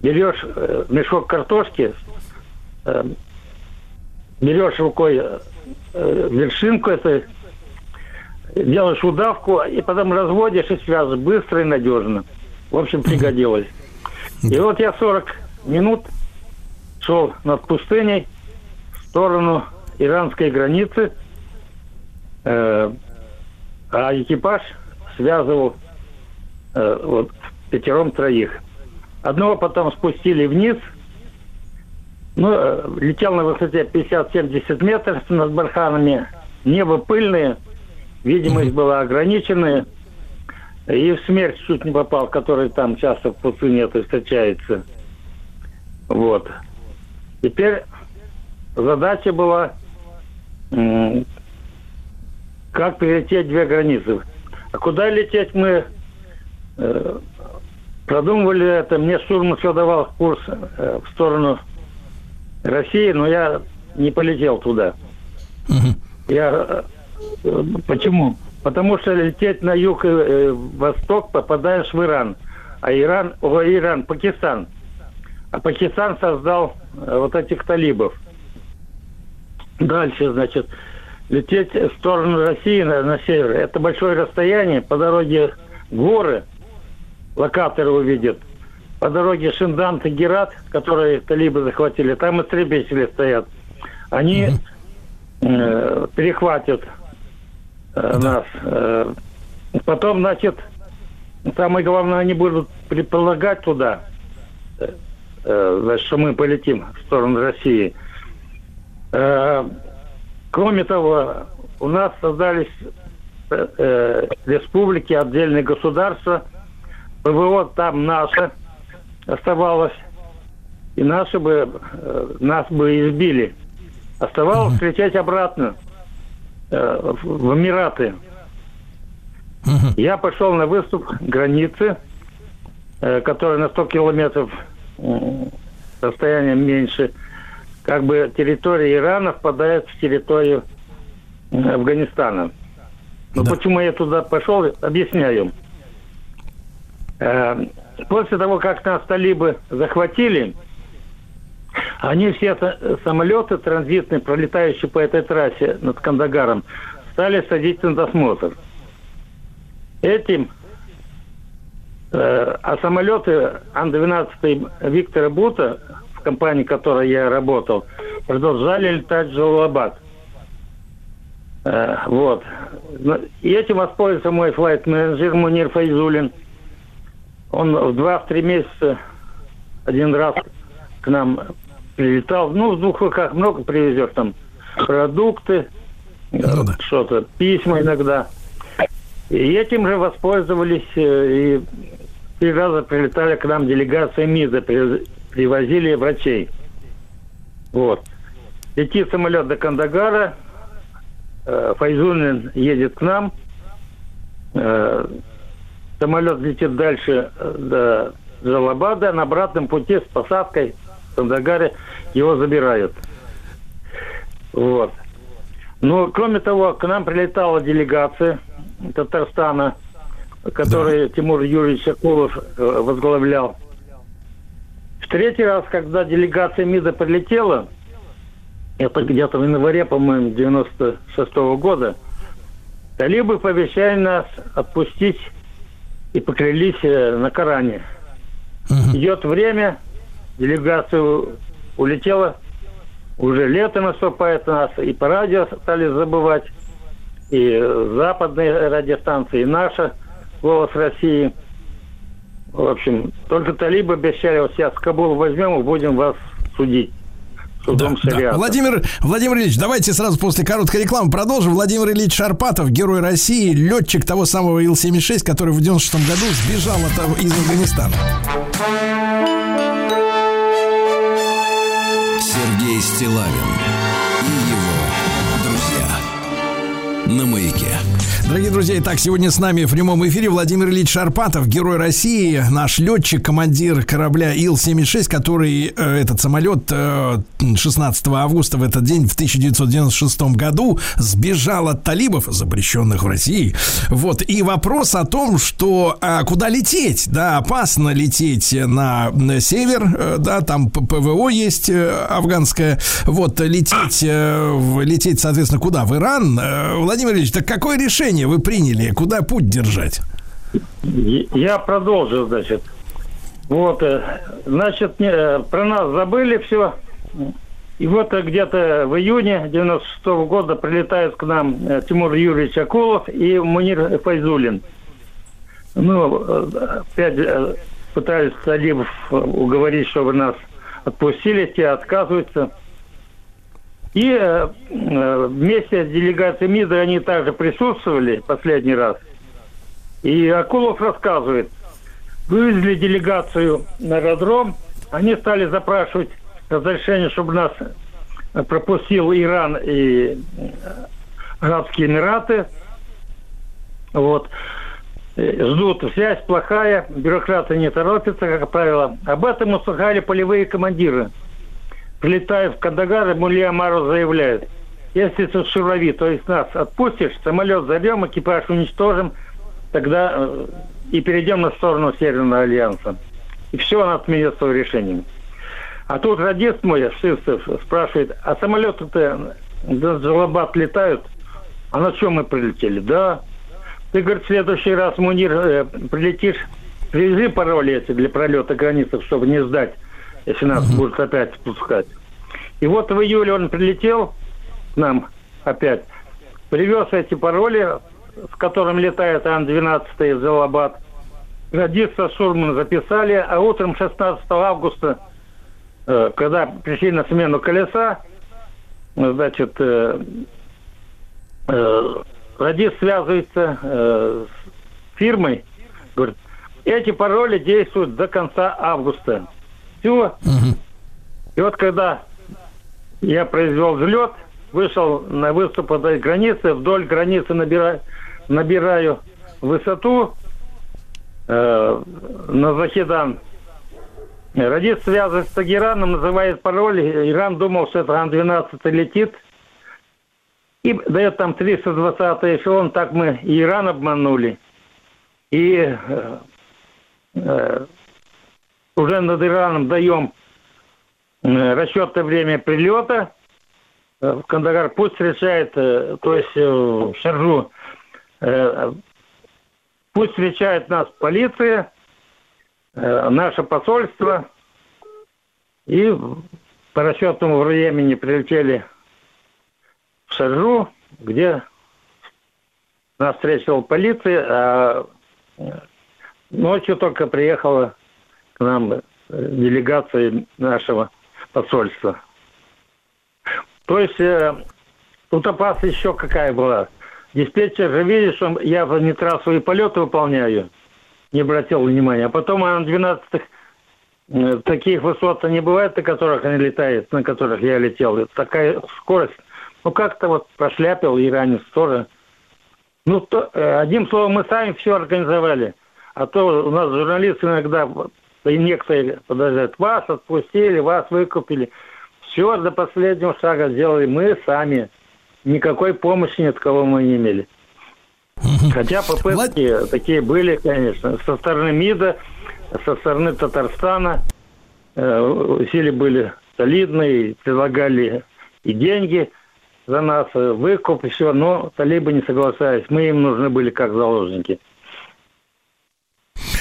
Берешь мешок картошки, берешь рукой вершинку этой, делаешь удавку, и потом разводишь и связываешь быстро и надежно. В общем, пригодилось. И вот я 40 минут шел над пустыней в сторону иранской границы, э, а экипаж связывал э, вот пятером троих. Одного потом спустили вниз, ну, э, летел на высоте 50-70 метров над барханами, небо пыльное, видимость была ограниченная. И в смерть чуть не попал, который там часто в пустыне это встречается. Вот. Теперь задача была, как перелететь две границы. А куда лететь мы э, продумывали это. Мне штурман все давал курс э, в сторону России, но я не полетел туда. Я э, почему? Потому что лететь на юг и э, восток попадаешь в Иран. А Иран, о, Иран, Пакистан. А Пакистан создал э, вот этих талибов. Дальше, значит, лететь в сторону России на, на север. Это большое расстояние. По дороге горы, локаторы увидят. По дороге Шиндан и Герат, которые талибы захватили, там истребители стоят. Они э, перехватят э, нас. Э, потом, значит, самое главное, они будут предполагать туда, э, значит, что мы полетим в сторону России. Кроме того, у нас создались республики, отдельные государства. ПВО там наше оставалось. И наши бы, нас бы избили. Оставалось лететь обратно э, в Эмираты. Я пошел на выступ границы, э, которая на 100 километров м, расстоянием меньше. Как бы территория Ирана впадает в территорию м, Афганистана. Но Да. почему я туда пошел, объясняю. Э, После того, как нас талибы захватили, они все са- самолеты транзитные, пролетающие по этой трассе над Кандагаром, стали садить на досмотр. Этим э, а самолеты Ан-12 Виктора Бута, в компании, в которой я работал, продолжали летать в Джалалабад. Э, вот. Но- И этим воспользовался мой флайт-менеджер Мунир Файзулин. Он в два-три месяца один раз к нам прилетал. Ну, в двух руках много привезешь там продукты, Ну да. что-то, письма иногда. И этим же воспользовались э, и три раза прилетали к нам делегация МИДа, при- привозили врачей. Вот. Летит самолет до Кандагара, э, Файзулин едет к нам, э, самолет летит дальше до Джалабада, на обратном пути с посадкой Кандагаре его забирают. Вот. Ну, кроме того, к нам прилетала делегация Татарстана, которую Тимур Юрьевич Акулов э, возглавлял. В третий раз, когда делегация МИДа прилетела, это где-то в январе, по-моему, 96 года, талибы пообещали нас отпустить и поклялись э, на Коране. Идет время, делегация у- улетела, уже лето наступает на нас, и по радио стали забывать, и западные радиостанции, и наша «Голос России». В общем, только талибы обещали, вот сейчас Кабул возьмем и будем вас судить. Да. шариата. Владимир, Владимир Ильич, давайте сразу после короткой рекламы продолжим. Владимир Ильич Шарпатов, герой России, летчик того самого Ил-76, который в 96 году сбежал от, из Афганистана. Сергей Стилавин и его друзья. На маяке. Дорогие друзья, итак, сегодня с нами в прямом эфире Владимир Ильич Шарпатов, герой России, наш летчик, командир корабля Ил-76, который э, этот самолет э, 16 августа в этот день в 1996 году сбежал от талибов, запрещенных в России. Вот, и вопрос о том, что а, куда лететь, да, опасно лететь на, на север, э, да, там ПВО есть э, афганское, вот, лететь, э, лететь, соответственно, куда? В Иран? Э, Владимир Ильич, так какое решение вы приняли? Куда путь держать? Я продолжу, значит. Вот, э, значит, э, про нас забыли все. И вот э, где-то в июне 96 года прилетают к нам Тимур Юрьевич Акулов и Мунир Файзулин. Ну, опять пытались талибов уговорить, чтобы нас отпустили, те отказываются. И э, э, вместе с делегацией МИДа они также присутствовали последний раз. И Акулов рассказывает, вывезли делегацию на аэродром, они стали запрашивать разрешение, чтобы нас пропустил Иран и э, Арабские Эмираты. Вот. Ждут, связь плохая, бюрократы не торопятся, как правило. Об этом услыхали полевые командиры. Прилетая в Кандагар, Мулья Мару заявляет, если тут шурави, то есть нас отпустишь, самолет зайдем, экипаж уничтожим, тогда э, и перейдем на сторону Северного Альянса. И все, он отменит свое решение. А тут радист мой, Шивцев, спрашивает, а самолеты-то до Джалабад летают? А на чем мы прилетели? Да. Ты, говорит, в следующий раз, Мунир, э, прилетишь, привези пароли эти для пролета границы, чтобы не сдать, если нас будут опять спускать. И вот в июле он прилетел к нам опять, привез эти пароли, с которым летает Ан-12 из Алабад. Радист со штурман записали, а утром 16 августа, э, когда пришли на смену колеса, значит, э, э, радист связывается с фирмой, говорит, эти пароли действуют до конца августа. Все. И вот когда я произвел взлет, вышел на выступ этой границы, вдоль границы набираю, набираю высоту э, на Захидан. Радист связывается с Тагираном, называет пароль. Иран думал, что это Ан-12 летит. И дает там 320 эшелон. Так мы и Иран обманули. И э, э, уже над Ираном даем э, расчетное время прилета э, в Кандагар. Пусть решает, э, то есть в Шаржу, пусть встречает нас полиция, наше посольство. И по расчетному времени прилетели в Шаржу, где нас встретила полиция, а ночью только приехала к нам э, делегация нашего посольства. То есть э, тут опасность еще какая была. Диспетчер же видит, что я не трассовые полеты выполняю, не обратил внимания. А потом на 12 э, таких высот не бывает, на которых они летают, на которых я летел. Такая скорость. Ну, как-то вот прошляпил иранец тоже. Ну, то, э, одним словом, мы сами все организовали. А то у нас журналисты иногда и некоторые подождут, вас отпустили, вас выкупили. Все до последнего шага сделали мы сами. Никакой помощи ни от кого мы не имели. Хотя попытки такие были, конечно, со стороны МИДа, со стороны Татарстана. Э, Усилия были солидные, предлагали и деньги за нас, э, выкуп, и все, но талибы не соглашались. Мы им нужны были как заложники.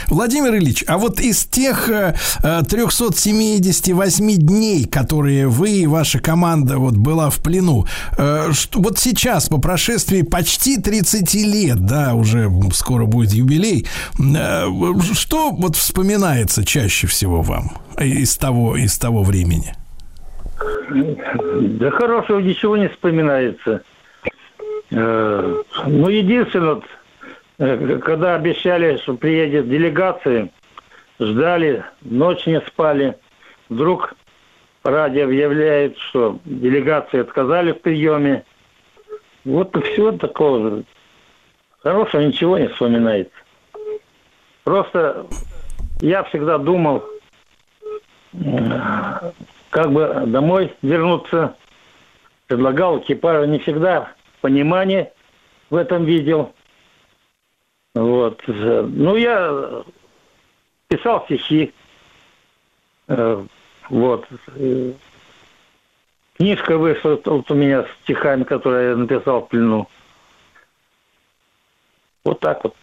Владимир Ильич, а вот из тех э, э, 378 дней, которые вы и ваша команда вот была в плену, э, что, вот сейчас, по прошествии почти 30 лет, да, уже скоро будет юбилей, э, что вот вспоминается чаще всего вам из того, из того времени? Да хорошего ничего не вспоминается. Э, Ну, единственное, э, когда обещали, что приедет делегация, ждали, ночь не спали. Вдруг радио объявляет, что делегации отказали в приеме. Вот и все такого. Хорошего ничего не вспоминается. Просто я всегда думал, э, как бы домой вернуться. Предлагал экипажу не всегда понимание в этом видел. Вот. Ну, я писал стихи. Э, Вот. Э, Книжка вышла вот у меня с стихами, которые я написал в плену. Вот так вот.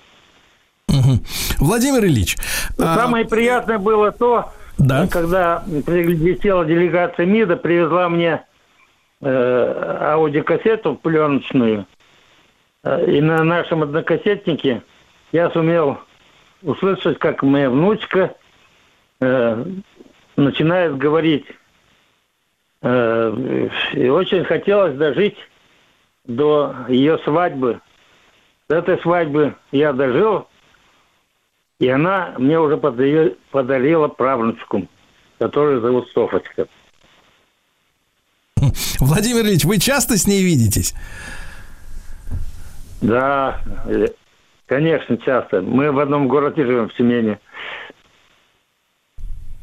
Владимир Ильич, а, Самое приятное было то, Да. когда прилетела делегация МИДа, привезла мне э, аудиокассету пленочную. Э, И на нашем однокассетнике я сумел услышать, как моя внучка э, начинает говорить Э, И очень хотелось дожить до ее свадьбы. До этой свадьбы я дожил, и она мне уже подарила, подарила правнучку, которую зовут Софочка. Владимир Ильич, вы часто с ней видитесь? Да, э, конечно, часто. Мы в одном городе живем, в Тюмени.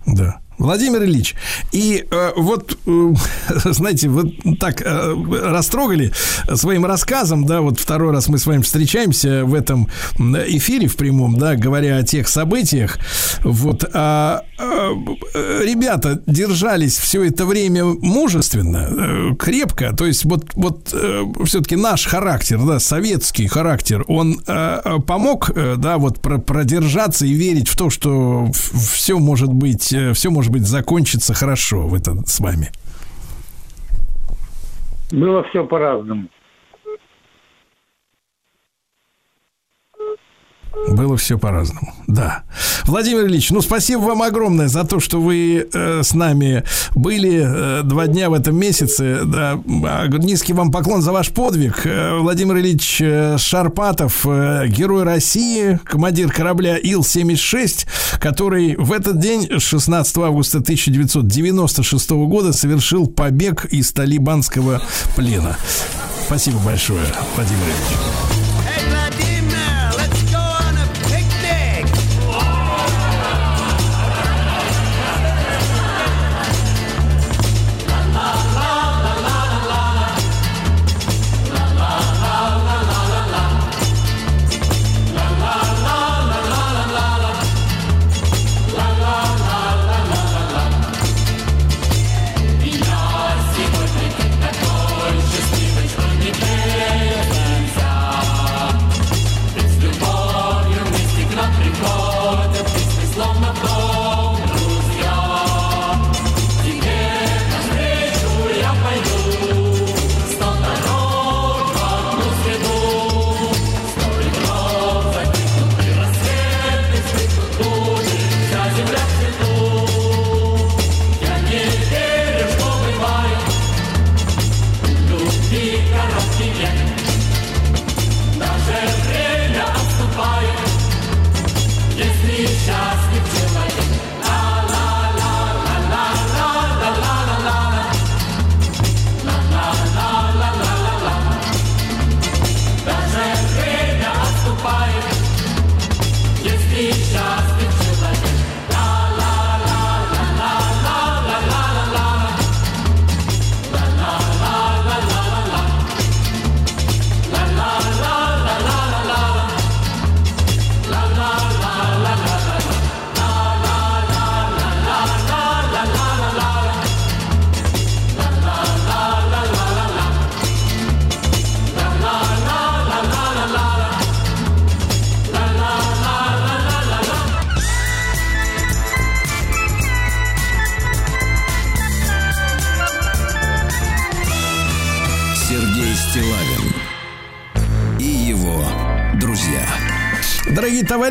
Да. Владимир Ильич, и э, вот, э, знаете, вот так э, растрогали своим рассказом, да, вот второй раз мы с вами встречаемся в этом эфире в прямом, да, говоря о тех событиях, вот, а, ребята держались все это время мужественно, э, крепко, то есть вот, вот э, все-таки наш характер, да, советский характер, он э, э, помог, э, да, вот про- продержаться и верить в то, что все может быть, все может быть закончится хорошо в это с вами. Было все по-разному. Было все по-разному. Да. Владимир Ильич, ну спасибо вам огромное за то, что вы э, с нами были э, два дня в этом месяце. Да. А, Низкий вам поклон за ваш подвиг. Э, Владимир Ильич э, Шарпатов, э, герой России, командир корабля Ил-76, который в этот день, 16 августа 1996 года, совершил побег из талибанского плена. Спасибо большое, Владимир Ильич.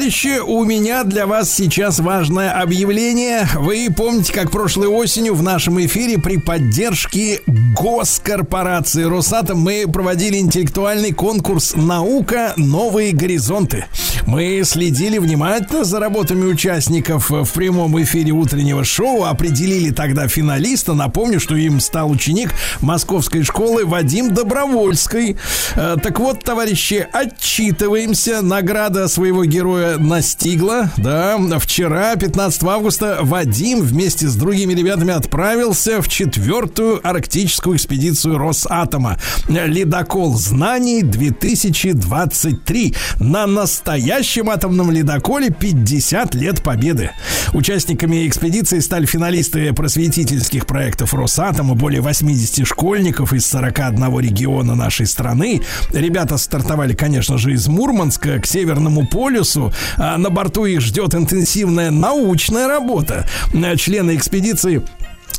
Товарищи, у меня для вас сейчас важное объявление. Вы помните, как прошлой осенью в нашем эфире при поддержке госкорпорации Росатом мы проводили интеллектуальный конкурс «Наука. Новые горизонты». Мы следили внимательно за работами участников в прямом эфире утреннего шоу, определили тогда финалиста. Напомню, что им стал ученик московской школы Вадим Добровольской. Э, Так вот, товарищи, отчитываемся. Награда своего героя настигла. Да, вчера, 15 августа, Вадим вместе с другими ребятами отправился в четвертую арктическую экспедицию Росатома. Ледокол знаний 2023. На настоящем атомном ледоколе 50 лет победы. Участниками экспедиции стали финалисты просветительских проектов Росатома, более 80 школьников из 41 региона нашей страны. Ребята стартовали, конечно же, из Мурманска к Северному полюсу. А на борту их ждет интенсивная научная работа. Члены экспедиции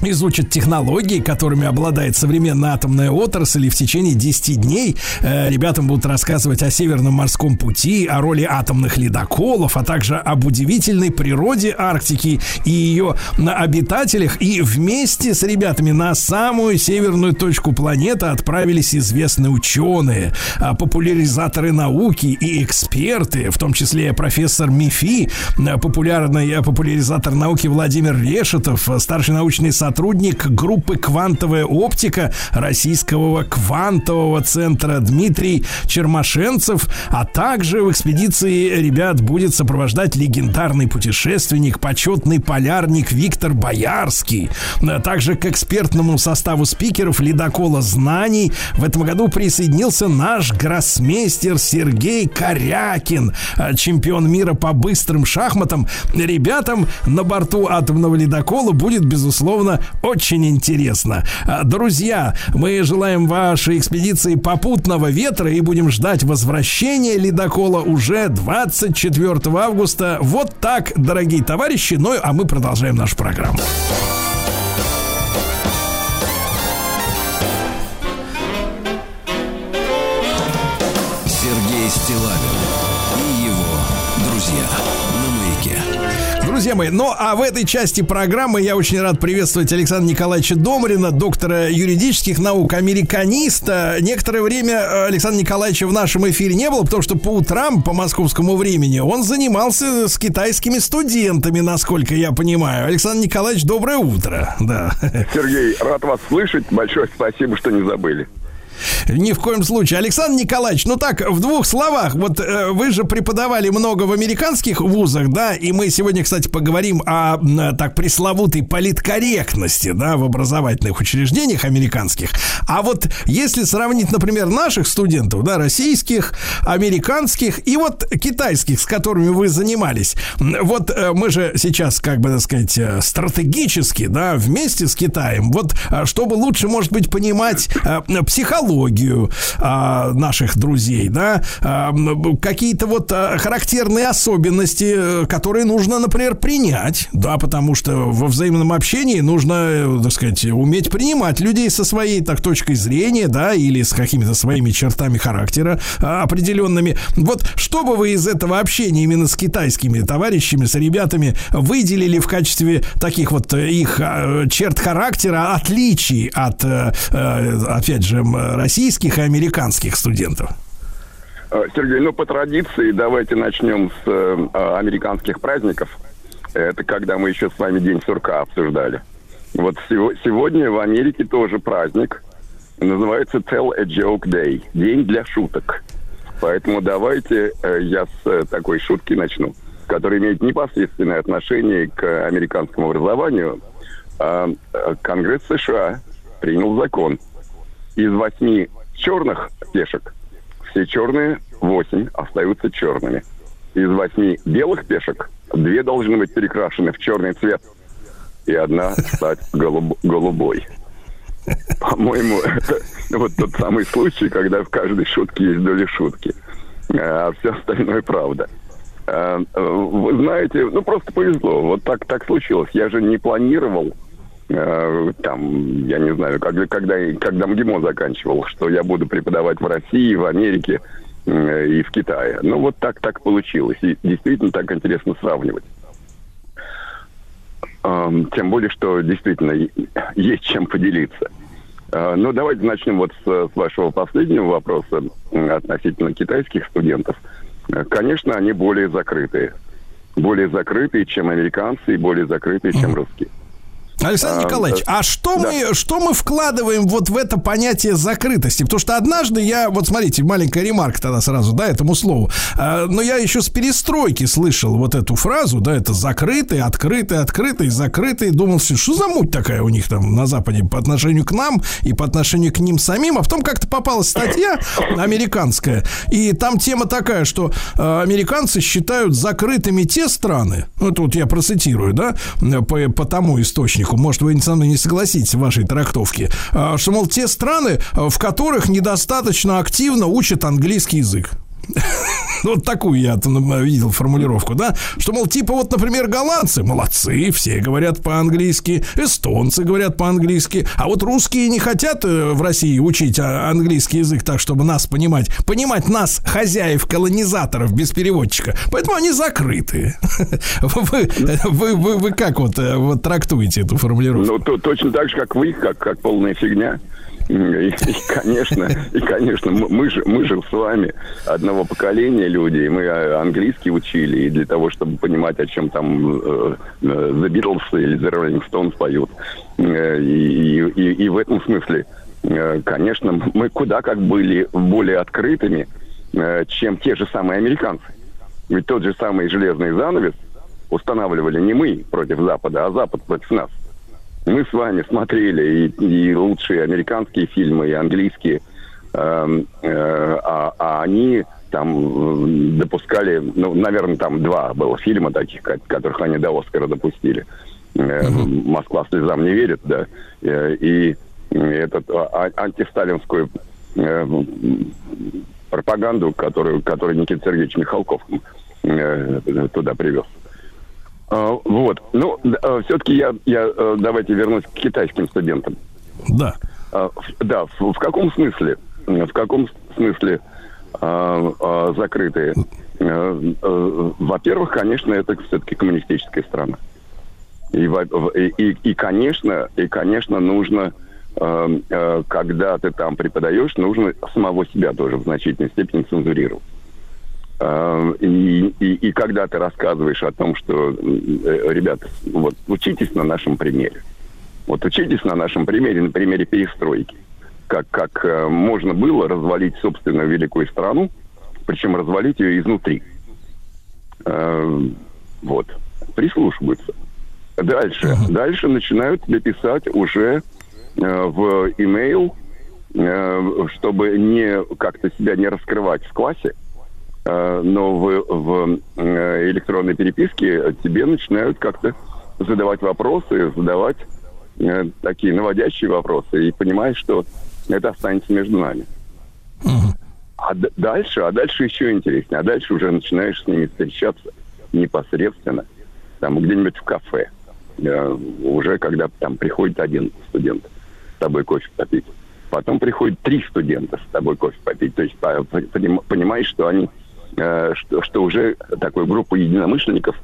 изучат технологии, которыми обладает современная атомная отрасль, и в течение 10 дней э, ребятам будут рассказывать о Северном морском пути, о роли атомных ледоколов, а также об удивительной природе Арктики и ее обитателях. И вместе с ребятами на самую северную точку планеты отправились известные ученые, а, популяризаторы науки и эксперты, в том числе профессор МИФИ, э, популярный э, популяризатор науки Владимир Решетов, старший научный сотрудник группы «Квантовая оптика» Российского квантового центра Дмитрий Чермашенцев, а также в экспедиции ребят будет сопровождать легендарный путешественник, почетный полярник Виктор Боярский. Также к экспертному составу спикеров ледокола знаний в этом году присоединился наш гроссмейстер Сергей Корякин, чемпион мира по быстрым шахматам. Ребятам на борту атомного ледокола будет, безусловно, очень интересно. А, Друзья, мы желаем вашей экспедиции попутного ветра и будем ждать возвращения ледокола уже 24 августа. Вот так, дорогие товарищи. Ну, а мы продолжаем нашу программу. Мои, ну а в этой части программы я очень рад приветствовать Александра Николаевича Домрина, доктора юридических наук, американиста. Некоторое время э, Александра Николаевича в нашем эфире не было, потому что по утрам, по московскому времени, он занимался с китайскими студентами, насколько я понимаю. Александр Николаевич, доброе утро. Да. Сергей, рад вас слышать. Большое спасибо, что не забыли. Ни в коем случае. Александр Николаевич, ну так, в двух словах. Вот э, вы же преподавали много в американских вузах, да, и мы сегодня, кстати, поговорим о м, так пресловутой политкорректности, да, в образовательных учреждениях американских. А вот если сравнить, например, наших студентов, да, российских, американских и вот китайских, с которыми вы занимались, вот э, мы же сейчас, как бы, так сказать, э, стратегически, да, вместе с Китаем, вот э, чтобы лучше, может быть, понимать э, психологию а, наших друзей, да, а, какие-то вот а, характерные особенности, э, которые нужно, например, принять, да, потому что во взаимном общении нужно, э, так сказать, уметь принимать людей со своей так точкой зрения, да, или с какими-то своими чертами характера а, определенными. Вот что бы вы из этого общения именно с китайскими товарищами, с ребятами выделили в качестве таких вот э, их а, черт характера, отличий от, опять же, российских и американских студентов? Э, Сергей, ну по традиции давайте начнем с э, э, американских праздников. Это когда мы еще с вами День сурка обсуждали. Вот сего- сегодня в Америке тоже праздник. Называется Tell a Joke Day. День для шуток. Поэтому давайте э, я с э, такой шутки начну, которая имеет непосредственное отношение к американскому образованию. А, э, Конгресс США принял закон. Из восьми черных пешек все черные, восемь остаются черными. Из восьми белых пешек две должны быть перекрашены в черный цвет, и одна стать голуб- голубой. По-моему, это вот тот самый случай, когда в каждой шутке есть доля шутки, а все остальное правда. А, э, Вы знаете, ну просто повезло, вот так так случилось. Я же не планировал там, я не знаю, когда, когда, когда МГИМО заканчивал, что я буду преподавать в России, в Америке э, и в Китае. Ну, вот так так получилось. И действительно так интересно сравнивать. Эм, Тем более, что действительно есть чем поделиться. Э, Ну, давайте начнем вот с, с вашего последнего вопроса относительно китайских студентов. Э, Конечно, они более закрытые. Более закрытые, чем американцы, и более закрытые, чем русские. Александр А, Николаевич, а что Да. мы что мы вкладываем вот в это понятие закрытости? Потому что однажды я, вот смотрите, маленькая ремарка тогда сразу, да, этому слову. А, но я еще с перестройки слышал вот эту фразу, да, это закрытый, открытый, открытый, закрытый. Думал, все, что за муть такая у них там на Западе по отношению к нам и по отношению к ним самим. А потом как-то попалась статья американская, и там тема такая, что э, американцы считают закрытыми те страны, ну, вот я процитирую, да, по, по тому источнику, может, вы со мной не согласитесь в вашей трактовке, а, что, мол, те страны, а, в которых недостаточно активно учат английский язык. Вот такую я там видел формулировку, да, что, мол, типа вот, например, голландцы молодцы, все говорят по-английски, эстонцы говорят по-английски, а вот русские не хотят э, в России учить а, английский язык так, чтобы нас понимать, понимать нас, хозяев, колонизаторов без переводчика, поэтому они закрыты. Вы, вы, вы, вы как вот, э, вот трактуете эту формулировку? Ну, то, точно так же, как вы, как, как полная фигня. И, и, конечно, и, конечно, мы же, мы же с вами одного поколения люди, и мы а, английский учили, и для того, чтобы понимать, о чем там э, э, The Beatles или The Rolling Stones поют. Э, И, и, и в этом смысле, э, конечно, мы куда как были более открытыми, чем те же самые американцы. Ведь тот же самый железный занавес устанавливали не мы против Запада, а Запад против нас. Мы с вами смотрели и, и лучшие американские фильмы, и английские, эм, э, а, а они там допускали, ну, наверное, там два было фильма таких, ко- которых они до Оскара допустили. Э, Москва слезам не верит, да. Э, и этот а, а- антисталинскую э, пропаганду, которую, которую Никита Сергеевич Михалков э, туда привез. А, Вот. Ну, все-таки я, я э, давайте вернусь к китайским студентам. Да. А, Да, в, в каком смысле? В каком смысле а, а, закрытые? Э, э, Во-первых, конечно, это все-таки коммунистическая страна. И, и, и- конечно, и, конечно, нужно, когда ты там преподаешь, нужно самого себя тоже в значительной степени цензурировать. Э, И, и, и когда ты рассказываешь о том, что, э, ребята, вот учитесь на нашем примере. Вот учитесь на нашем примере, на примере перестройки. Как, как э, можно было развалить собственную великую страну, причем развалить ее изнутри. Э, вот. Прислушиваются. Дальше. Дальше начинают тебе писать уже э, в имейл, чтобы не как-то себя не раскрывать в классе, но в, в э, электронной переписке тебе начинают как-то задавать вопросы, задавать э, такие наводящие вопросы, и понимаешь, что это останется между нами. А д- дальше, а дальше еще интереснее. А дальше уже начинаешь с ними встречаться непосредственно, там где-нибудь в кафе. Э, уже когда там приходит один студент с тобой кофе попить. Потом приходит три студента с тобой кофе попить. То есть по- по- поним- понимаешь, что они, э, что, что уже такую группу единомышленников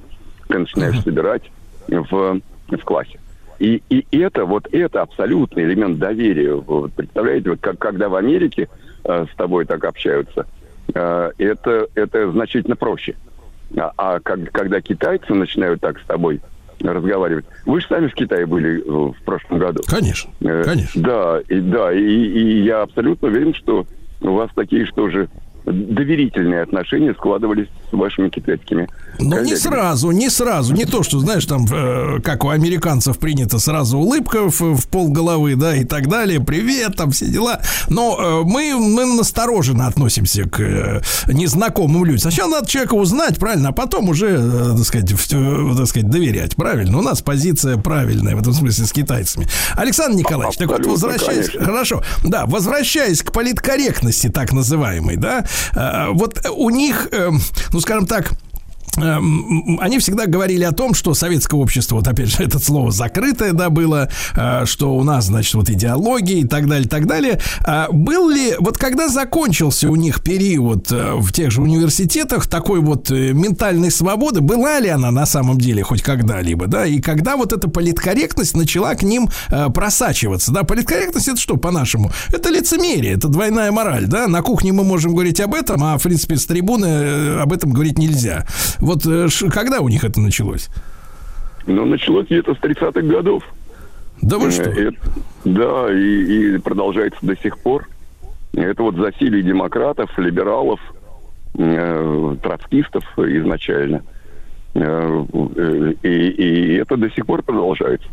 ты начинаешь собирать в, в классе. И, и это, вот это абсолютный элемент доверия. Вот, представляете, вот как, когда в Америке э, с тобой так общаются, э, это, это значительно проще. А, а как- когда китайцы начинают так с тобой разговаривать. Вы же сами в Китае были э, в прошлом году. Конечно, Э, конечно. Да, и, да, и, и я абсолютно уверен, что у вас такие, что же доверительные отношения складывались с вашими китайскими Но не сразу, не сразу. Не то, что, знаешь, там, э, как у американцев принято, сразу улыбка в, в пол головы, да, и так далее. Привет, там все дела. Но э, мы, мы настороженно относимся к э, незнакомым людям. Сначала надо человека узнать, правильно, а потом уже, э, так сказать, в- э, так сказать, доверять, правильно. У нас позиция правильная в этом смысле с китайцами. Александр Николаевич, так вот, Абсолютно, возвращаясь, конечно. хорошо, да, возвращаясь к политкорректности так называемой, да, вот у них, э, ну, скажем так, Эм, они всегда говорили о том, что советское общество, вот опять же, это слово закрытое, да, было, э, что у нас, значит, вот идеология и так далее, так далее. А был ли, вот когда закончился у них период э, в тех же университетах такой вот э, ментальной свободы, была ли она на самом деле хоть когда-либо, да, и когда вот эта политкорректность начала к ним просачиваться, да, политкорректность это что, по-нашему? Это лицемерие, это двойная мораль, да, на кухне мы можем говорить об этом, а, в принципе, с трибуны об этом говорить нельзя. Вот э, когда у них это началось? Ну, началось где-то с 30-х годов. Да вы что? Э, это- да, и, и продолжается до сих пор. Это вот засилие демократов, либералов, э, троцкистов изначально. Э, э, И, и это до сих пор продолжается.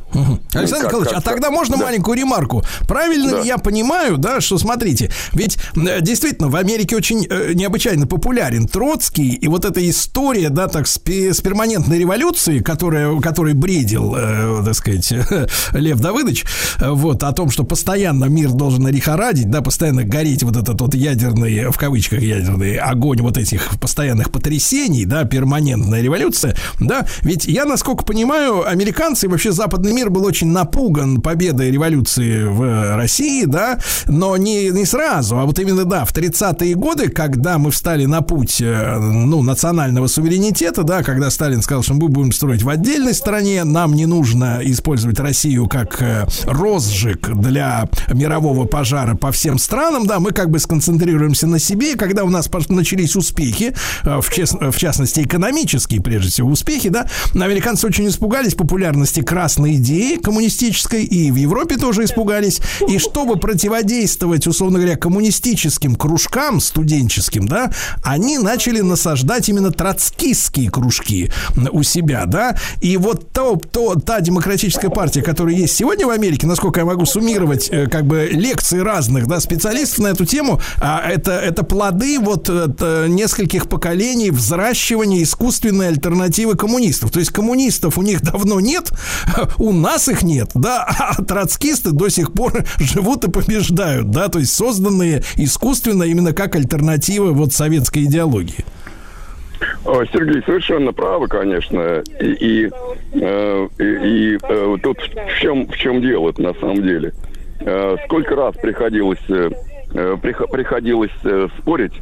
Александр Как- Николаевич, как- а тогда можно да. маленькую ремарку? Правильно Да. ли я понимаю, да, что смотрите, ведь э, действительно в Америке очень э, необычайно популярен Троцкий, и вот эта история, да, так, с, с перманентной революцией, которая, которой бредил, э, так сказать, Лев Давыдович, вот, о том, что постоянно мир должен лихорадить, да, постоянно гореть вот этот вот ядерный, в кавычках ядерный огонь вот этих постоянных потрясений, да, перманентная революция, да, ведь я, насколько понимаю, американцы и вообще западный мир был очень напуган победой революции в России, да, но не, не сразу, а вот именно, да, в 30-е годы, когда мы встали на путь, э, ну, национального суверенитета, да, когда Сталин сказал, что мы будем строить в отдельной стране, нам не нужно использовать Россию как э, розжиг для мирового пожара по всем странам, да, мы как бы сконцентрируемся на себе, когда у нас начались успехи, э, в, чес- в частности, экономические, прежде всего, успехи, да, американцы очень испугались популярности красной идеи коммунистической, и в Европе тоже испугались, и чтобы противодействовать, условно говоря, коммунистическим кружкам студенческим, да, они начали насаждать именно троцкистские кружки у себя, да, и вот то, то, та демократическая партия, которая есть сегодня в Америке, насколько я могу суммировать, э, как бы лекции разных, да, специалистов на эту тему, а это, это плоды вот э, т- нескольких поколений взращивания искусственной альтернативы коммунистов. То есть коммунистов у них давно нет, у нас их нет, да, а троцкисты до сих пор живут и побеждают, да, то есть созданные искусственно именно как альтернатива вот советской идеологии. Сергей, совершенно правы, конечно. И, и, э, и- э, тут в чем, в чем дело на самом деле? Э, сколько раз приходилось, э, э, прихо- приходилось спорить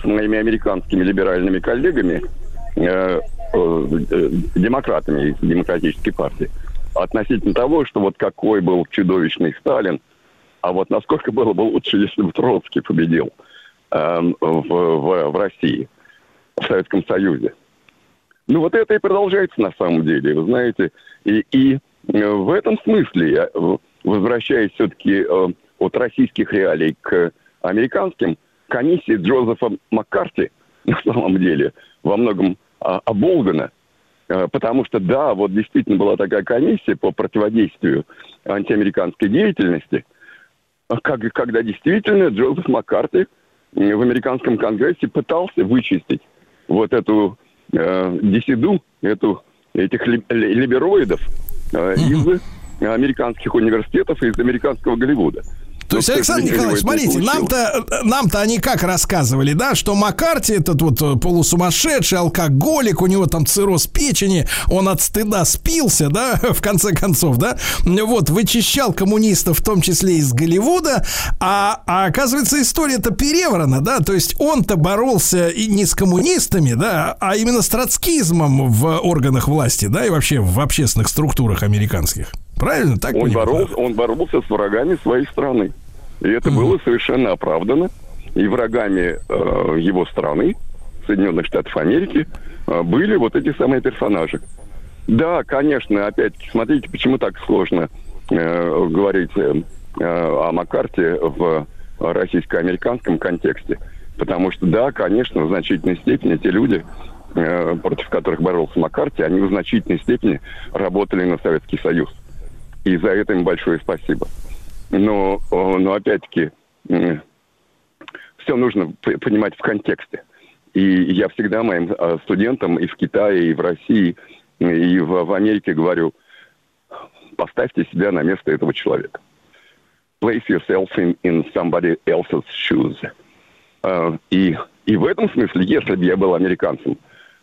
с моими американскими либеральными коллегами, демократами из демократической партии, относительно того, что вот какой был чудовищный Сталин, а вот насколько было бы лучше, если бы Троцкий победил эм, в, в- в России в Советском Союзе. Ну вот это и продолжается на самом деле, вы знаете. И, и э, в этом смысле, э, возвращаясь все-таки э, от российских реалий к американским, комиссия Джозефа Маккарти на самом деле во многом а, оболгана, Э, потому что да, вот действительно была такая комиссия по противодействию антиамериканской деятельности, а как, когда действительно Джозеф Маккарти в американском конгрессе пытался вычистить вот эту э, десиду, эту, этих ли- либероидов э, из американских университетов и из американского Голливуда. То есть, Александр Николаевич, смотрите, нам-то, нам-то они как рассказывали, да, что Маккарти этот вот э, полусумасшедший алкоголик, у него там цирроз печени, он от стыда спился, да, в конце концов, да, вот, вычищал коммунистов, в том числе из Голливуда, а, а оказывается, история-то переврана, да, то есть он-то боролся и не с коммунистами, да, а именно с троцкизмом в органах власти, да, и вообще в общественных структурах американских. Правильно? Так Он боролся, он боролся с врагами своей страны. И это было совершенно оправдано. И врагами э, его страны, Соединенных Штатов Америки, э, были вот эти самые персонажи. Да, конечно, опять-таки, смотрите, почему так сложно э, говорить э, о Маккарте в российско-американском контексте. Потому что, да, конечно, в значительной степени те люди, э, против которых боролся Маккарти, они в значительной степени работали на Советский Союз. И за это им большое спасибо. Но, но опять-таки, все нужно понимать в контексте. И я всегда моим э, студентам и в Китае, и в России, и в, в Америке говорю, поставьте себя на место этого человека. Place yourself in, in somebody else's shoes. Э, И, и в этом смысле, если бы я был американцем,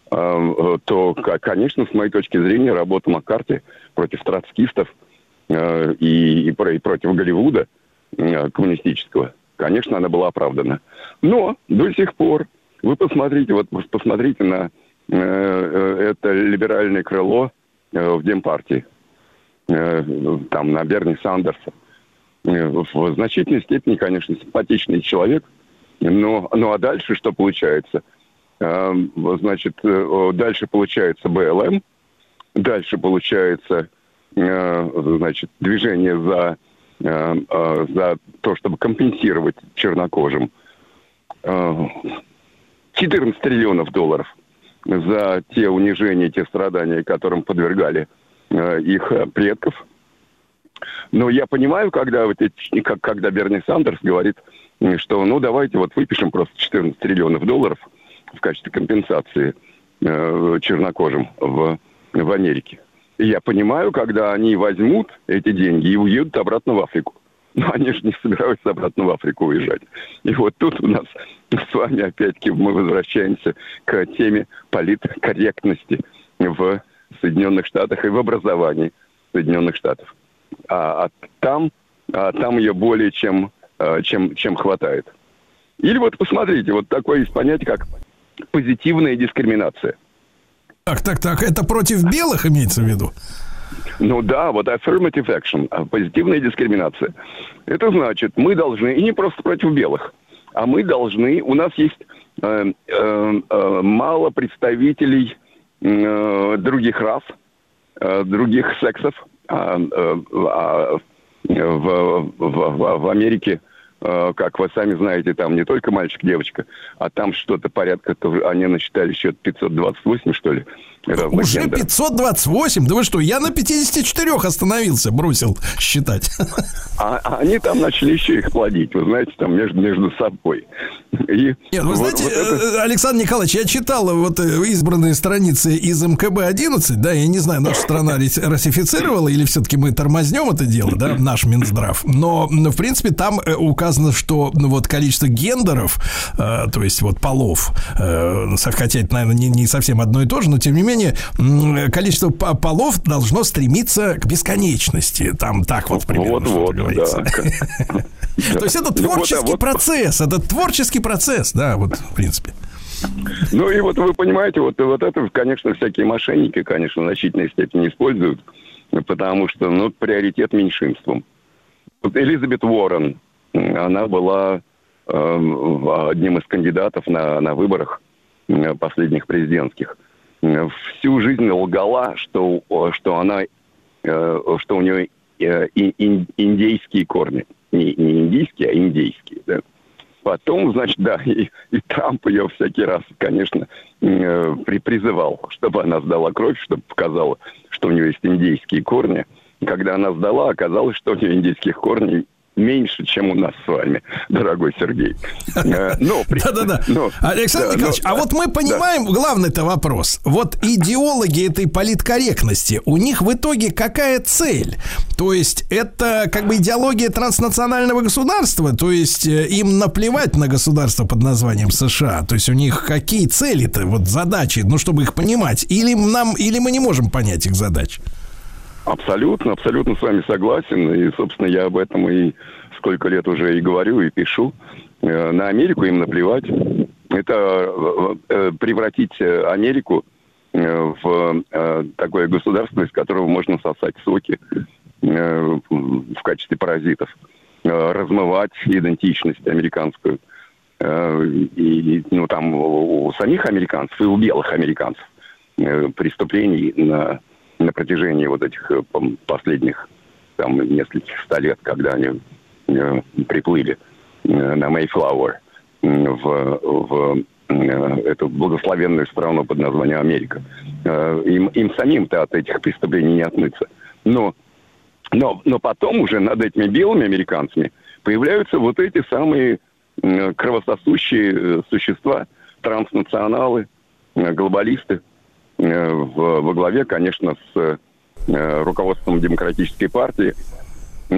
э, то, конечно, с моей точки зрения, работа Маккарти против троцкистов э, и, и и против Голливуда э, коммунистического, конечно, она была оправдана. Но до сих пор, вы посмотрите, вот посмотрите на э, это либеральное крыло в Демпартии, э, там на Берни Сандерса. В значительной степени, конечно, симпатичный человек, но, ну а дальше что получается? Значит, дальше получается БЛМ, дальше получается значит, движение за, э, э, за то, чтобы компенсировать чернокожим э, 14 триллионов долларов за те унижения, те страдания, которым подвергали э, их э, предков. Но я понимаю, когда, вот эти, когда Берни Сандерс говорит, что ну давайте вот выпишем просто 14 триллионов долларов в качестве компенсации э, чернокожим в, в Америке. Я понимаю, когда они возьмут эти деньги и уедут обратно в Африку. Но они же не собираются обратно в Африку уезжать. И вот тут у нас с вами опять-таки мы возвращаемся к теме политкорректности в Соединенных Штатах и в образовании Соединенных Штатов. А, а там, а там ее более чем, а, чем, чем хватает. Или вот посмотрите, вот такое есть понятие, как позитивная дискриминация. Так, так, так, это против белых имеется в виду? Ну да, вот affirmative action, а позитивная дискриминация. Это значит, мы должны, и не просто против белых, а мы должны, у нас есть э, э, э, мало представителей э, других рас, э, других сексов, а, э, а, в, в, в, в Америке э, как вы сами знаете, там не только мальчик-девочка, а там что-то порядка, они насчитали счет 528, что ли. разных Уже гендеров. 528? Да вы что, я на 54 остановился, бросил считать. А, а они там начали еще их плодить, вы знаете, там между, между собой. И Нет, вы вот- знаете, вот это- э, Александр Николаевич, я читал вот э, избранные страницы из МКБ-11, да, я не знаю, наша страна ратифицировала или все-таки мы тормознем это дело, да, наш Минздрав, но, в принципе, там э, указано, что ну, вот количество гендеров, э, то есть вот полов, э, хотя это, наверное, не, не совсем одно и то же, но тем не менее, количество по- полов должно стремиться к бесконечности, там так вот примерно Вот, вот, говорится. да. То есть это Ну, а творческий процесс, это творческий процесс, да, вот, в принципе. Ну и вот вы понимаете, вот, вот это, конечно, всякие мошенники, конечно, в значительной степени используют, потому что, ну, приоритет меньшинством. Вот Элизабет Уоррен, она была эм, одним из кандидатов на, на выборах последних президентских. Всю жизнь лгала, что, что она, э, что у нее э, ин- ин- индейские корни. Не, не индийские, а индейские, да. Потом, значит, да, и, и Трамп ее всякий раз, конечно, э, при, призывал, чтобы она сдала кровь, чтобы показала, что у нее есть индейские корни. Когда она сдала, оказалось, что у нее индейских корней меньше, чем у нас с вами, дорогой Сергей. Э, Да-да-да. Александр Николаевич, а вот мы понимаем, главный-то вопрос. Вот идеологи этой политкорректности, у них в итоге какая цель? То есть это как бы идеология транснационального государства, то есть э, им наплевать на государство под названием США. То есть у них какие цели-то, вот задачи, ну, чтобы их понимать? Или нам, или мы не можем понять их задач? Абсолютно, абсолютно с вами согласен. И, собственно, я об этом и сколько лет уже и говорю, и пишу. Э, На Америку им наплевать. Это э, э, превратить Америку в такое государство, из которого можно сосать соки в качестве паразитов, размывать идентичность американскую. И, ну, там у самих американцев и у белых американцев преступлений на, на протяжении вот этих э, последних там нескольких ста лет, когда они э, приплыли э, на Мейфлауэр в, в эту благословенную страну под названием Америка. Им, им самим-то от этих преступлений не отмыться. Но, но, но потом уже над этими белыми американцами появляются вот эти самые кровососущие существа, транснационалы, глобалисты, в- во главе, конечно, с э, руководством демократической партии.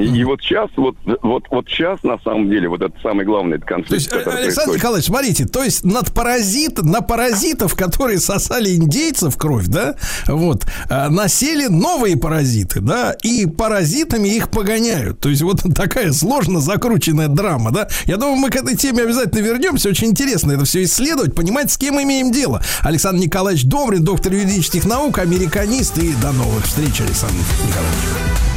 И, и вот сейчас, вот, вот, вот сейчас, на самом деле, вот это самый главный конфликт, То есть, э, который Александр происходит. Николаевич, смотрите, то есть над паразит, на паразитов, которые сосали индейцев кровь, да, вот, а, насели новые паразиты, да, и паразитами их погоняют. То есть вот такая сложно закрученная драма, да. Я думаю, мы к этой теме обязательно вернемся. Очень интересно это все исследовать, понимать, с кем имеем дело. Александр Николаевич Добрин, доктор юридических наук, американист. И до новых встреч, Александр Николаевич.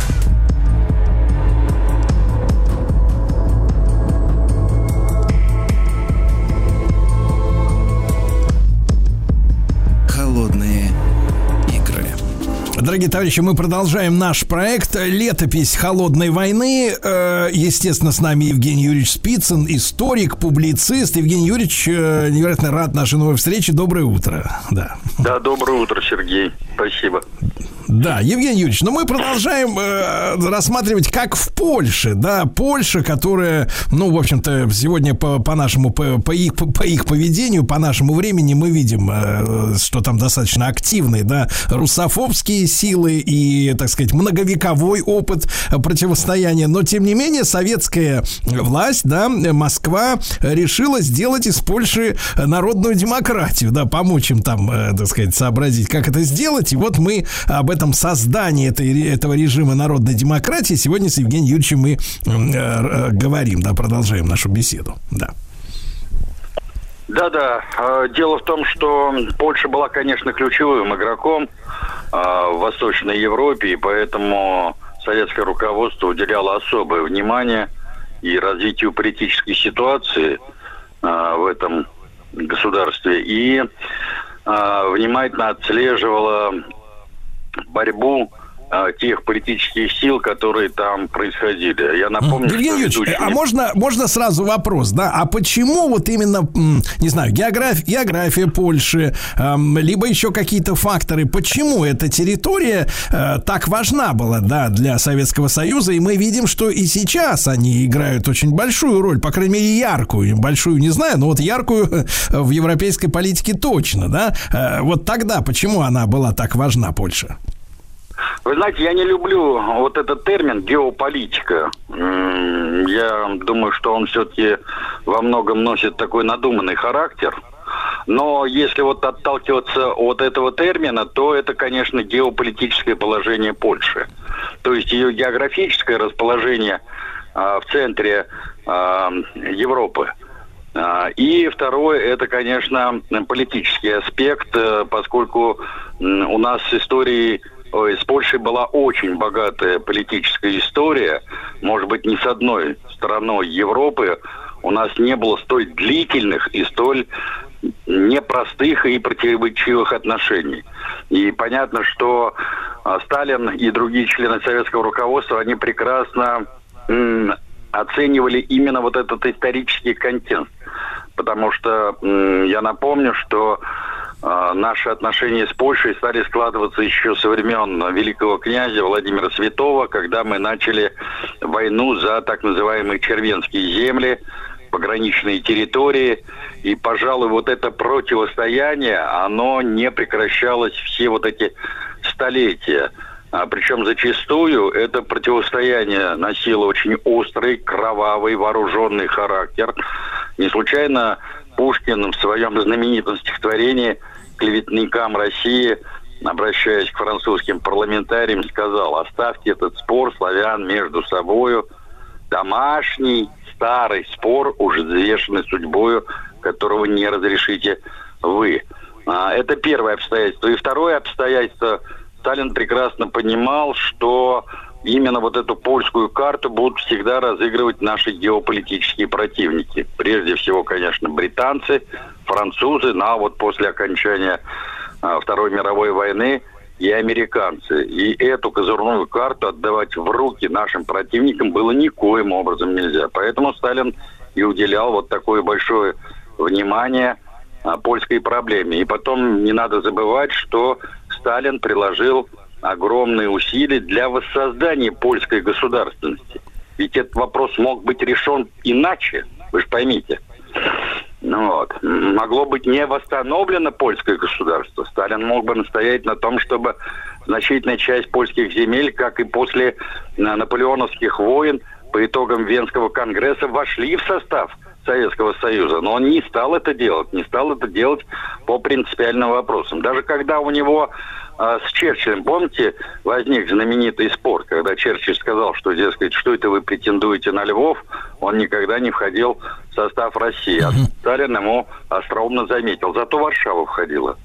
Дорогие товарищи, мы продолжаем наш проект «Летопись холодной войны». Э, Естественно, с нами Евгений Юрьевич Спицын, историк, публицист. Евгений Юрьевич, э, невероятно рад нашей новой встрече. Доброе утро. Да. Да, доброе утро, Сергей. Спасибо. Да, Евгений Юрьевич, но мы продолжаем э, рассматривать, как в Польше, да, Польша, которая, ну, в общем-то, сегодня по, по нашему, по, по, их, по их поведению, по нашему времени мы видим, э, что там достаточно активные, да, русофобские силы и, так сказать, многовековой опыт противостояния, но, тем не менее, советская власть, да, Москва решила сделать из Польши народную демократию, да, помочь им там, э, так сказать, сообразить, как это сделать, и вот мы об этом создании этой, этого режима народной демократии сегодня с Евгением Юрьевичем мы э, э, говорим, да, продолжаем нашу беседу, да. Да-да. Э, Дело в том, что Польша была, конечно, ключевым игроком э, в Восточной Европе, и поэтому советское руководство уделяло особое внимание и развитию политической ситуации э, в этом государстве, и внимательно отслеживало борьбу тех политических сил, которые там происходили. Я напомню, Евгений Юрьевич, ведущий- а можно, можно сразу вопрос, да? А почему вот именно, не знаю, география, география Польши, эм, либо еще какие-то факторы, почему эта территория э, так важна была, да, для Советского Союза? И мы видим, что и сейчас они играют очень большую роль, по крайней мере, яркую, большую не знаю, но вот яркую э, в европейской политике точно, да? Э, вот тогда почему она была так важна, Польша? Вы знаете, я не люблю вот этот термин геополитика. Я думаю, что он все-таки во многом носит такой надуманный характер. Но если вот отталкиваться от этого термина, то это, конечно, геополитическое положение Польши. То есть ее географическое расположение а, в центре а, Европы. А, И второе, это, конечно, политический аспект, э, поскольку у нас с историей, с Польшей была очень богатая политическая история. Может быть, ни с одной страной Европы у нас не было столь длительных и столь непростых и противоречивых отношений. И понятно, что а, Сталин и другие члены советского руководства, они прекрасно оценивали именно вот этот исторический контекст. Потому что я напомню, что наши отношения с Польшей стали складываться еще со времен великого князя Владимира Святого, когда мы начали войну за так называемые червенские земли, пограничные территории. И, пожалуй, вот это противостояние, оно не прекращалось все вот эти столетия. А, причем зачастую это противостояние носило очень острый, кровавый, вооруженный характер. Не случайно Пушкин в своем знаменитом стихотворении «Клеветникам России», обращаясь к французским парламентариям, сказал «Оставьте этот спор славян между собою, домашний, старый спор, уже взвешенный судьбою, которого не разрешите вы». А, Это первое обстоятельство. И второе обстоятельство – Сталин прекрасно понимал, что именно вот эту польскую карту будут всегда разыгрывать наши геополитические противники. Прежде всего, конечно, британцы, французы, ну а вот после окончания а, Второй мировой войны и американцы. И эту козырную карту отдавать в руки нашим противникам было никоим образом нельзя. Поэтому Сталин и уделял вот такое большое внимание а, польской проблеме. И потом не надо забывать, что Сталин приложил огромные усилия для воссоздания польской государственности. Ведь этот вопрос мог быть решен иначе, вы же поймите. Ну вот. Могло быть не восстановлено польское государство. Сталин мог бы настоять на том, чтобы значительная часть польских земель, как и после э, наполеоновских войн, по итогам Венского конгресса вошли в состав Советского Союза. Но он не стал это делать, не стал это делать по принципиальным вопросам. Даже когда у него а, с Черчиллем, помните, возник знаменитый спор, когда Черчилль сказал, что, дескать, что это вы претендуете на Львов, он никогда не входил в состав России. А Сталин ему остроумно заметил, зато Варшава входила.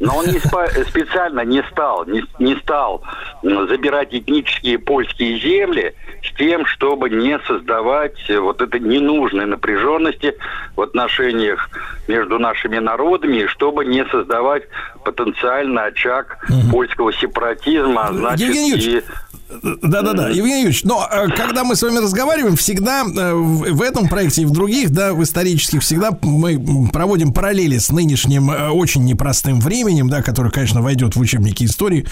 Но он не спа- специально не стал, не, не стал забирать этнические польские земли с тем, чтобы не создавать э, вот этой ненужной напряженности в отношениях между нашими народами, и чтобы не создавать потенциально очаг польского сепаратизма, а значит, Евгений и Да-да-да, Евгений Юрьевич, но э, когда мы с вами разговариваем, всегда э, в этом проекте и в других, да, в исторических, всегда мы проводим параллели с нынешним э, очень непростым временем, да, которое, конечно, войдет в учебники истории.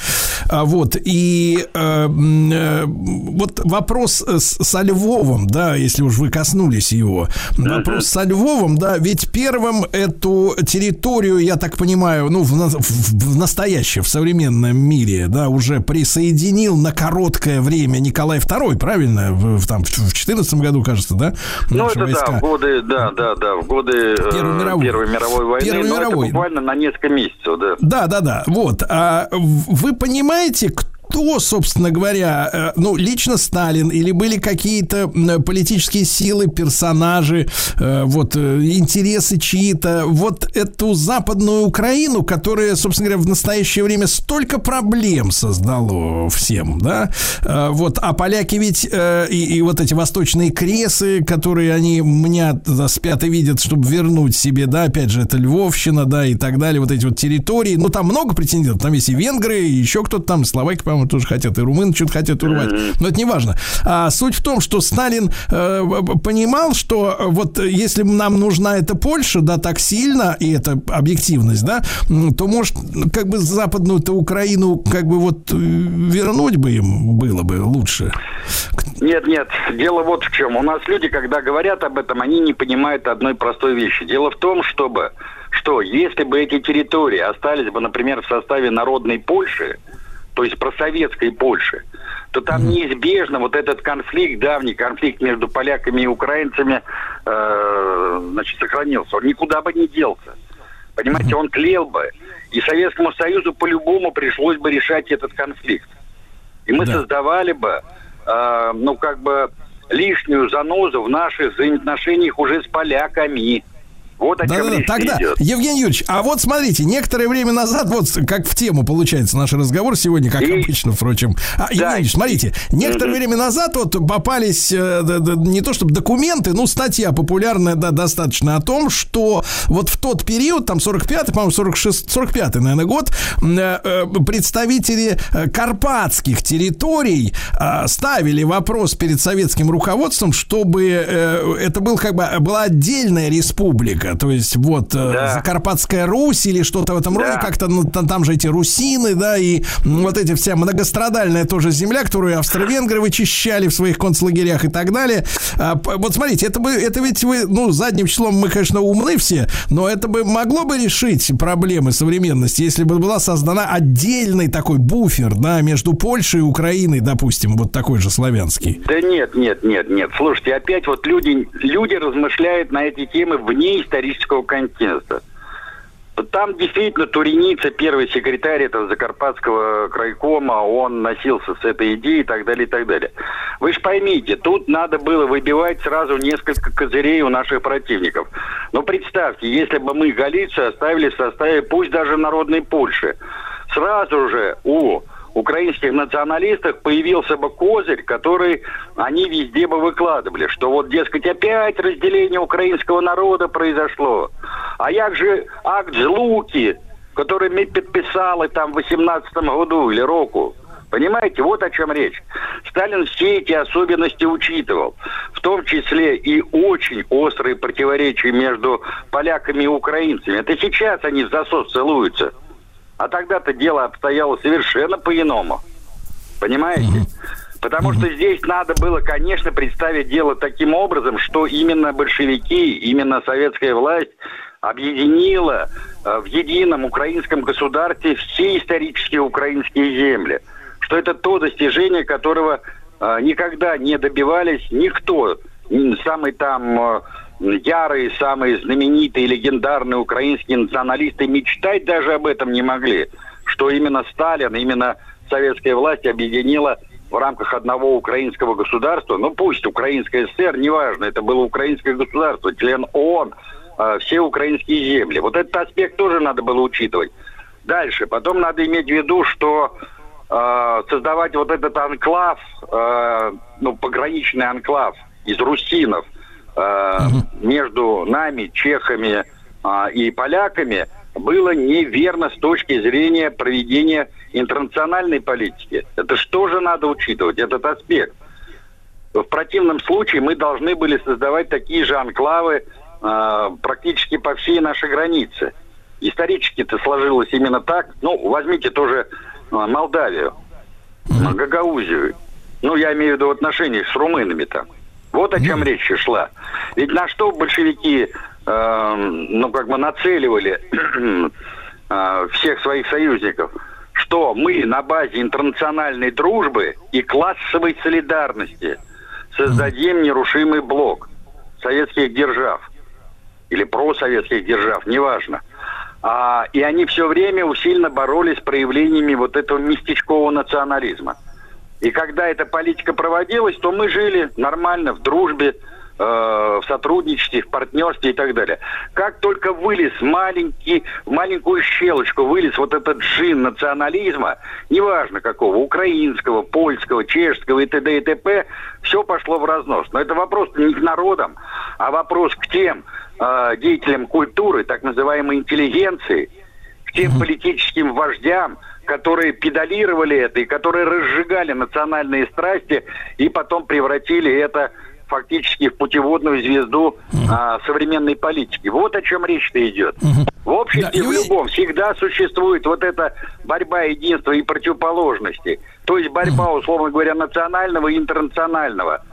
А, Вот, и э, э, вот вопрос э, со Львовом, да, если уж вы коснулись его, вопрос со Львовом, да, ведь первым эту территорию, я так понимаю, ну, в, в- в настоящем, в современном мире, да, уже присоединил на короткое время Николай II, правильно? В, там, в 14 году, кажется, да? Ну, это да, войска. в годы, да, да, да, в годы э, Первой мировой. Первой мировой войны, Первой мировой. буквально на несколько месяцев, да. Да, да, да. Вот. А вы понимаете, кто, собственно говоря, э, ну, лично Сталин или были какие-то политические силы, персонажи, э, вот, э, интересы чьи-то, вот эту западную Украину, которая, собственно говоря, в настоящее время столько проблем создало всем, да, вот, а поляки ведь и, и вот эти восточные кресы, которые они меня спят и видят, чтобы вернуть себе, да, опять же, это Львовщина, да, и так далее, вот эти вот территории, ну, там много претендентов, там есть и венгры, и еще кто-то там, словаки, по-моему, тоже хотят, и румыны что-то хотят урвать, но это не важно. А суть в том, что Сталин э, понимал, что э, вот если нам нужна эта Польша, да, так сильно, и это объективность, да, то, может, как бы западную-то Украину, как бы вот э, вернуть бы им было бы лучше. Нет, нет, дело вот в чем. У нас люди, когда говорят об этом, они не понимают одной простой вещи. Дело в том, чтобы, что если бы эти территории остались бы, например, в составе народной Польши, то есть просоветской Польши, то там неизбежно вот этот конфликт, давний конфликт между поляками и украинцами, э, значит, сохранился. Он никуда бы не делся. Понимаете, он тлел бы. И Советскому Союзу по-любому пришлось бы решать этот конфликт. И мы Да. создавали бы, э, ну, как бы, лишнюю занозу в наших взаимоотношениях уже с поляками. Вот о чем Да-да-да, речь тогда, идет. Евгений Юрьевич, а вот смотрите, некоторое время назад, вот как в тему получается наш разговор сегодня, как И- обычно, впрочем. А, Евгений Юрьевич, смотрите, некоторое время назад вот попались э, да, да, не то чтобы документы, ну, статья популярная, да, достаточно о том, что вот в тот период, там 45-й, по-моему, 46, 45-й, наверное, год, э, э, представители карпатских территорий э, ставили вопрос перед советским руководством, чтобы это был как бы была отдельная республика, то есть вот э, Да. Закарпатская Русь или что-то в этом Да. роде, как-то ну, там, там же эти русины, да, и вот эти вся многострадальная тоже земля, которую австро-венгры вычищали в своих концлагерях и так далее. А, вот смотрите, это бы, это ведь вы, ну, задним числом мы, конечно, умны все, но это бы могло бы решить проблемы современности, если бы была создана отдельный такой буфер, да, между Польшей и Украиной, допустим, вот такой же славянский. Да нет, нет, нет, нет. Слушайте, опять вот люди, люди размышляют на эти темы вне исторического контекста. Там действительно Туреница, первый секретарь этого Закарпатского крайкома, он носился с этой идеей и так далее, и так далее. Вы же поймите, тут надо было выбивать сразу несколько козырей у наших противников. Но представьте, если бы мы Галицию оставили в составе, пусть даже народной Польши, сразу же у украинских националистов появился бы козырь, который они везде бы выкладывали, что вот, дескать, опять разделение украинского народа произошло. А як же акт Злуки, который мы подписали там в 18 году или року? Понимаете, вот о чем речь. Сталин все эти особенности учитывал, в том числе и очень острые противоречия между поляками и украинцами. Это сейчас они в засос целуются. А тогда-то дело обстояло совершенно по-иному. Понимаете? Потому что здесь надо было, конечно, представить дело таким образом, что именно большевики, именно советская власть объединила э, в едином украинском государстве все исторические украинские земли. Что это то достижение, которого э, никогда не добивались никто. Самый там э, ярые, самые знаменитые, легендарные украинские националисты мечтать даже об этом не могли. Что именно Сталин, именно советская власть объединила в рамках одного украинского государства, ну пусть Украинская ССР, неважно, это было украинское государство, член ООН, э, все украинские земли. Вот этот аспект тоже надо было учитывать. Дальше. Потом надо иметь в виду, что э, создавать вот этот анклав, э, ну, пограничный анклав из русинов между нами, чехами э, и поляками было неверно с точки зрения проведения интернациональной политики. Это что же надо учитывать, этот аспект? В противном случае мы должны были создавать такие же анклавы э, практически по всей нашей границе. Исторически это сложилось именно так. Ну, возьмите тоже э, Молдавию, Гагаузию. Ну, я имею в виду в отношениях с румынами там. Вот о чем речь шла. Ведь на что большевики, э, ну, как бы нацеливали э, всех своих союзников? Что мы на базе интернациональной дружбы и классовой солидарности создадим нерушимый блок советских держав или просоветских держав, неважно. А, и они все время усиленно боролись с проявлениями вот этого местечкового национализма. И когда эта политика проводилась, то мы жили нормально, в дружбе, э, в сотрудничестве, в партнерстве и так далее. Как только вылез маленький, в маленькую щелочку, вылез вот этот джин национализма, неважно какого, украинского, польского, чешского и т.д. и т.п., все пошло в разнос. Но это вопрос не к народам, а вопрос к тем э, деятелям культуры, так называемой интеллигенции, к тем политическим вождям, которые педалировали это и которые разжигали национальные страсти и потом превратили это фактически в путеводную звезду а, современной политики. Вот о чем речь-то идет. В обществе, Да, в любом, всегда существует вот эта борьба единства и противоположности. То есть борьба, условно говоря, национального и интернационального.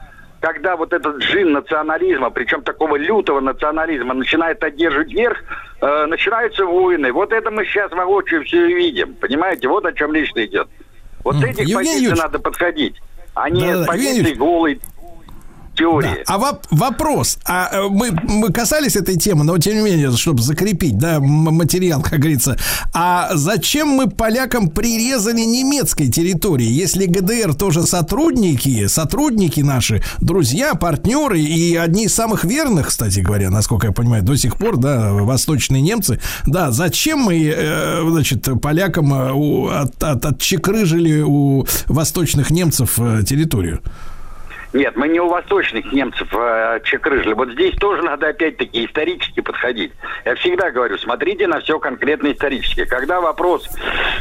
Когда вот этот джин национализма, причем такого лютого национализма, начинает одерживать верх, э, начинаются войны. Вот это мы сейчас воочию все видим. Понимаете, вот о чем речь идет. Вот Мгм. этих Евгений позиций Юрьевич. надо подходить, а не с позиции голой теории. Да. А воп- вопрос, а э, мы, мы касались этой темы, но тем не менее, чтобы закрепить, да, материал, как говорится. А зачем мы полякам прирезали немецкой территории, если ГДР тоже сотрудники, сотрудники наши, друзья, партнеры и одни из самых верных, кстати говоря, насколько я понимаю, до сих пор, да, восточные немцы. Да, зачем мы, э, значит, полякам э, от, от- отчекрыжили у восточных немцев территорию? Нет, мы не у восточных немцев э, чекрыжили. Вот здесь тоже надо опять-таки исторически подходить. Я всегда говорю, смотрите на все конкретно исторически. Когда вопрос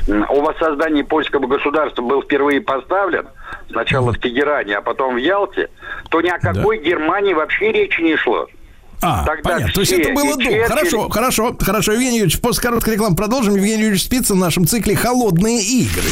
о воссоздании польского государства был впервые поставлен, сначала в Тегеране, а потом в Ялте, то ни о какой Германии вообще речи не шло. А, Тогда понятно. То есть это было до. Черчилль- Хорошо, хорошо, хорошо. Евгений Юрьевич, после короткой рекламы продолжим. Евгений Юрьевич Спицын в нашем цикле «Холодные игры».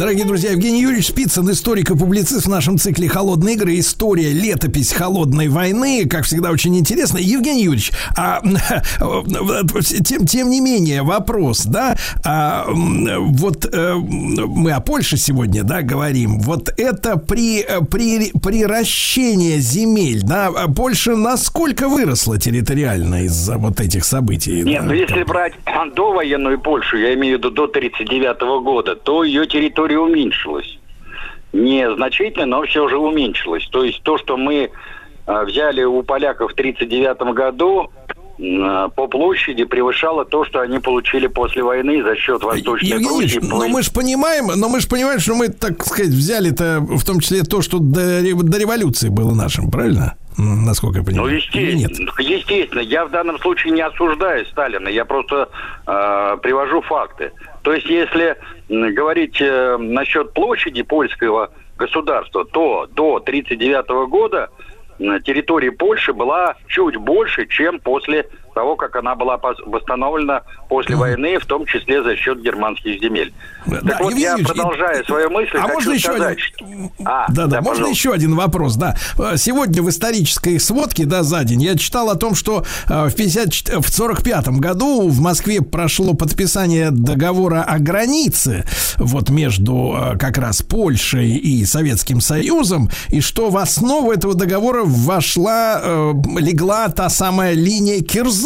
Дорогие друзья, Евгений Юрьевич Спицын, историк и публицист в нашем цикле «Холодные игры». История, летопись холодной войны. Как всегда, очень интересно. Евгений Юрьевич, а, тем, тем не менее, вопрос, да, а, вот э, мы о Польше сегодня, да, говорим. Вот это при, при, приращение земель, да, а Польша насколько выросла территориально из-за вот этих событий? Нет, да, ну если брать довоенную Польшу, я имею в виду до 1939 года, то ее территория уменьшилась. Не значительно, но все же уменьшилась. То есть то, что мы э, взяли у поляков в 1939 году, э, по площади превышало то, что они получили после войны за счет Восточной Евгений Пруссии. Но мы же понимаем, но мы же понимаем, что мы, так сказать, взяли-то в том числе то, что до, до революции было нашим, правильно? Насколько я Ну, понимаю. Или нет? естественно, естественно, я в данном случае не осуждаю Сталина, я просто э, привожу факты. То есть, если говорить э, насчет площади польского государства, то до 1939 года территория Польши была чуть больше, чем после того, как она была восстановлена после войны, в том числе за счет германских земель. Да, так вот, Евгений я Ильич, продолжая и- свою мысль, а можно еще сказать, один? А, да, да, можно пожалуйста. еще один вопрос, да. Э, Сегодня в исторической сводке, да, за день я читал о том, что э, в 50, в 45 году в Москве прошло подписание договора о границе вот между э, как раз Польшей и Советским Союзом, и что в основу этого договора вошла, легла та самая линия Кирзона,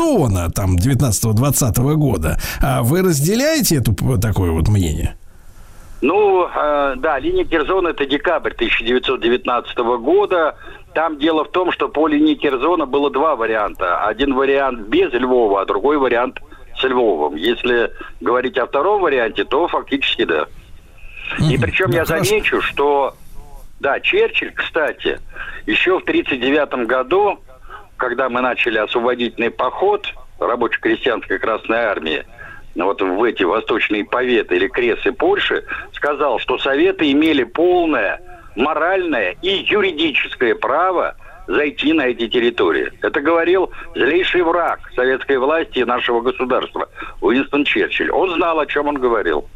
там, 19-20 года. А Вы разделяете это такое вот мнение? Ну, э, да, линия Керзона это декабрь 1919 года. Там дело в том, что по линии Керзона было два варианта. Один вариант без Львова, а другой вариант с Львовом. Если говорить о втором варианте, то фактически да. И причем я замечу, что, да, Черчилль, кстати, еще в 1939 году, когда мы начали освободительный поход рабоче-крестьянской Красной Армии, вот в эти восточные поветы или кресы Польши, сказал, что Советы имели полное моральное и юридическое право зайти на эти территории. Это говорил злейший враг советской власти и нашего государства Уинстон Черчилль. Он знал, о чем он говорил.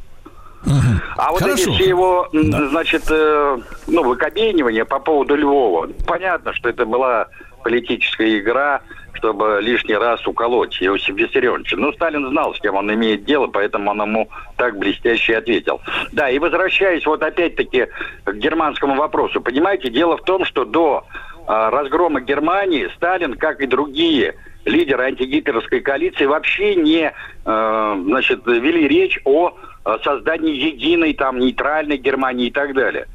А вот Хорошо. эти все его, м, значит, э, ну, выкобенивания по поводу Львова, понятно, что это была политическая игра, чтобы лишний раз уколоть Иосифа Виссарионовича. Ну, Сталин знал, с кем он имеет дело, поэтому он ему так блестяще ответил. Да, и возвращаясь вот опять-таки к германскому вопросу. Понимаете, дело в том, что до а, разгрома Германии Сталин, как и другие лидеры антигитлеровской коалиции, вообще не, э, значит, вели речь о э, создании единой, там, нейтральной Германии и так далее.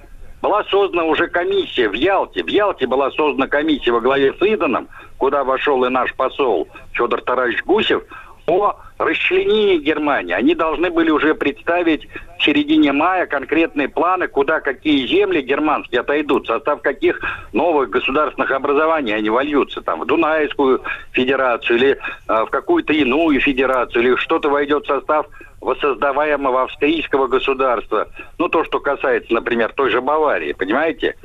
Была создана уже комиссия в Ялте. В Ялте была создана комиссия во главе с Иданом, куда вошел и наш посол Федор Тарасович Гусев, о расчленении Германии. Они должны были уже представить в середине мая конкретные планы, куда какие земли германские отойдут, в состав каких новых государственных образований они вольются, там, в Дунайскую федерацию или э, в какую-то иную федерацию, или что-то войдет в состав воссоздаваемого австрийского государства. Ну, то, что касается, например, той же Баварии, понимаете?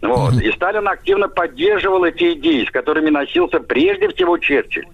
Вот. И Сталин активно поддерживал эти идеи, с которыми носился прежде всего Черчилль.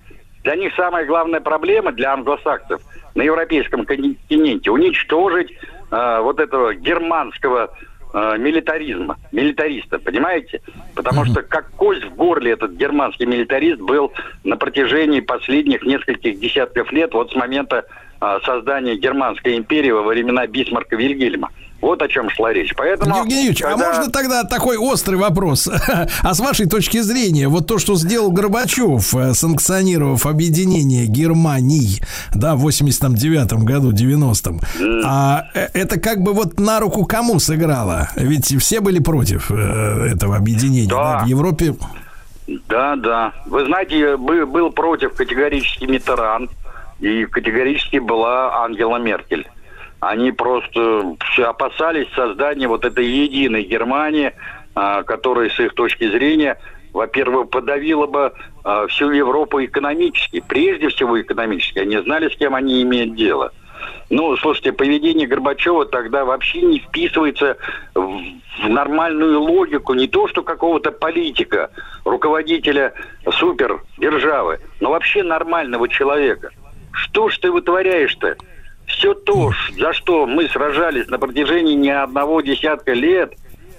Для них самая главная проблема, для англосаксов, на европейском континенте, уничтожить э, вот этого германского э, милитаризма, милитариста, понимаете? Потому что как кость в горле этот германский милитарист был на протяжении последних нескольких десятков лет, вот с момента э, создания Германской империи во времена Бисмарка Вильгельма. Вот о чем шла речь. Поэтому, Евгений Юрьевич, а когда- можно тогда такой острый вопрос? А с вашей точки зрения, вот то, что сделал Горбачев, э, санкционировав объединение Германии, да, в 89 году, 90-м, а э, это как бы вот на руку кому сыграло? Ведь все были против э, этого объединения. Да. да, в Европе Да, да. Вы знаете, бы- был против категорически Миттеран, и категорически была Ангела Меркель. Они просто все опасались создания вот этой единой Германии, а, которая с их точки зрения, во-первых, подавила бы а, всю Европу экономически, прежде всего экономически. Они знали, с кем они имеют дело. Ну, слушайте, поведение Горбачева тогда вообще не вписывается в, нормальную логику не то, что какого-то политика, руководителя супер державы, но вообще нормального человека. Что ж ты вытворяешь-то? Все то, за что мы сражались на протяжении не одного десятка лет,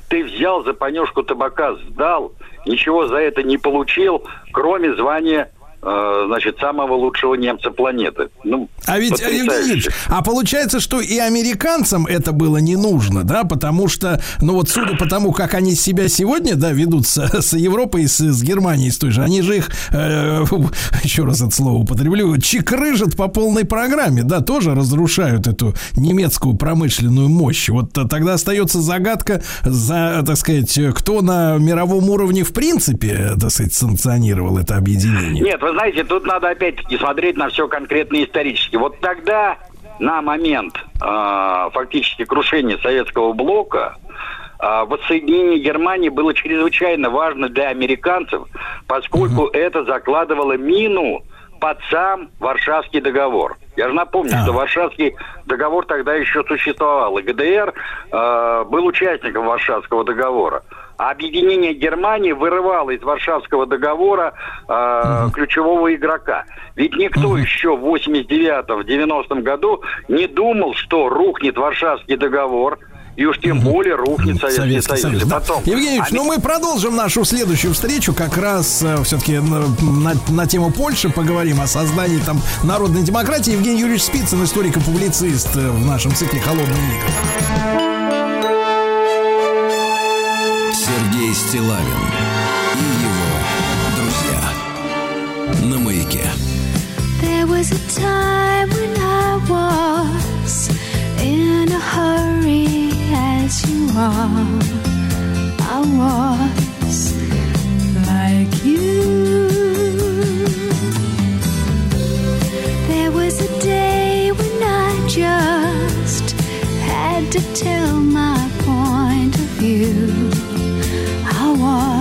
ты взял за понюшку табака, сдал, ничего за это не получил, кроме звания, значит, самого лучшего немца планеты. Ну, А ведь. Евгений а получается, что и американцам это было не нужно, да, потому что, ну вот судя по тому, как они себя сегодня, да, ведут с, с Европой, и с, с Германией, с той же, они же их, э, еще раз это слово употреблю, чекрыжат по полной программе, да, тоже разрушают эту немецкую промышленную мощь. Вот э, тогда остается загадка, за, так сказать, э, кто на мировом уровне в принципе, так сказать, санкционировал это объединение. Нет, вы знаете, тут надо опять-таки смотреть на все конкретно исторически. Вот тогда, на момент э, фактически крушения советского блока, э, воссоединение Германии было чрезвычайно важно для американцев, поскольку это закладывало мину под сам Варшавский договор. Я же напомню, А. что Варшавский договор тогда еще существовал, и ГДР э, был участником Варшавского договора. А объединение Германии вырывало из Варшавского договора э, ключевого игрока. Ведь никто еще в 89-м, в 90-м году не думал, что рухнет Варшавский договор, и уж тем более рухнет Советский, Советский Союз. Союз. Да. потом, Евгений Ильич, ами- ну мы продолжим нашу следующую встречу. Как раз все-таки на, на- на тему Польши поговорим о создании там народной демократии. Евгений Юрьевич Спицын, историк и публицист э, в нашем цикле «Холодные игры». Сергей Стилавин и его друзья на маяке. There was a time when I was in a hurry as you are. I was like you. There was a day when I just had to tell my point of view. one.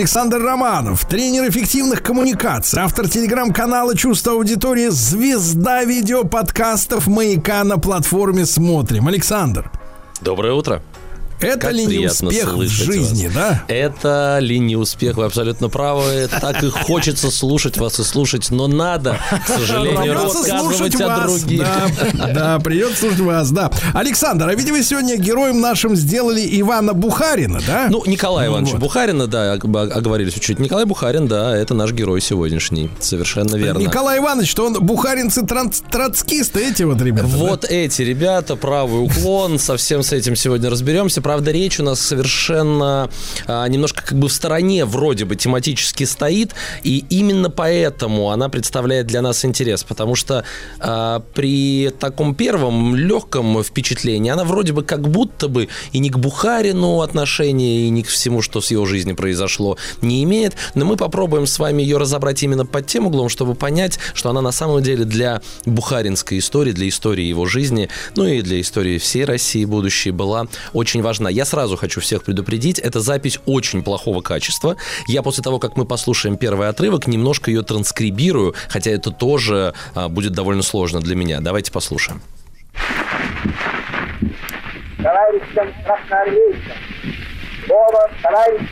Александр Романов, тренер эффективных коммуникаций, автор телеграм-канала «Чувство аудитории», звезда видеоподкастов «Маяка» на платформе «Смотрим». Александр, Доброе утро. Это Как ли не успех в жизни, вас. да? Это ли не успех? Вы абсолютно правы. Так и хочется слушать вас и слушать, но надо, к сожалению, рассказывать о других. Да, да, придется слушать вас, да. Александр, а ведь вы сегодня героем нашим сделали Ивана Бухарина, да? Ну, Николая Ивановича Вот. Бухарина, да, ог- оговорились чуть-чуть. Николай Бухарин, да, это наш герой сегодняшний. Совершенно верно. Николай Иванович, что он бухаринцы троцкисты, эти вот ребята. да? Вот эти ребята, правый уклон, совсем с этим сегодня разберемся. Правда, речь у нас совершенно а, немножко как бы в стороне вроде бы тематически стоит, и именно поэтому она представляет для нас интерес, потому что а, при таком первом легком впечатлении она вроде бы как будто бы и не к Бухарину отношения, и не к всему, что с его жизнью произошло, не имеет, но мы попробуем с вами ее разобрать именно под тем углом, чтобы понять, что она на самом деле для бухаринской истории, для истории его жизни, ну и для истории всей России будущей была очень важна. Я сразу хочу всех предупредить, это запись очень плохого качества. Я после того, как мы послушаем первый отрывок, немножко ее транскрибирую, хотя это тоже а, будет довольно сложно для меня. Давайте послушаем. товарищам красноармейцам, слово. Товарищи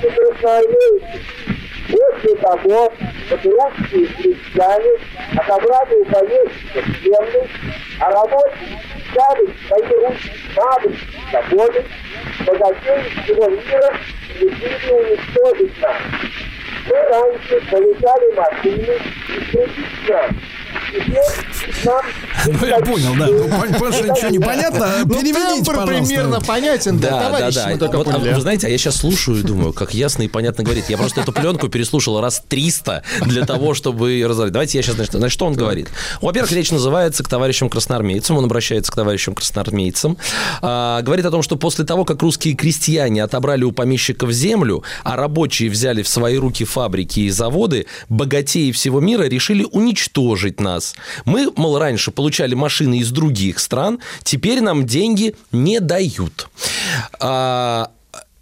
красноармейцы, после того, как русские крестьяне отобрали у помещиков землю, а рабочие взяли свои руки слабость и свободы, богатей всего мира решили уничтожить нас. Мы раньше получали машины и нас. Ну, я понял, да. Ну, потому что ничего не понятно. Ну, Переведите, пожалуйста. примерно понятен, да, Да, да, да. Вот, а вы знаете, а я сейчас слушаю и думаю, как ясно и понятно говорит. Я просто эту пленку переслушал раз 300 для того, чтобы ее разобрать. Давайте я сейчас, значит, значит, что он говорит. Во-первых, речь называется к товарищам красноармейцам. Он обращается к товарищам красноармейцам. А, говорит о том, что после того, как русские крестьяне отобрали у помещиков землю, а рабочие взяли в свои руки фабрики и заводы, богатеи всего мира решили уничтожить нас. Мы, мол, раньше получали машины из других стран, теперь нам деньги не дают. А,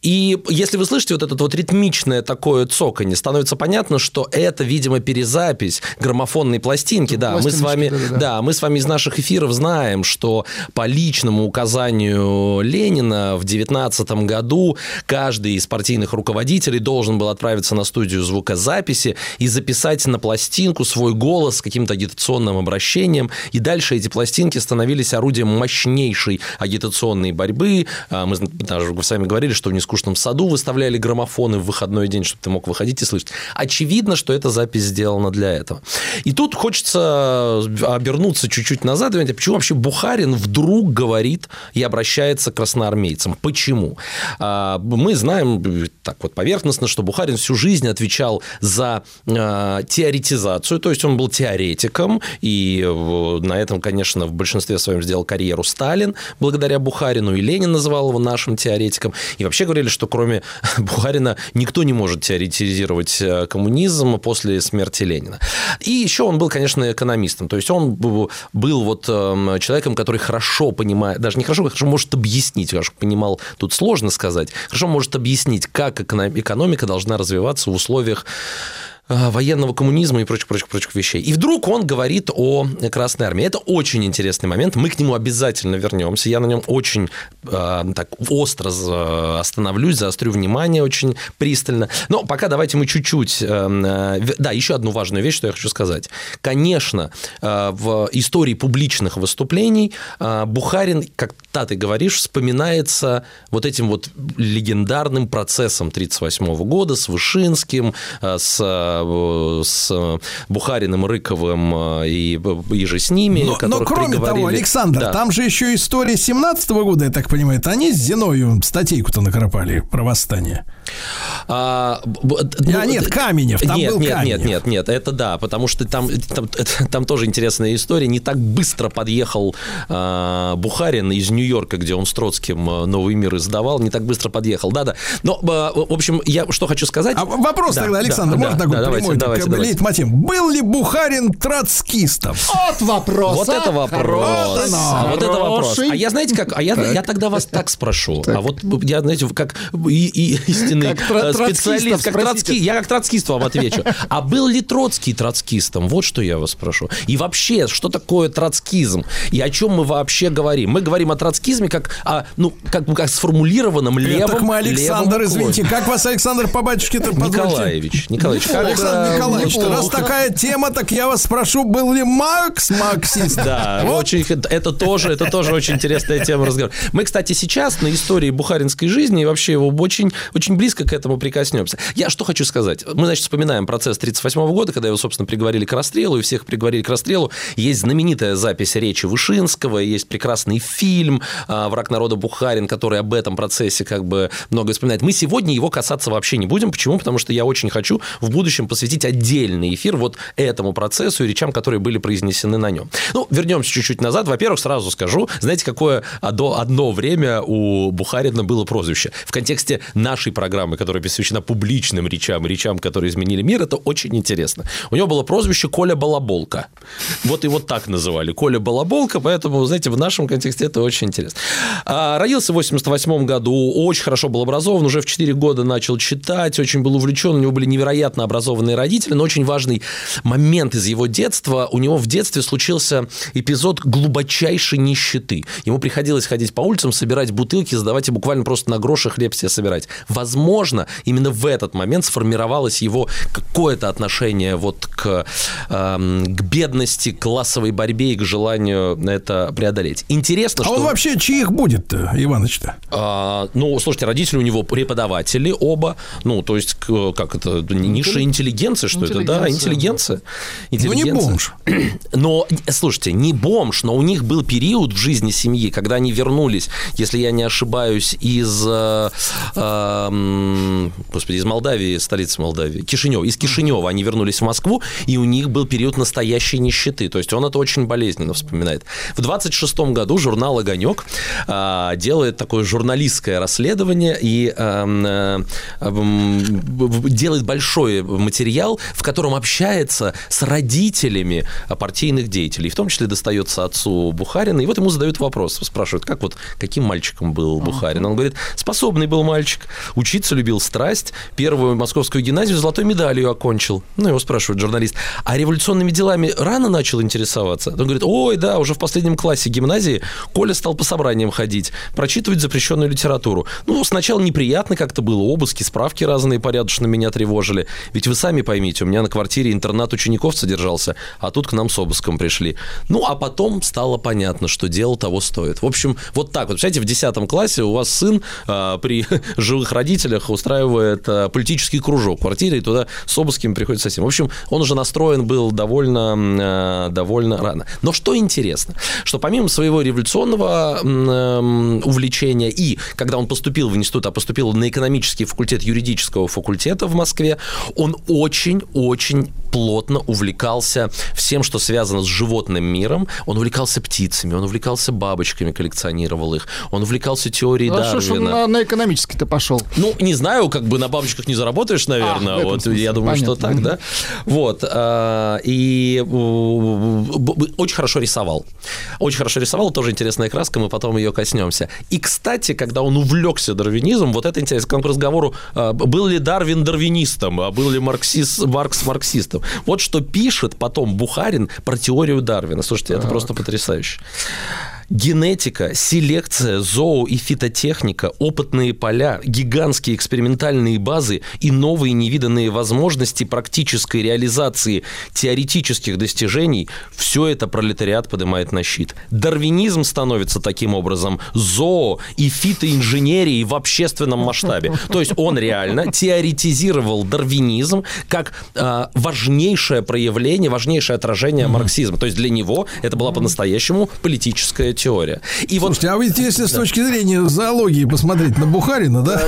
и если вы слышите вот это вот ритмичное такое цоканье, становится понятно, что это, видимо, перезапись граммофонной пластинки. Да, мы с вами, да-да-да. да, мы с вами из наших эфиров знаем, что по личному указанию Ленина в 19 году каждый из партийных руководителей должен был отправиться на студию звукозаписи и записать на пластинку свой голос с каким-то агитационным обращением. И дальше эти пластинки становились орудием мощнейшей агитационной борьбы. А, Мы даже с вами говорили, что в нескучном саду выставляли граммофоны в выходной день, чтобы ты мог выходить и слышать. Очевидно, что эта запись сделана для этого. И тут хочется обернуться чуть-чуть назад. понять, Почему вообще Бухарин вдруг говорит и обращается к красноармейцам? Почему? А, Мы знаем так вот поверхностно, что Бухарин всю жизнь отвечал за а, теоретизацию, то есть он был теоретиком, и э, на этом, конечно, в большинстве своем сделал карьеру Сталин благодаря Бухарину, и Ленин называл его нашим теоретиком. И вообще говорили, что кроме Бухарина никто не может теоретизировать э, коммунизм после смерти Ленина. И еще он был, конечно, экономистом, то есть он был вот эм, человеком, который хорошо понимает, даже не хорошо, хорошо может объяснить, хорошо понимал, тут сложно сказать, хорошо может объяснить, как эконом- экономика должна развиваться в условиях военного коммунизма и прочих, прочих, прочих вещей. И вдруг он говорит о Красной Армии. Это очень интересный момент. Мы к нему обязательно вернемся. Я на нем очень э, так остро остановлюсь, заострю внимание очень пристально. Но пока давайте мы чуть-чуть... э, э, да, еще одну важную вещь, что я хочу сказать. Конечно, э, в истории публичных выступлений э, Бухарин, как та ты говоришь, вспоминается вот этим вот легендарным процессом 1938 года с Вышинским, э, с, э, с Бухариным, Рыковым э, и, и же с ними, Но, но кроме того. Александр, Да. там же еще история 17 года, я так понимаю. Это они с Зиною статейку-то накропали про восстание. А, б- А, нет, Каменев, там нет, был нет, Каменев. нет, нет, нет, это да, потому что там, там, это- там тоже интересная история. Не так быстро подъехал а, Бухарин из Нью-Йорка, где он с Троцким а, «Новый мир» издавал, не так быстро подъехал. Да-да. Но, в общем, я что хочу сказать... А вопрос Да, тогда, да, Александр, да, можно да, такой давайте, прямой давайте, так, давайте. лейтмотив? Был ли Бухарин троцкистом? Вот вопрос. Вот это вопрос. А вот это вопрос. А я, знаете, как? А я, я тогда вас так спрошу. А вот я, знаете, как и, и истинный Как э, специалист, как троцкий, я как троцкист вам отвечу. А был ли Троцкий троцкистом? Вот что я вас спрошу. И вообще, что такое троцкизм? И о чем мы вообще говорим? Мы говорим о троцкизме как о, ну, как, как сформулированном левом Это мы, Александр, левом извините, как вас, Александр, по батюшке-то? Николаевич, Николаевич, как, Александр Николаевич, раз такая тема, так я вас спрошу, был ли Маркс марксист? Да, очень, это тоже, это тоже очень интересная тема разговора. Мы, кстати, сейчас на истории бухаринской жизни и вообще его очень, очень близко к этому прикоснемся. Я что хочу сказать. Мы, значит, вспоминаем процесс 1938 года, когда его, собственно, приговорили к расстрелу, и всех приговорили к расстрелу. Есть знаменитая запись речи Вышинского, есть прекрасный фильм а, «Враг народа Бухарин», который об этом процессе как бы много вспоминает. Мы сегодня его касаться вообще не будем. Почему? Потому что я очень хочу в будущем посвятить отдельный эфир вот этому процессу и речам, которые были произнесены на нем. Ну, вернемся чуть-чуть назад. Во-первых, сразу скажу, знаете, какое одно, одно время у Бухарина было прозвище? В контексте нашей программы, которая посвящена публичным речам, речам, которые изменили мир, это очень интересно. У него было прозвище Коля Балаболка. Вот его так называли. Коля Балаболка, поэтому, знаете, в нашем контексте это очень интересно. А, родился в 88 году, очень хорошо был образован, уже в 4 года начал читать, очень был увлечен, у него были невероятно образованные родители, но очень важный момент из его детства. У него в детстве случился эпизод глубочайшей нищеты. Ему приходилось ходить по улицам, собирать бутылки, сдавать и буквально просто на гроши хлеб себе собирать. Возможно, именно в этот момент сформировалось его какое-то отношение вот к, эм, к бедности, к классовой борьбе и к желанию это преодолеть. Интересно, А что... он вообще чьих будет-то, Иваныч-то? А, ну, слушайте, родители у него преподаватели оба. Ну, то есть, как это, низшая интеллигенция, что это? Да, интеллигенция. Ну, не Интеллигенция. бомж. Но, слушайте, не бомж, но у них был период в жизни семьи, когда они вернулись, если я не ошибаюсь, из, э, э, господи, из Молдавии, столицы Молдавии, Кишинева, из Кишинева они вернулись в Москву, и у них был период настоящей нищеты. То есть он это очень болезненно вспоминает. В 26 году журнал «Огонек» а, делает такое журналистское расследование и эм, э, б- делает большой материал, в котором общается с родителями а, партийных деятелей. В том числе достается отцу Бухарина. И вот ему задают вопрос. Спрашивают, как вот, каким мальчиком был Бухарин? Он говорит, способный был мальчик, учиться любил страсть, первую московскую гимназию золотой медалью окончил. Ну, его спрашивает журналист, а революционными делами рано начал интересоваться? Он говорит, ой, да, уже в последнем классе гимназии Коля стал по собраниям ходить, прочитывать запрещенную литературу. Ну, сначала неприятно как-то было, обыски, справки разные порядочно меня тревожили. Ведь вы сами поймите, у меня на квартире интернат учеников содержался, а тут к нам с обыском пришли. Ну, а потом стало понятно, что дело того стоит. В общем, вот так вот. Представляете, в 10 классе у вас сын а, при живых родителях устраивает а, политический кружок в квартире, и туда с обысками приходит совсем. В общем, он уже настроен был довольно, а, довольно рано. Но что интересно, что помимо своего революционного эм, увлечения и когда он поступил в институт, а поступил на экономический факультет юридического факультета в Москве, он очень-очень плотно увлекался всем, что связано с животным миром. Он увлекался птицами, он увлекался бабочками, коллекционировал их. Он увлекался теорией А что Дарвина. на, на экономический-то пошел? Ну, не знаю, как бы на бабочках не заработаешь, наверное. А, вот смысле, я думаю, что так, понятно. да. Вот. а, И б- очень хорошо рисовал. Очень хорошо рисовал, тоже интересная краска, мы потом ее коснемся. И, кстати, когда он увлекся дарвинизмом, вот это интересно, к разговору, а, был ли Дарвин дарвинистом, а был ли марксист, Маркс марксистом. Вот что пишет потом Бухарин про теорию Дарвина. Слушайте, это просто потрясающе. Генетика, селекция, зоо и фитотехника, опытные поля, гигантские экспериментальные базы и новые невиданные возможности практической реализации теоретических достижений – все это пролетариат поднимает на щит. Дарвинизм становится таким образом зоо и фитоинженерией в общественном масштабе. То есть он реально теоретизировал дарвинизм как а, важнейшее проявление, важнейшее отражение марксизма. То есть для него это была по-настоящему политическая теория. И вот Слушайте, а ведь если с точки зрения зоологии посмотреть на Бухарина, да?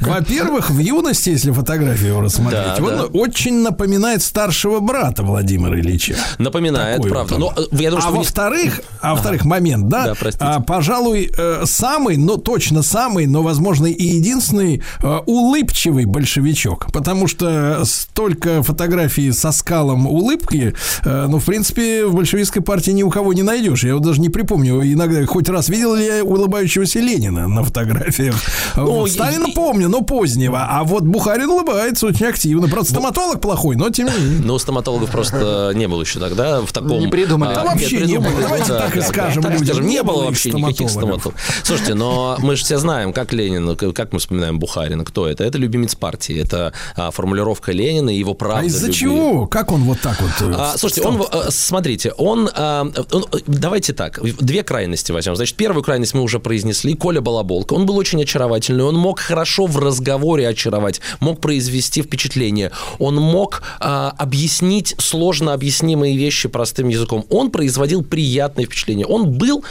Во-первых, в юности, если фотографию его рассмотреть, Да, он да. очень напоминает старшего брата Владимира Ильича. напоминает, Такой правда. вот он. э, я думаю, а во-вторых, а во-вторых, момент, да, Да, простите. а, пожалуй, э, самый, но точно самый, но, возможно, и единственный э, улыбчивый большевичок, потому что столько фотографий со скалом улыбки, ну, в принципе, в большевистской партии ни у кого не найдешь. Я вот даже не припомню, иногда хоть раз видел ли я улыбающегося Ленина на фотографиях. Ну, Вот и- Сталина помню, но позднего, а вот Бухарин улыбается очень активно. Правда, стоматолог плохой, но тем не менее. Ну, стоматологов просто не было еще тогда в таком... Не придумали. Да А, вообще нет, не было. Давайте так и скажем людям. не было вообще их никаких стоматологов. Слушайте, но мы же все знаем, как Ленин, как мы вспоминаем Бухарина, кто это? Это любимец партии, это а, формулировка Ленина и его правда А из-за чего? Как он вот так вот? э, А, слушайте, он, э, смотрите, а, он- давайте так, две крайности возьмем. Значит, первую крайность мы уже произнесли, Коля Балаболка. Он был очень очаровательный, он мог хорошо в разговоре очаровать, мог произвести впечатление, он мог а, объяснить сложно объяснимые вещи простым языком. Он производил приятное впечатление. Он был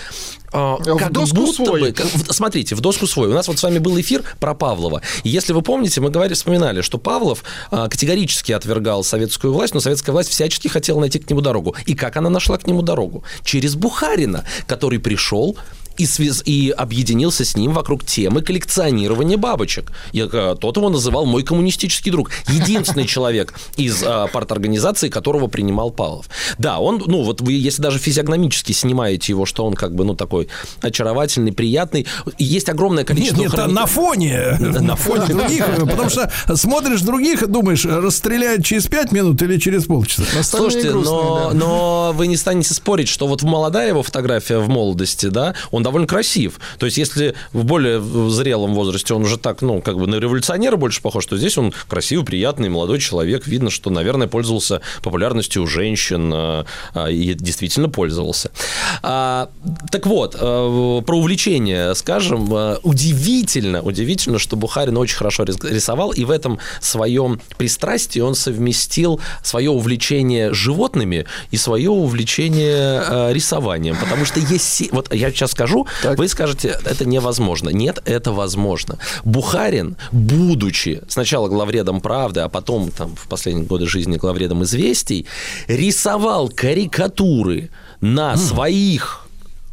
а, В как доску будто свой. бы- как- в- смотрите, в доску свой. У нас вот с вами был эфир про Павлова. И если вы помните, мы говорили, вспоминали, что Павлов а, категорически отвергал советскую власть, но советская власть всячески хотела найти к нему дорогу. И как она нашла к нему дорогу? Через Бухарина, который пришел и, связ... и объединился с ним вокруг темы коллекционирования бабочек. И, э, тот его называл мой коммунистический друг. Единственный человек из э, парторганизации, которого принимал Павлов. Да, он, ну вот вы, если даже физиогномически снимаете его, что он как бы, ну, такой очаровательный, приятный. Есть огромное Нет, количество... нет, хрон- на фоне, на фоне других, потому что смотришь других и думаешь, расстреляют через пять минут или через полчаса. Слушайте, но вы не станете спорить, что вот молодая его фотография в молодости, да, он довольно красив. То есть, если в более зрелом возрасте он уже так, ну, как бы на революционера больше похож, то здесь он красивый, приятный, молодой человек. Видно, что, наверное, пользовался популярностью у женщин э, а, и действительно пользовался. А, так вот, э, про увлечение, скажем, э, удивительно, удивительно, что Бухарин очень хорошо рис- рисовал, и в этом своем пристрастии он совместил свое увлечение животными и свое увлечение э, рисованием. Потому что есть... Вот я сейчас скажу, вы скажете, это невозможно. Нет, это возможно. Бухарин, будучи сначала главредом «Правды», а потом там, в последние годы жизни главредом «Известий», рисовал карикатуры на своих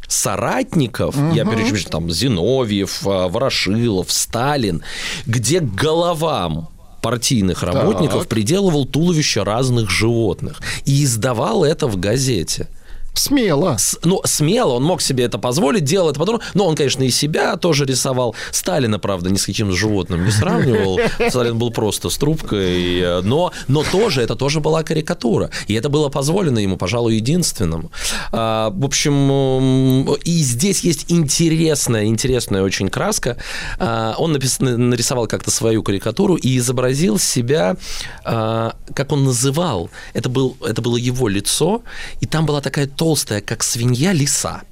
соратников, я перечислю там Зиновьев, а, Ворошилов, Сталин, где к головам партийных работников Так. приделывал туловища разных животных и издавал это в газете. Смело. С- ну, смело, он мог себе это позволить, делал это потом. Но он, конечно, и себя тоже рисовал. Сталина, правда, ни с каким животным не сравнивал. Сталин был просто с трубкой. э, Но, но тоже, это тоже была карикатура. И это было позволено ему, пожалуй, единственному. А, в общем, и здесь есть интересная, интересная очень краска. А, он напис- нарисовал как-то свою карикатуру и изобразил себя, а, как он называл. Это, был, это было его лицо, и там была такая толстая, как свинья, лиса.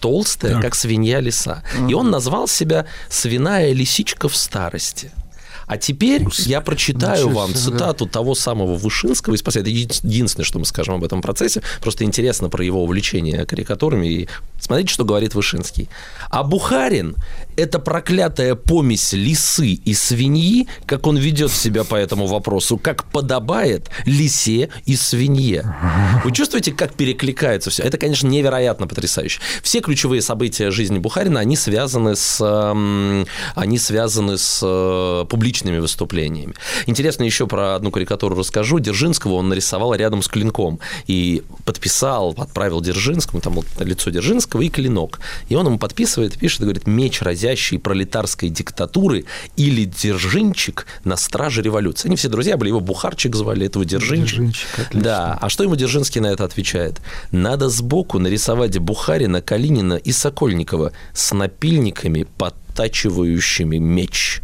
Толстая, как свинья, лиса. И он назвал себя «свиная лисичка в старости». А теперь я прочитаю вам себе. цитату того самого Вышинского из «Спасения». Это еди- единственное, что мы скажем об этом процессе. Просто интересно про его увлечение карикатурами. И смотрите, что говорит Вышинский. А Бухарин – это проклятая помесь лисы и свиньи, как он ведет себя по этому вопросу, как подобает лисе и свинье. Вы чувствуете, как перекликается все? Это, конечно, невероятно потрясающе. Все ключевые события жизни Бухарина, они связаны с, эм, они связаны с э, публичными выступлениями. Интересно еще про одну карикатуру расскажу. Дзержинского он нарисовал рядом с клинком и подписал, отправил Дзержинскому, там вот лицо Дзержинского и клинок. И он ему подписывает, пишет, говорит, меч, разящий пролетарской диктатуры или Дзержинчик на страже революции. Они все друзья были, его Бухарчик звали, этого. Дзержинчик, отлично. Да, а что ему Дзержинский на это отвечает? Надо сбоку нарисовать Бухарина, Калинина и Сокольникова с напильниками подтачивающими меч.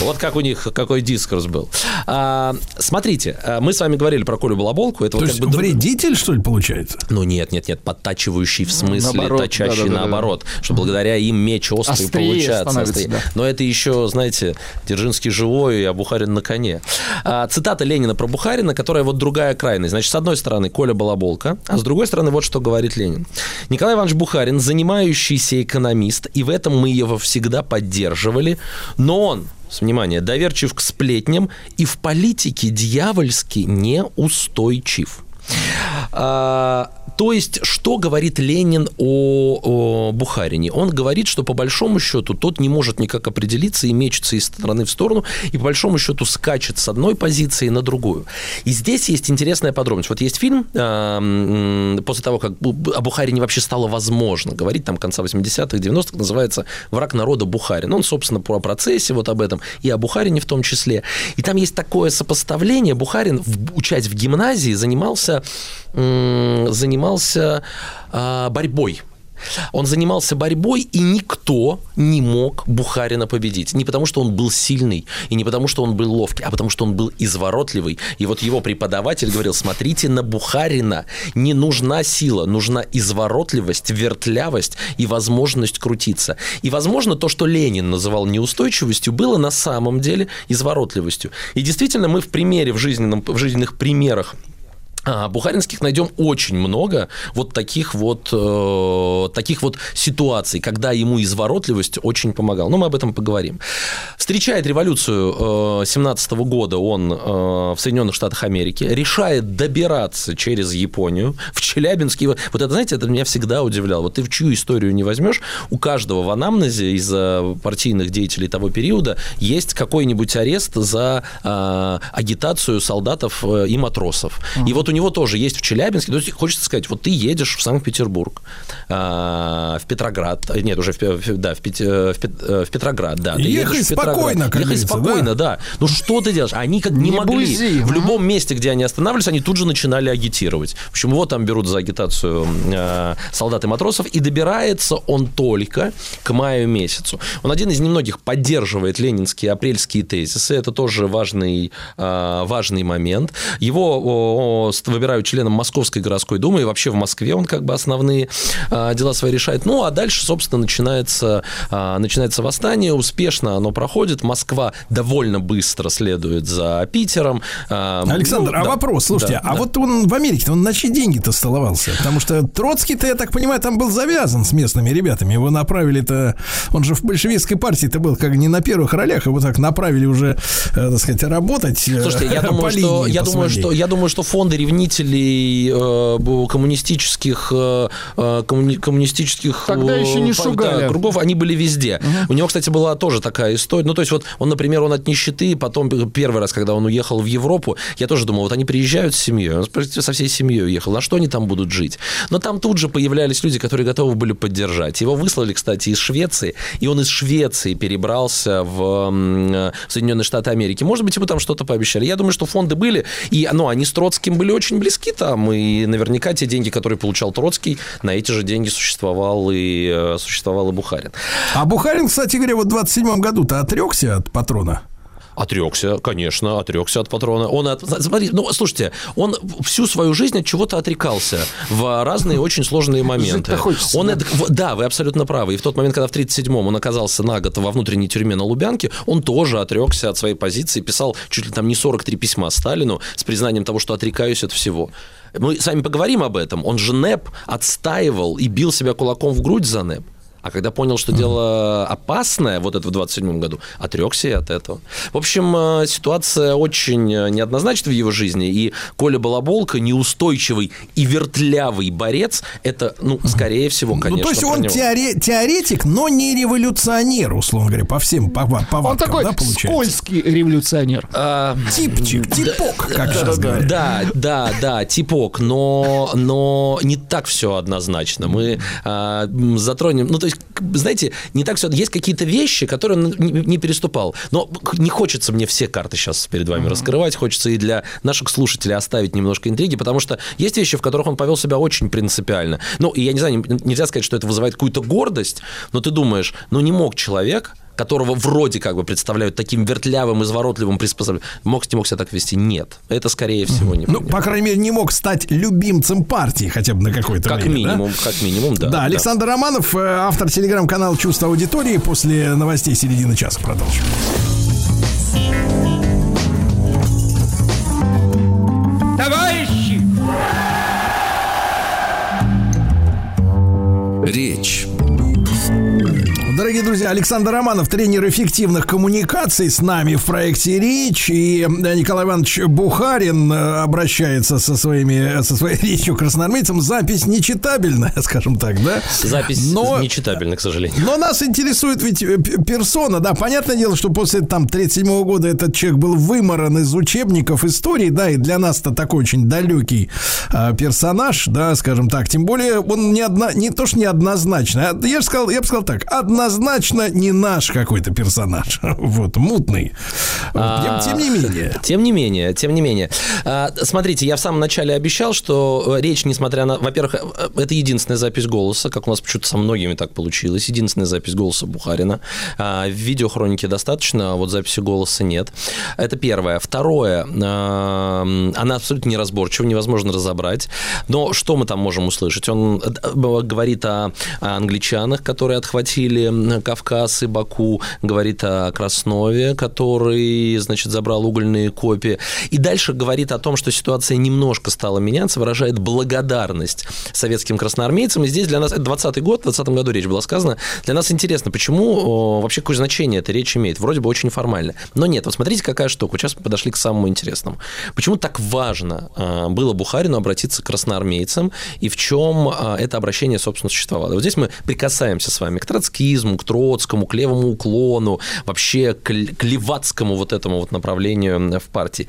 Вот как у них, какой дискурс был. А, смотрите, а, мы с вами говорили про Колю Балаболку. Это То вот есть как бы друг- вредитель, что ли, получается? ну нет, нет, нет, подтачивающий в смысле, Наоборот, точащий да-да-да-да. наоборот, что благодаря им меч острый Острее получается. острее. да. Но это еще, знаете, Дзержинский живой, а Бухарин на коне. А, цитата Ленина про Бухарина, которая вот другая крайность. Значит, с одной стороны Коля Балаболка, а с другой стороны вот что говорит Ленин. Николай Иванович Бухарин, занимающийся экономист, и в этом мы его всегда поддерживали, но он внимание, доверчив к сплетням и в политике дьявольски неустойчив. А, то есть, что говорит Ленин о, о Бухарине? Он говорит, что по большому счету тот не может никак определиться и мечется из стороны в сторону, и по большому счету скачет с одной позиции на другую. И здесь есть интересная подробность. Вот есть фильм, м, после того, как о Бухарине вообще стало возможно говорить, там, конца 80-х, 90-х, называется «Враг народа Бухарин». Он, собственно, про процессе вот об этом, и о Бухарине в том числе. И там есть такое сопоставление. Бухарин, учась в гимназии, занимался, занимался а, борьбой. Он занимался борьбой, и никто не мог Бухарина победить. Не потому, что он был сильный, и не потому, что он был ловкий, а потому, что он был изворотливый. И вот его преподаватель говорил, смотрите на Бухарина. Не нужна сила, нужна изворотливость, вертлявость и возможность крутиться. И, возможно, то, что Ленин называл неустойчивостью, было на самом деле изворотливостью. И действительно, мы в примере, в, жизненном, в жизненных примерах Бухаринских найдем очень много вот таких вот, э, таких вот ситуаций, когда ему изворотливость очень помогала. Но мы об этом поговорим. Встречает революцию 17 года он э, в Соединенных Штатах Америки, решает добираться через Японию в Челябинске. Вот это, знаете, это меня всегда удивляло. Вот ты в чью историю не возьмешь, у каждого в анамнезе из э, партийных деятелей того периода есть какой-нибудь арест за э, агитацию солдатов э, и матросов. И вот у него тоже есть в Челябинске. То есть хочется сказать, вот ты едешь в Санкт-Петербург, а, в Петроград, э, нет, уже в, да, в, Пет- э, в э, в Петроград, да. Ты Ехай едешь в Петроград. спокойно, как Ехай спокойно, да. Ну что ты делаешь? Они как не, Не могли. бузи, В любом месте, где они останавливались, они тут же начинали агитировать. В общем, его там берут за агитацию э, солдат и матросов, и добирается он только к маю месяцу. Он один из немногих поддерживает ленинские апрельские тезисы. Это тоже важный, э, важный момент. Его о, о, ст- выбирают членом Московской городской думы, и вообще в Москве он как бы основные э, дела свои решает. Ну, а дальше, собственно, начинается, э, начинается восстание. Успешно оно проходит. Москва довольно быстро следует за Питером. Э, Александр, ну, а да, вопрос, слушайте, да, а да. вот он в Америке, он на чьи деньги-то столовался? Потому что Троцкий-то, я так понимаю, там был завязан с местными ребятами. Его направили-то, он же в большевистской партии-то был как не на первых ролях, его так направили уже, э, так сказать, работать. э, Слушайте, я думаю, что я думаю, что я думаю, что фонды ревнителей э, коммунистических э, э, коммуни- коммунистических Тогда э, еще не шугали. да, кругов, они были везде. У него, кстати, была тоже такая история. Ну, то есть вот он, например, он от нищеты, потом первый раз, когда он уехал в Европу, я тоже думал, вот они приезжают с семьей, он со всей семьей уехал, на что они там будут жить? Но там тут же появлялись люди, которые готовы были поддержать. Его выслали, кстати, из Швеции, и он из Швеции перебрался в э, Соединенные Штаты Америки. Может быть, ему там что-то пообещали. Я думаю, что фонды были, и ну, они с Троцким были очень близки там, и наверняка те деньги, которые получал Троцкий, на эти же деньги существовал и, э, существовал и Бухарин. А Бухарин, кстати говоря, вот в 27 году-то отрекся от патрона. Отрекся, конечно, отрекся от патрона. Он от... Смотри, ну, слушайте, он всю свою жизнь от чего-то отрекался в разные очень сложные моменты. Хочется, он да? это- да, вы абсолютно правы. И в тот момент, когда в 37-м он оказался на год во внутренней тюрьме на Лубянке, он тоже отрекся от своей позиции, писал чуть ли там не 43 письма Сталину с признанием того, что отрекаюсь от всего. Мы с вами поговорим об этом. Он же НЭП отстаивал и бил себя кулаком в грудь за НЭП. А когда понял, что дело опасное, вот это в 27 году, отрекся и от этого. В общем, э, ситуация очень э, неоднозначна в его жизни, и Коля Балаболка, неустойчивый и вертлявый борец, это, ну, скорее всего, конечно, ну, то есть он теоре- теоретик, но не революционер, условно говоря, по всем пова- повадкам, Он такой да, получается? скользкий революционер. А, Типчик, типок, как сейчас говорят. Да, да, да, типок, но, но не так все однозначно. Мы а, затронем, ну, то есть, к- знаете, не так все. Есть какие-то вещи, которые он не, переступал. Но не хочется мне все карты сейчас перед вами раскрывать. Хочется и для наших слушателей оставить немножко интриги, потому что есть вещи, в которых он повел себя очень принципиально. Ну, и я не знаю, не- нельзя сказать, что это вызывает какую-то гордость, но ты думаешь, ну, не мог человек которого вроде как бы представляют таким вертлявым, изворотливым, приспособленным, мог, не мог себя так вести? Нет. Это, скорее всего, не Ну, по крайней мере, не мог стать любимцем партии хотя бы на какое-то Как время, да? минимум, как минимум, да. Да, Александр Романов, э, автор телеграм-канала «Чувство аудитории». После новостей середины часа продолжим. Товарищи! Речь. Дорогие друзья, Александр Романов, тренер эффективных коммуникаций с нами в проекте «Речь». И э, Николай Иванович Бухарин э, обращается со, своими, со своей речью красноармейцам. Запись нечитабельная, скажем так, да? Запись Но- нечитабельна, к сожалению. Но нас интересует ведь э, персона, да, понятное дело, что после там 37 года этот человек был выморан из учебников истории, да, и для нас-то такой очень далекий а, персонаж, да, скажем так, тем более он не, одна, не то, что неоднозначно, а я же сказал, я бы сказал так, однозначно не наш какой-то персонаж, вот, мутный. А, тем, тем не менее. Тем не менее, тем не менее. А, Смотрите, я в самом начале обещал, что э, речь, несмотря на... Во-первых, э, это единственная запись голоса, как у нас почему-то со многими так получилось. Единственная запись голоса Бухарина. А, В видеохронике достаточно, а вот записи голоса нет. Это первое. Второе. Она абсолютно неразборчива, невозможно разобрать. Но что мы там можем услышать? Он э, говорит о англичанах, которые отхватили Кавказ и Баку, говорит о Краснове, который, значит, забрал угольные копии. И дальше говорит о том, что ситуация немножко стала меняться, выражает благодарность советским красноармейцам. И здесь для нас, это 20 год, в 20 году речь была сказана, для нас интересно, почему вообще какое значение эта речь имеет. Вроде бы очень формально. Но нет, вот смотрите, какая штука. Сейчас мы подошли к самому интересному. Почему так важно было Бухарину обратиться к красноармейцам и в чем это обращение, собственно, существовало? Вот здесь мы прикасаемся с вами к троцкизму, к Троцкому, к левому уклону, вообще к, к левацкому вот этому вот направлению в партии.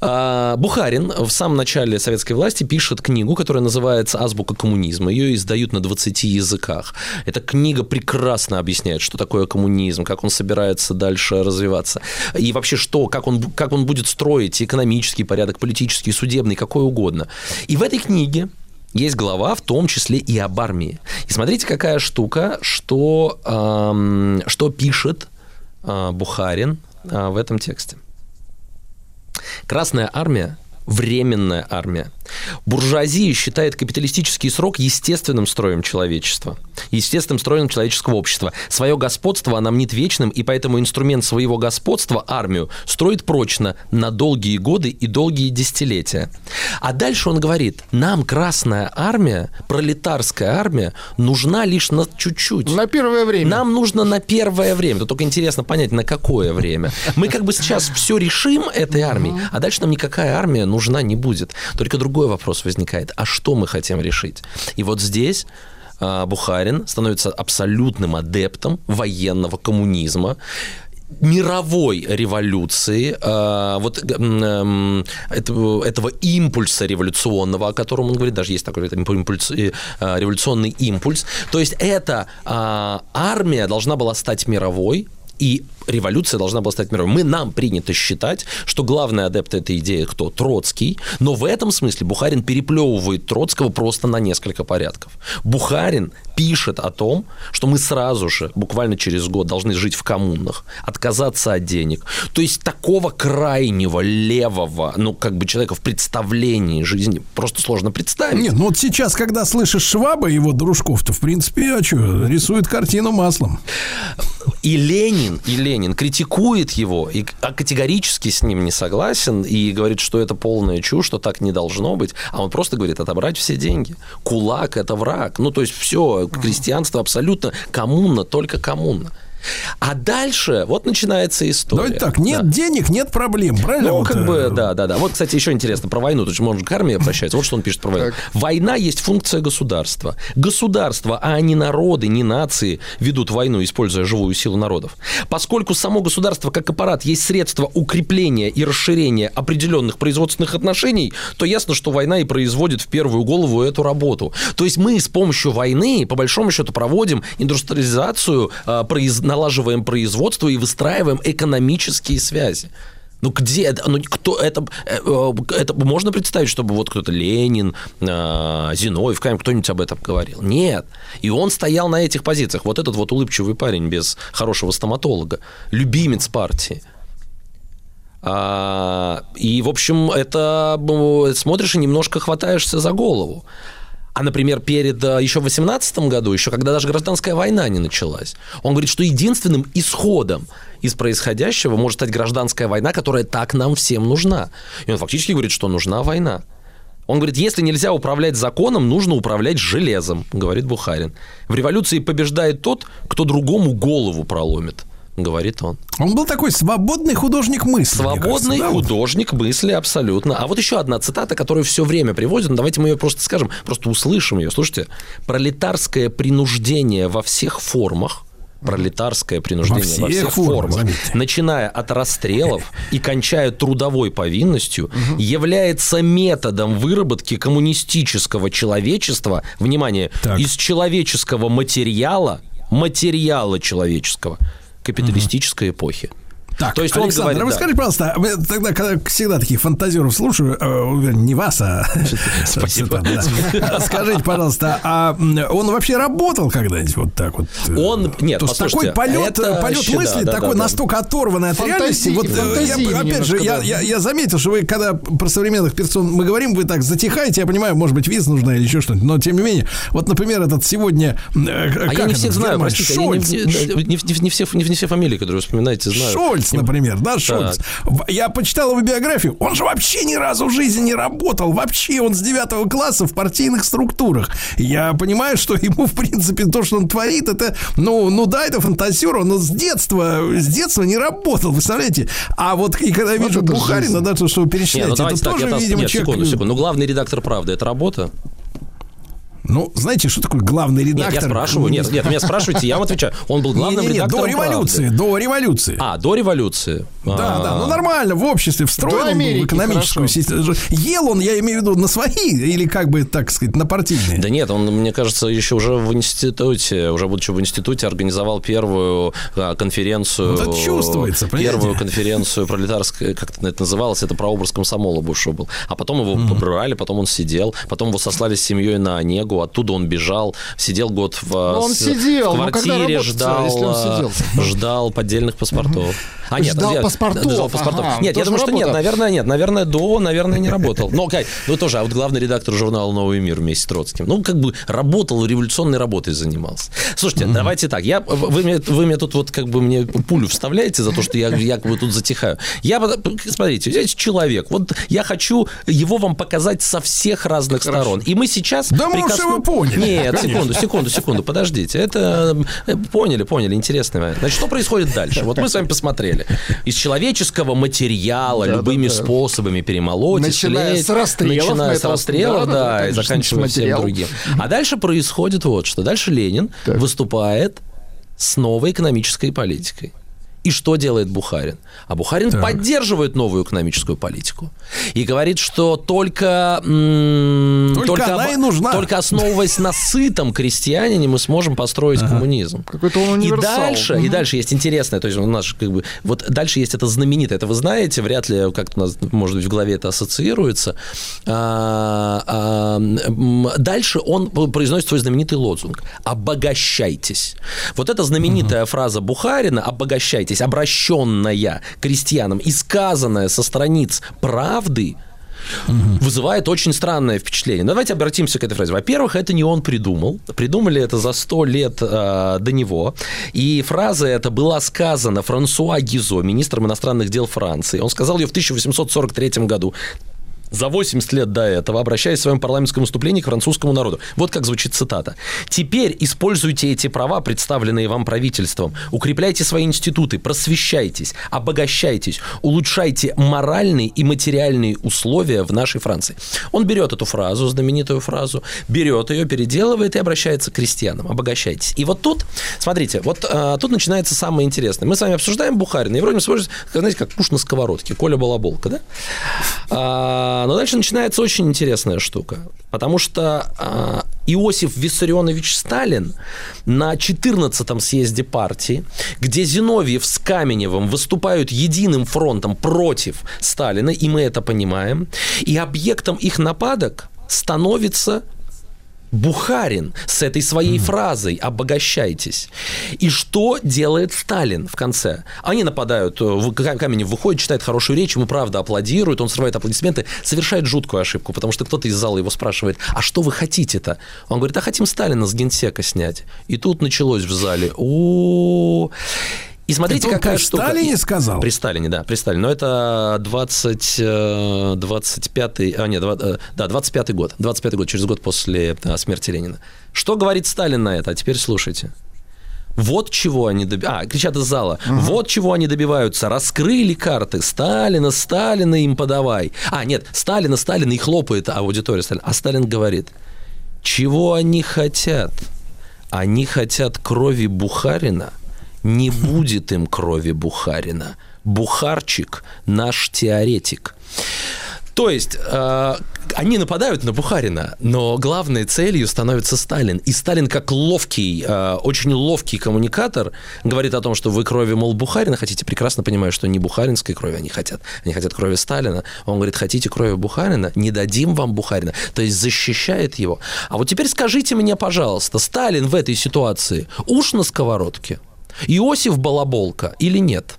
А, Бухарин в самом начале советской власти пишет книгу, которая называется «Азбука коммунизма». Ее издают на 20 языках. Эта книга прекрасно объясняет, что такое коммунизм, как он собирается дальше развиваться. И вообще, что, как он, как он будет строить экономический порядок, политический, судебный, какой угодно. И в этой книге есть глава, в том числе и об армии. И смотрите, какая штука, что, эм, что пишет э, Бухарин э, в этом тексте. Красная армия временная армия. Буржуазия считает капиталистический срок естественным строем человечества, естественным строем человеческого общества. Свое господство она мнит вечным, и поэтому инструмент своего господства, армию, строит прочно на долгие годы и долгие десятилетия. А дальше он говорит, нам Красная армия, пролетарская армия, нужна лишь на чуть-чуть. На первое время. Нам нужно на первое время. Тут только интересно понять, на какое время. Мы как бы сейчас все решим этой армией, а дальше нам никакая армия нужна не будет. Только другой вопрос возникает. А что мы хотим решить? И вот здесь а, Бухарин становится абсолютным адептом военного коммунизма мировой революции, э, вот этого, импульса революционного, о котором он говорит, даже есть такой импульс, э, революционный импульс. То есть эта а, армия должна была стать мировой, и революция должна была стать мировой. Мы, нам принято считать, что главный адепт этой идеи кто? Троцкий. Но в этом смысле Бухарин переплевывает Троцкого просто на несколько порядков. Бухарин пишет о том, что мы сразу же, буквально через год, должны жить в коммунах, отказаться от денег. То есть такого крайнего левого, ну, как бы человека в представлении жизни просто сложно представить. Нет, ну вот сейчас, когда слышишь Шваба и его дружков, то, в принципе, а что, рисует картину маслом. И Ленин, и Ленин критикует его, и а категорически с ним не согласен, и говорит, что это полная чушь, что так не должно быть. А он просто говорит, отобрать все деньги. Кулак – это враг. Ну, то есть все, крестьянство абсолютно коммуна, только коммуна. А дальше вот начинается история. Давайте так, нет денег, нет проблем, правильно? Ну, Вот, как э, бы, да, да, да. Вот, кстати, еще интересно про войну. То есть, можно к армии обращаться. Вот что он пишет про войну. Война есть функция государства. Государство, а не народы, не нации ведут войну, используя живую силу народов. Поскольку само государство как аппарат есть средство укрепления и расширения определенных производственных отношений, то ясно, что война и производит в первую голову эту работу. То есть мы с помощью войны, по большому счету, проводим индустриализацию, а, произ- налаживаем производство и выстраиваем экономические связи. Ну где? Ну кто это? э, э, Это можно представить, чтобы вот кто-то Ленин, э, Зиновьев, кто-нибудь об этом говорил? Нет. И он стоял на этих позициях. Вот этот вот улыбчивый парень без хорошего стоматолога, любимец партии. А, и, в общем, это смотришь и немножко хватаешься за голову. А, например, перед э, еще в 18 году, еще когда даже гражданская война не началась, он говорит, что единственным исходом из происходящего может стать гражданская война, которая так нам всем нужна. И он фактически говорит, что нужна война. Он говорит, если нельзя управлять законом, нужно управлять железом, говорит Бухарин. В революции побеждает тот, кто другому голову проломит, говорит он. Он был такой свободный художник мысли. Свободный кажется, да, художник мысли, абсолютно. А вот еще одна цитата, которую все время приводят. Ну, давайте мы ее просто скажем, просто услышим ее. Слушайте, пролетарское принуждение во всех формах пролетарское принуждение во всех всех, формах, формах, заметьте. начиная от расстрелов и кончая трудовой повинностью, является методом выработки коммунистического человечества, внимание, из человеческого материала, материала человеческого капиталистической эпохи. Так, То есть он Александр, говорит, а вы да. скажите, пожалуйста, а вы тогда, когда всегда таких фантазеров слушаю, э, не вас, а... Спасибо. Да. Скажите, пожалуйста, а он вообще работал когда-нибудь вот так вот? Он, нет, То есть послушайте, такой полет, это полет ща- мысли, да, такой да, да. настолько оторванный от Фантазии- реальности. Вот, э, фантазии я, опять же, я, я, я заметил, что вы, когда про современных персон мы говорим, вы так затихаете, я понимаю, может быть, виз нужна или еще что-нибудь, но тем не менее, вот, например, этот сегодня... э, А как я не это, всех в знаю, простите, не- не- не- не все, не, не все фамилии, которые вы вспоминаете, знаю. Шольц, например, да, Шольц. В- Я почитал его биографию. Он же вообще ни разу в жизни не работал. Вообще он с девятого класса в партийных структурах. Я понимаю, что ему, в принципе, то, что он творит, это, ну, ну да, это фантазер, он с детства, с детства не работал, представляете? А вот и когда я вижу это Бухарина, да, то, что вы Не, перечисляете, ну это так, тоже, я там- видимо, нет, человек... секунду, секунду. Ну, главный редактор «Правды» — это работа? Ну, знаете, что такое главный редактор? Нет, я спрашиваю, нет, нет, меня спрашиваете, я вам отвечаю. Он был главным Не-не-не, редактором до революции, «Правды». до революции. А, до революции. Да, А. да, ну нормально, в обществе встроен До он был Америки, в экономическую систему. Ел он, я имею в виду, на свои или как бы, так сказать, на партийные? Да нет, он, мне кажется, еще уже в институте, уже будучи в институте, организовал первую а, конференцию. Вот это чувствуется, понимаете? Первую конференцию пролетарская, как это это называлось, это про образ комсомола бывшего был. А потом его побрали, потом он сидел, потом его сослали с семьей на Онегу, оттуда он бежал, сидел год в, он с- сидел, в ну, квартире, ждал, если он а, сидел? ждал поддельных паспортов. А, нет, Ждал я- паспортов, ждал паспортов. ага, нет, я думаю, что нет, работал. наверное, нет, наверное, до, наверное, не работал. Ну, как, ну тоже, а вот главный редактор журнала «Новый мир» вместе с Троцким. Ну, как бы работал, революционной работой занимался. Слушайте, давайте так, я, вы, мне, вы мне тут вот как бы мне пулю вставляете за то, что я якобы тут затихаю. Я, смотрите, здесь человек, вот я хочу его вам показать со всех разных сторон. И мы сейчас... Да мы уж его поняли. Нет, Конечно. секунду, секунду, секунду, подождите. Это э, поняли, поняли, интересный момент. Значит, что происходит дальше? Вот мы с вами посмотрели. Из человеческого материала любыми способами перемолоть, Начиная склеить, с расстрелов, начиная с расстрелов, да, да, да, да, и заканчивая всем материал. другим. А дальше происходит вот что. Дальше Ленин выступает с новой экономической политикой. И что делает Бухарин? А Бухарин поддерживает новую экономическую политику. И говорит, что только... м, Только она об- и нужна. Только основываясь на сытом крестьянине мы сможем построить коммунизм. Какой-то он И дальше, и дальше есть интересное, то есть у нас как бы, вот дальше есть это знаменитое, это вы знаете, вряд ли как-то у нас, может быть, в голове это ассоциируется. А, а, дальше он произносит свой знаменитый лозунг «Обогащайтесь». Вот эта знаменитая фраза Бухарина «Обогащайтесь», обращенная к крестьянам и сказанная со страниц «Правды», вызывает очень странное впечатление. Давайте обратимся к этой фразе. Во-первых, это не он придумал. Придумали это за сто лет э, до него. И фраза эта была сказана Франсуа Гизо, министром иностранных дел Франции. Он сказал ее в 1843 году. За 80 лет до этого, обращаясь в своем парламентском выступлении к французскому народу. Вот как звучит цитата. «Теперь используйте эти права, представленные вам правительством. Укрепляйте свои институты, просвещайтесь, обогащайтесь, улучшайте моральные и материальные условия в нашей Франции». Он берет эту фразу, знаменитую фразу, берет ее, переделывает и обращается к крестьянам. Обогащайтесь. И вот тут, смотрите, вот а, тут начинается самое интересное. Мы с вами обсуждаем Бухарина, и вроде смотрите, знаете, как пуш на сковородке, Коля Балаболка, да? А, но дальше начинается очень интересная штука, потому что а, Иосиф Виссарионович Сталин на 14-м съезде партии, где Зиновьев с Каменевым выступают единым фронтом против Сталина, и мы это понимаем, и объектом их нападок становится Бухарин с этой своей фразой «обогащайтесь». И что делает Сталин в конце? Они нападают, э, Каменев выходит, читает хорошую речь, ему правда аплодируют, он срывает аплодисменты, совершает жуткую ошибку, потому что кто-то из зала его спрашивает, а что вы хотите-то? Он говорит, а хотим Сталина с генсека снять. И тут началось в зале, о и смотрите, Это какая при штука. Сталине И- сказал? При Сталине, да, при Сталине. Но это 20, э, 25 а, нет, два- э, да, 25 год. 25 год, через год после э, смерти Ленина. Что говорит Сталин на это? А теперь слушайте. Вот чего они добиваются. А, кричат из зала. Вот чего они добиваются. Раскрыли карты. Сталина, Сталина им подавай. А, нет, Сталина, Сталина и хлопает аудитория Сталина. А Сталин говорит, чего они хотят? Они хотят крови Бухарина. Не будет им крови Бухарина. Бухарчик наш теоретик. То есть э, они нападают на Бухарина, но главной целью становится Сталин. И Сталин, как ловкий, э, очень ловкий коммуникатор, говорит о том, что вы крови, мол, Бухарина хотите, прекрасно понимая, что не бухаринской крови они хотят. Они хотят крови Сталина. Он говорит, хотите крови Бухарина? Не дадим вам Бухарина. То есть защищает его. А вот теперь скажите мне, пожалуйста, Сталин в этой ситуации уж на сковородке? Иосиф Балаболка или нет?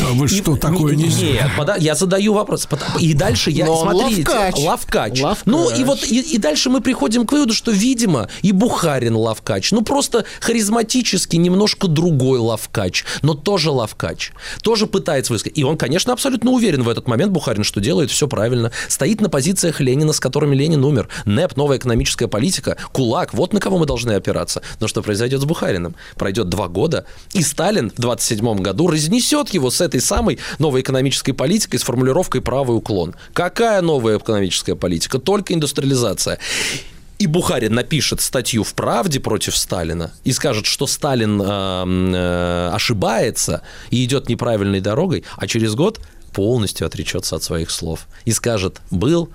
Да вы что, такое не, не... Нет, пода- я задаю вопрос. Пода- И дальше я, Но смотрите, лавкач. лавкач. Лавкач. Ну, и вот, и, и дальше мы приходим к выводу, что, видимо, и Бухарин лавкач. Ну, просто харизматически немножко другой лавкач, но тоже лавкач. Тоже пытается высказать. И он, конечно, абсолютно уверен в этот момент, Бухарин, что делает все правильно. Стоит на позициях Ленина, с которыми Ленин умер. НЭП, новая экономическая политика, КУЛАК. Вот на кого мы должны опираться. Но что произойдет с Бухариным? Пройдет два года, и Сталин в 27 году разнесет его с этой самой новой экономической политикой с формулировкой «правый уклон». Какая новая экономическая политика? Только индустриализация. и Бухарин напишет статью в «Правде» против Сталина и скажет, что Сталин э, э, ошибается и идет неправильной дорогой, а через год полностью отречется от своих слов и скажет, был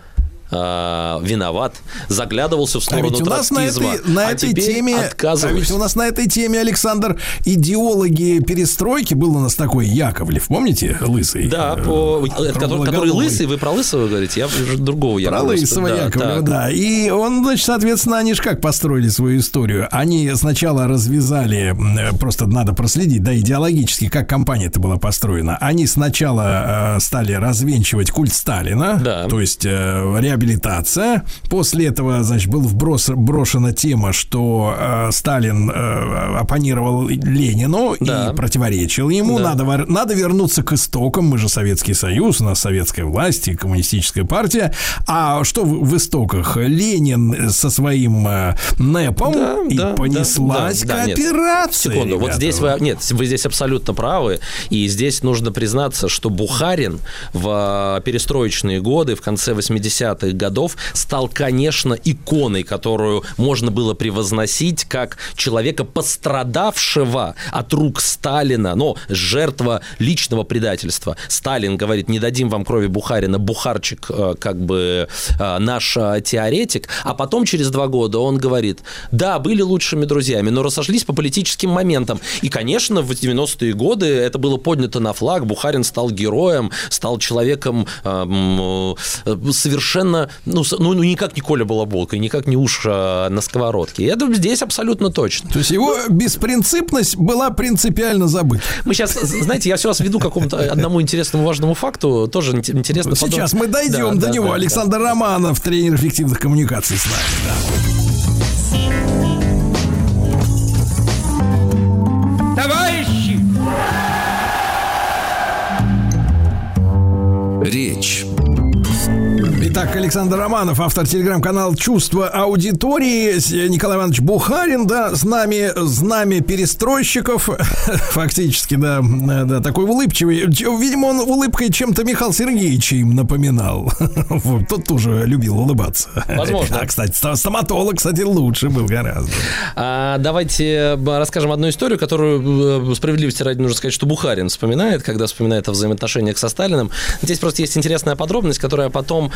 э, виноват, заглядывался в А сторону ведь у нас на этой, на а этой теме, а ведь у нас на этой теме, Александр, идеологи перестройки, был у нас такой Яковлев, помните, лысый? Да, по, это который, который лысый, вы про лысого говорите, я уже другого Про Яковлева Лысого вспомнил. Да, Яковлева, так. да. И он, значит, соответственно, они же как построили свою историю? Они сначала развязали, э, просто надо проследить, да, идеологически, как компания-то была построена. Они сначала э, стали развенчивать культ Сталина, Да. то есть э, реабилитация. После этого, значит, была вброс, брошена тема, что э, Сталин э, оппонировал Ленину Да. и противоречил ему. Да. Надо, надо вернуться к истокам. Мы же Советский Союз, у нас советская власть и коммунистическая партия. А что в, в истоках? Ленин со своим э, НЭПом Да, и да, понеслась да, да, нет. кооперация. Секунду, вот ребята. здесь вы, нет, вы здесь абсолютно правы, и здесь нужно признаться, что Бухарин в перестроечные годы, в конце 80-х годов, стал, конечно, иконой, которую можно было превозносить как человека, пострадавшего от рук Сталина, но жертва личного предательства. Сталин говорит, не дадим вам крови Бухарина, Бухарчик э, как бы э, наш э, теоретик, а потом через два года он говорит, да, были лучшими друзьями, но разошлись по политическим моментам. И, конечно, в 90-е годы это было поднято на флаг, Бухарин стал героем, стал человеком э, совершенно, ну, ну, ну, никак не Коля Балаболка, никак не уж э, на сковородке. И это здесь абсолютно точно. То есть его беспринципность была принципиально забыта. Мы сейчас, знаете, я все вас веду к какому-то одному интересному важному факту, тоже ин- интересно. Подумать. сейчас мы дойдем Да, до да, него. да, да. Александр Романов, тренер эффективных коммуникаций с нами. да. Товарищи! Речь. Итак, Александр Романов, автор телеграм-канала «Чувство аудитории», С- Николай Иванович Бухарин, да, с нами, знамя перестройщиков, фактически, да, да, такой улыбчивый. Видимо, он улыбкой чем-то Михаил Сергеевича им напоминал. Вот, Тот тоже любил улыбаться. Возможно. А, кстати, ста- стоматолог, кстати, лучше был гораздо. А, давайте расскажем одну историю, которую э, справедливости ради нужно сказать, что Бухарин вспоминает, когда вспоминает о взаимоотношениях со Сталиным. Здесь просто есть интересная подробность, которая потом,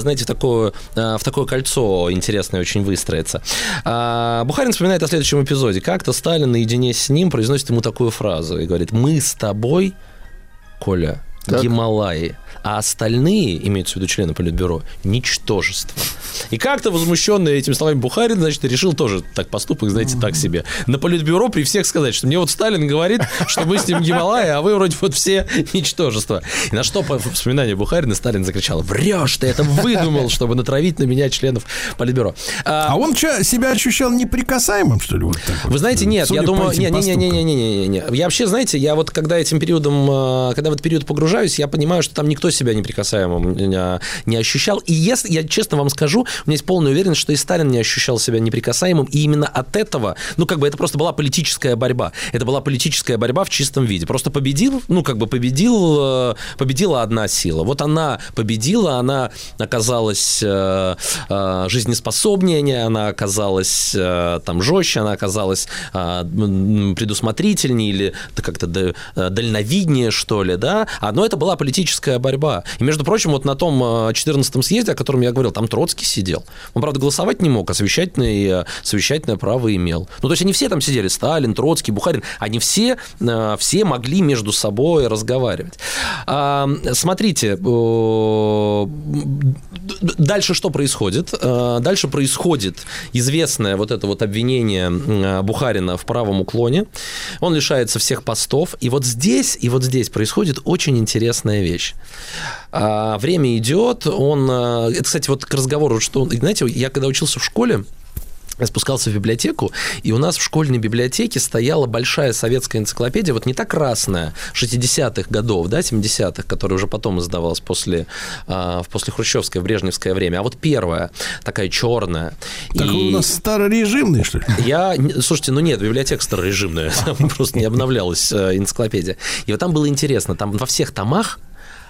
знаете, в такое, а, в такое кольцо интересное очень выстроится. А, Бухарин вспоминает о следующем эпизоде. Как-то Сталин наедине с ним произносит ему такую фразу и говорит, мы с тобой, Коля, Так. Гималаи, а остальные, имеются в виду члены Политбюро, ничтожество. И как-то возмущенный этими словами Бухарин, значит, решил тоже так поступок, знаете, так себе. На Политбюро при всех сказать, что мне вот Сталин говорит, что мы с ним Гималаи, а вы вроде вот все ничтожество. И на что по вспоминанию Бухарина Сталин закричал, врешь ты, это выдумал, чтобы натравить на меня членов Политбюро. А, А он чё, себя ощущал неприкасаемым, что ли? Вот так вот? вы знаете, нет, Судя я думаю, не, не, не, не, не, не, не, не. Я вообще, знаете, я вот когда этим периодом, э, когда в этот период погружаюсь, я понимаю, что там никто себя неприкасаемым не ощущал. И если, я честно вам скажу, у меня есть полная уверенность, что и Сталин не ощущал себя неприкасаемым, и именно от этого, ну, как бы это просто была политическая борьба. Это была политическая борьба в чистом виде. Просто победил, ну, как бы победил, э, победила одна сила. Вот она победила, она оказалась э, э, жизнеспособнее, она оказалась там жестче, она оказалась предусмотрительнее или как-то да- дальновиднее, что ли, да, А, но это была политическая борьба. И, между прочим, вот на том э, 14-м съезде, о котором я говорил, там Троцкий сидел. Он, правда, голосовать не мог, а совещательное, э, совещательное право имел. Ну, то есть они все там сидели, Сталин, Троцкий, Бухарин, они все, э, все могли между собой разговаривать. А, Смотрите, э, дальше что происходит? Э, Дальше происходит известное вот это вот обвинение э, Бухарина в правом уклоне. Он лишается всех постов. И вот здесь, и вот здесь происходит очень интересная вещь. А, Время идет, он... э, Это, кстати, вот к разговору, что... Знаете, я когда учился в школе, я спускался в библиотеку, и у нас в школьной библиотеке стояла большая советская энциклопедия, вот не та красная, 60-х годов, да, 70-х, которая уже потом издавалась после, а, в после хрущевское, в брежневское время, а вот первая, такая черная. Так у нас старорежимный, что ли? Я, слушайте, ну нет, библиотека старорежимная, там просто не обновлялась э, энциклопедия. И вот там было интересно, там во всех томах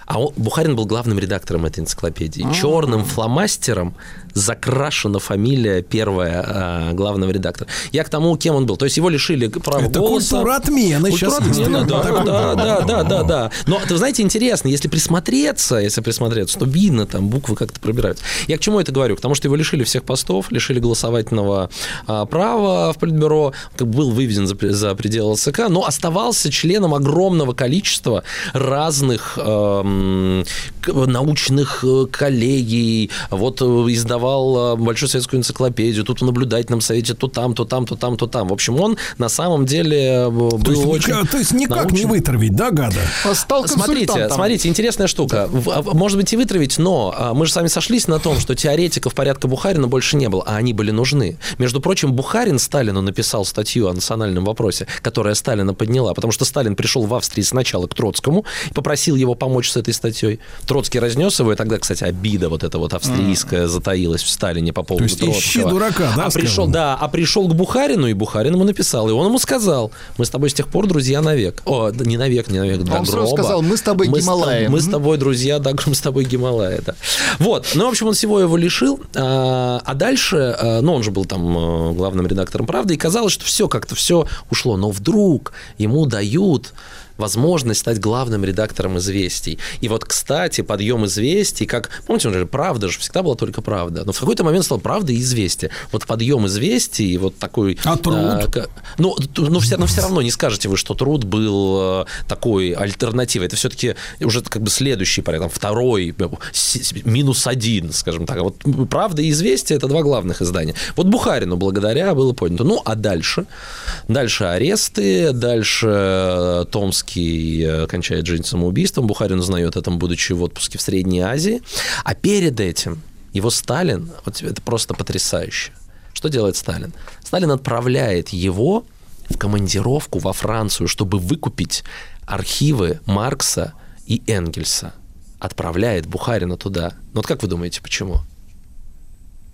А он- Бухарин был главным редактором этой энциклопедии. Черным фломастером закрашена фамилия первая а, главного редактора. Я к тому, кем он был. То есть его лишили права Это голоса. культура отмены Культура щас отмены, да, да, да, да, да, да. Но, вы знаете, интересно, если присмотреться, если присмотреться, то видно, там буквы как-то пробираются. Я к чему это говорю? Потому что его лишили всех постов, лишили голосовательного а, права в Политбюро, был выведен за, за пределы ЛСК, но оставался членом огромного количества разных к- научных э, коллегий, вот э, издавал э, большую советскую энциклопедию, тут в наблюдательном совете, то там, то там, то там, то там. В общем, он на самом деле был То есть, очень... никак, то есть никак не научен. вытравить, да, гада? А Стал Смотрите, смотрите, интересная штука. А, Может быть и вытравить, но а, мы же с вами сошлись на том, что теоретиков порядка Бухарина больше не было, а они были нужны. Между прочим, Бухарин Сталину написал статью о национальном вопросе, которая Сталина подняла, потому что Сталин пришел в Австрии сначала к Троцкому и попросил его помочь с этой статьей. Троцкий разнес его, и тогда, кстати, обида вот эта вот австрийская затаилась в Сталине по поводу есть ищи Троцкого. дурака, да, а пришел, да, а пришел к Бухарину, и Бухарин ему написал, и он ему сказал, мы с тобой с тех пор друзья навек. О, да, не навек, не навек, до Он сразу гроба. сказал, «Мы с тобой Мы Гималаи». Мы с тобой друзья, да, мы с тобой Гималая, да. Вот, ну, в общем, он всего его лишил, а, а дальше, а, ну, он же был там э, главным редактором «Правды», и казалось, что все как-то все ушло, но вдруг ему дают возможность стать главным редактором «Известий». И вот, кстати, подъем «Известий», как, помните, он же «Правда» же всегда была только «Правда», но в какой-то момент стал «Правда» и «Известия». Вот подъем «Известий», вот такой... А труд? к- ну, ну, все, но все равно не скажете вы, что труд был э, такой альтернативой. Это все-таки уже как бы следующий порядок, там, второй, э, минус один, скажем так. А вот «Правда» и «Известия» – это два главных издания. Вот Бухарину благодаря было поднято. Ну, а дальше? Дальше аресты, дальше э, Томский э, кончает жизнь самоубийством, Бухарин узнает о этом, будучи в отпуске в Средней Азии. А перед этим его Сталин, вот это просто потрясающе. Что делает Сталин? Сталин отправляет его в командировку во Францию, чтобы выкупить архивы Маркса и Энгельса. Отправляет Бухарина туда. Ну вот как вы думаете, почему?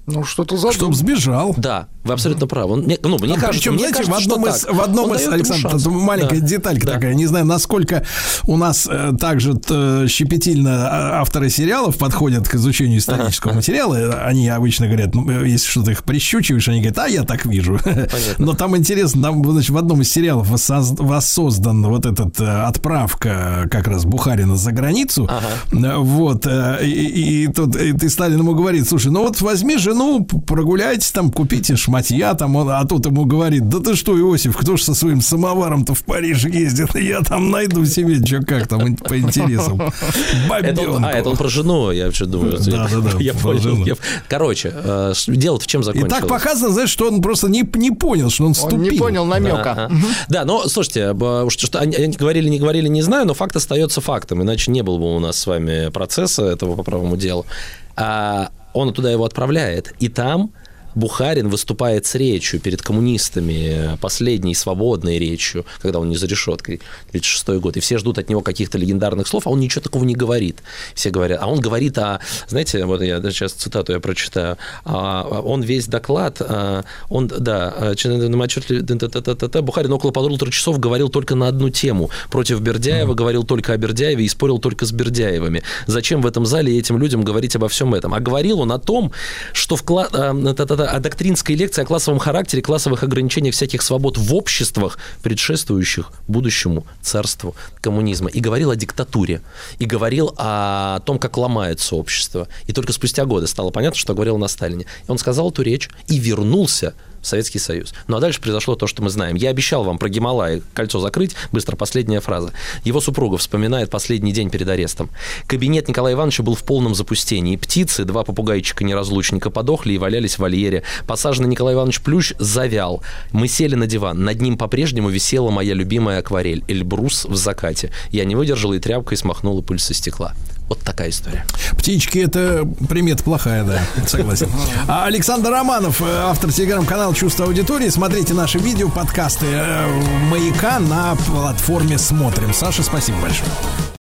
Ну, что-то задумал. Чтоб сбежал. Да, вы абсолютно правы. Он, мне, ну, мне А кажется, причем, мне знаете, кажется, в одном что из, так. в одном Он из Александр, маленькая Да. деталька Да. такая, не знаю, насколько у нас э, также э, щепетильно авторы сериалов подходят к изучению исторического материала. Они обычно говорят, ну, э, если что-то их прищучиваешь, они говорят, а я так вижу. Но там интересно, там, значит, в одном из сериалов воссоз- воссоздан вот этот э, отправка как раз Бухарина за границу. Э, Вот. э, И, и- и тут и ты Сталин ему говорит, слушай, ну вот возьми жену, прогуляйтесь там, купите шматья там, он, а тут ему говорит, да ты что, Иосиф, кто ж со своим самоваром-то в Париж ездит, я там найду себе, что как там по интересам. Это он, а, это он про жену, я вообще думаю. Да, да, да, Я понял. жену. я- Короче, э, ш- дело в чем И закончилось. так показано, знаешь, что он просто не, не понял, что он Он вступил. не понял намека. Да, но слушайте, б- что, что они, они говорили, не говорили, не знаю, но факт остается фактом, иначе не было бы у нас с вами процесса этого по правому делу. А он туда его отправляет, и там Бухарин выступает с речью перед коммунистами, последней свободной речью, когда он не за решеткой, 36 год, и все ждут от него каких-то легендарных слов, а он ничего такого не говорит. Все говорят, а он говорит о, знаете, вот я сейчас цитату я прочитаю, А, он весь доклад, а, он, да, Бухарин около полутора часов говорил только на одну тему. Против Бердяева говорил только о Бердяеве и спорил только с Бердяевыми. Зачем в этом зале этим людям говорить обо всем этом? А говорил он о том, что вкла- а, о доктринской лекции о классовом характере, классовых ограничениях всяких свобод в обществах, предшествующих будущему царству коммунизма. И говорил о диктатуре. И говорил о том, как ломается общество. И только спустя годы стало понятно, что говорил на Сталине. И он сказал эту речь и вернулся Советский Союз. Ну а дальше произошло то, что мы знаем. Я обещал вам про Гималай кольцо закрыть. Быстро последняя фраза. Его супруга вспоминает последний день перед арестом. Кабинет Николая Ивановича был в полном запустении. Птицы, два попугайчика-неразлучника подохли и валялись в вольере. Посаженный Николай Иванович Плющ завял. Мы сели на диван. Над ним по-прежнему висела моя любимая акварель «Эльбрус в закате». Я не выдержала и тряпкой смахнула пыль со стекла. Вот такая история. Птички это примета плохая, да, согласен. А Александр Романов, э, автор телеграм-канала Чувство аудитории. Смотрите наши видео, подкасты э, Маяка на платформе Смотрим. Саша, спасибо большое.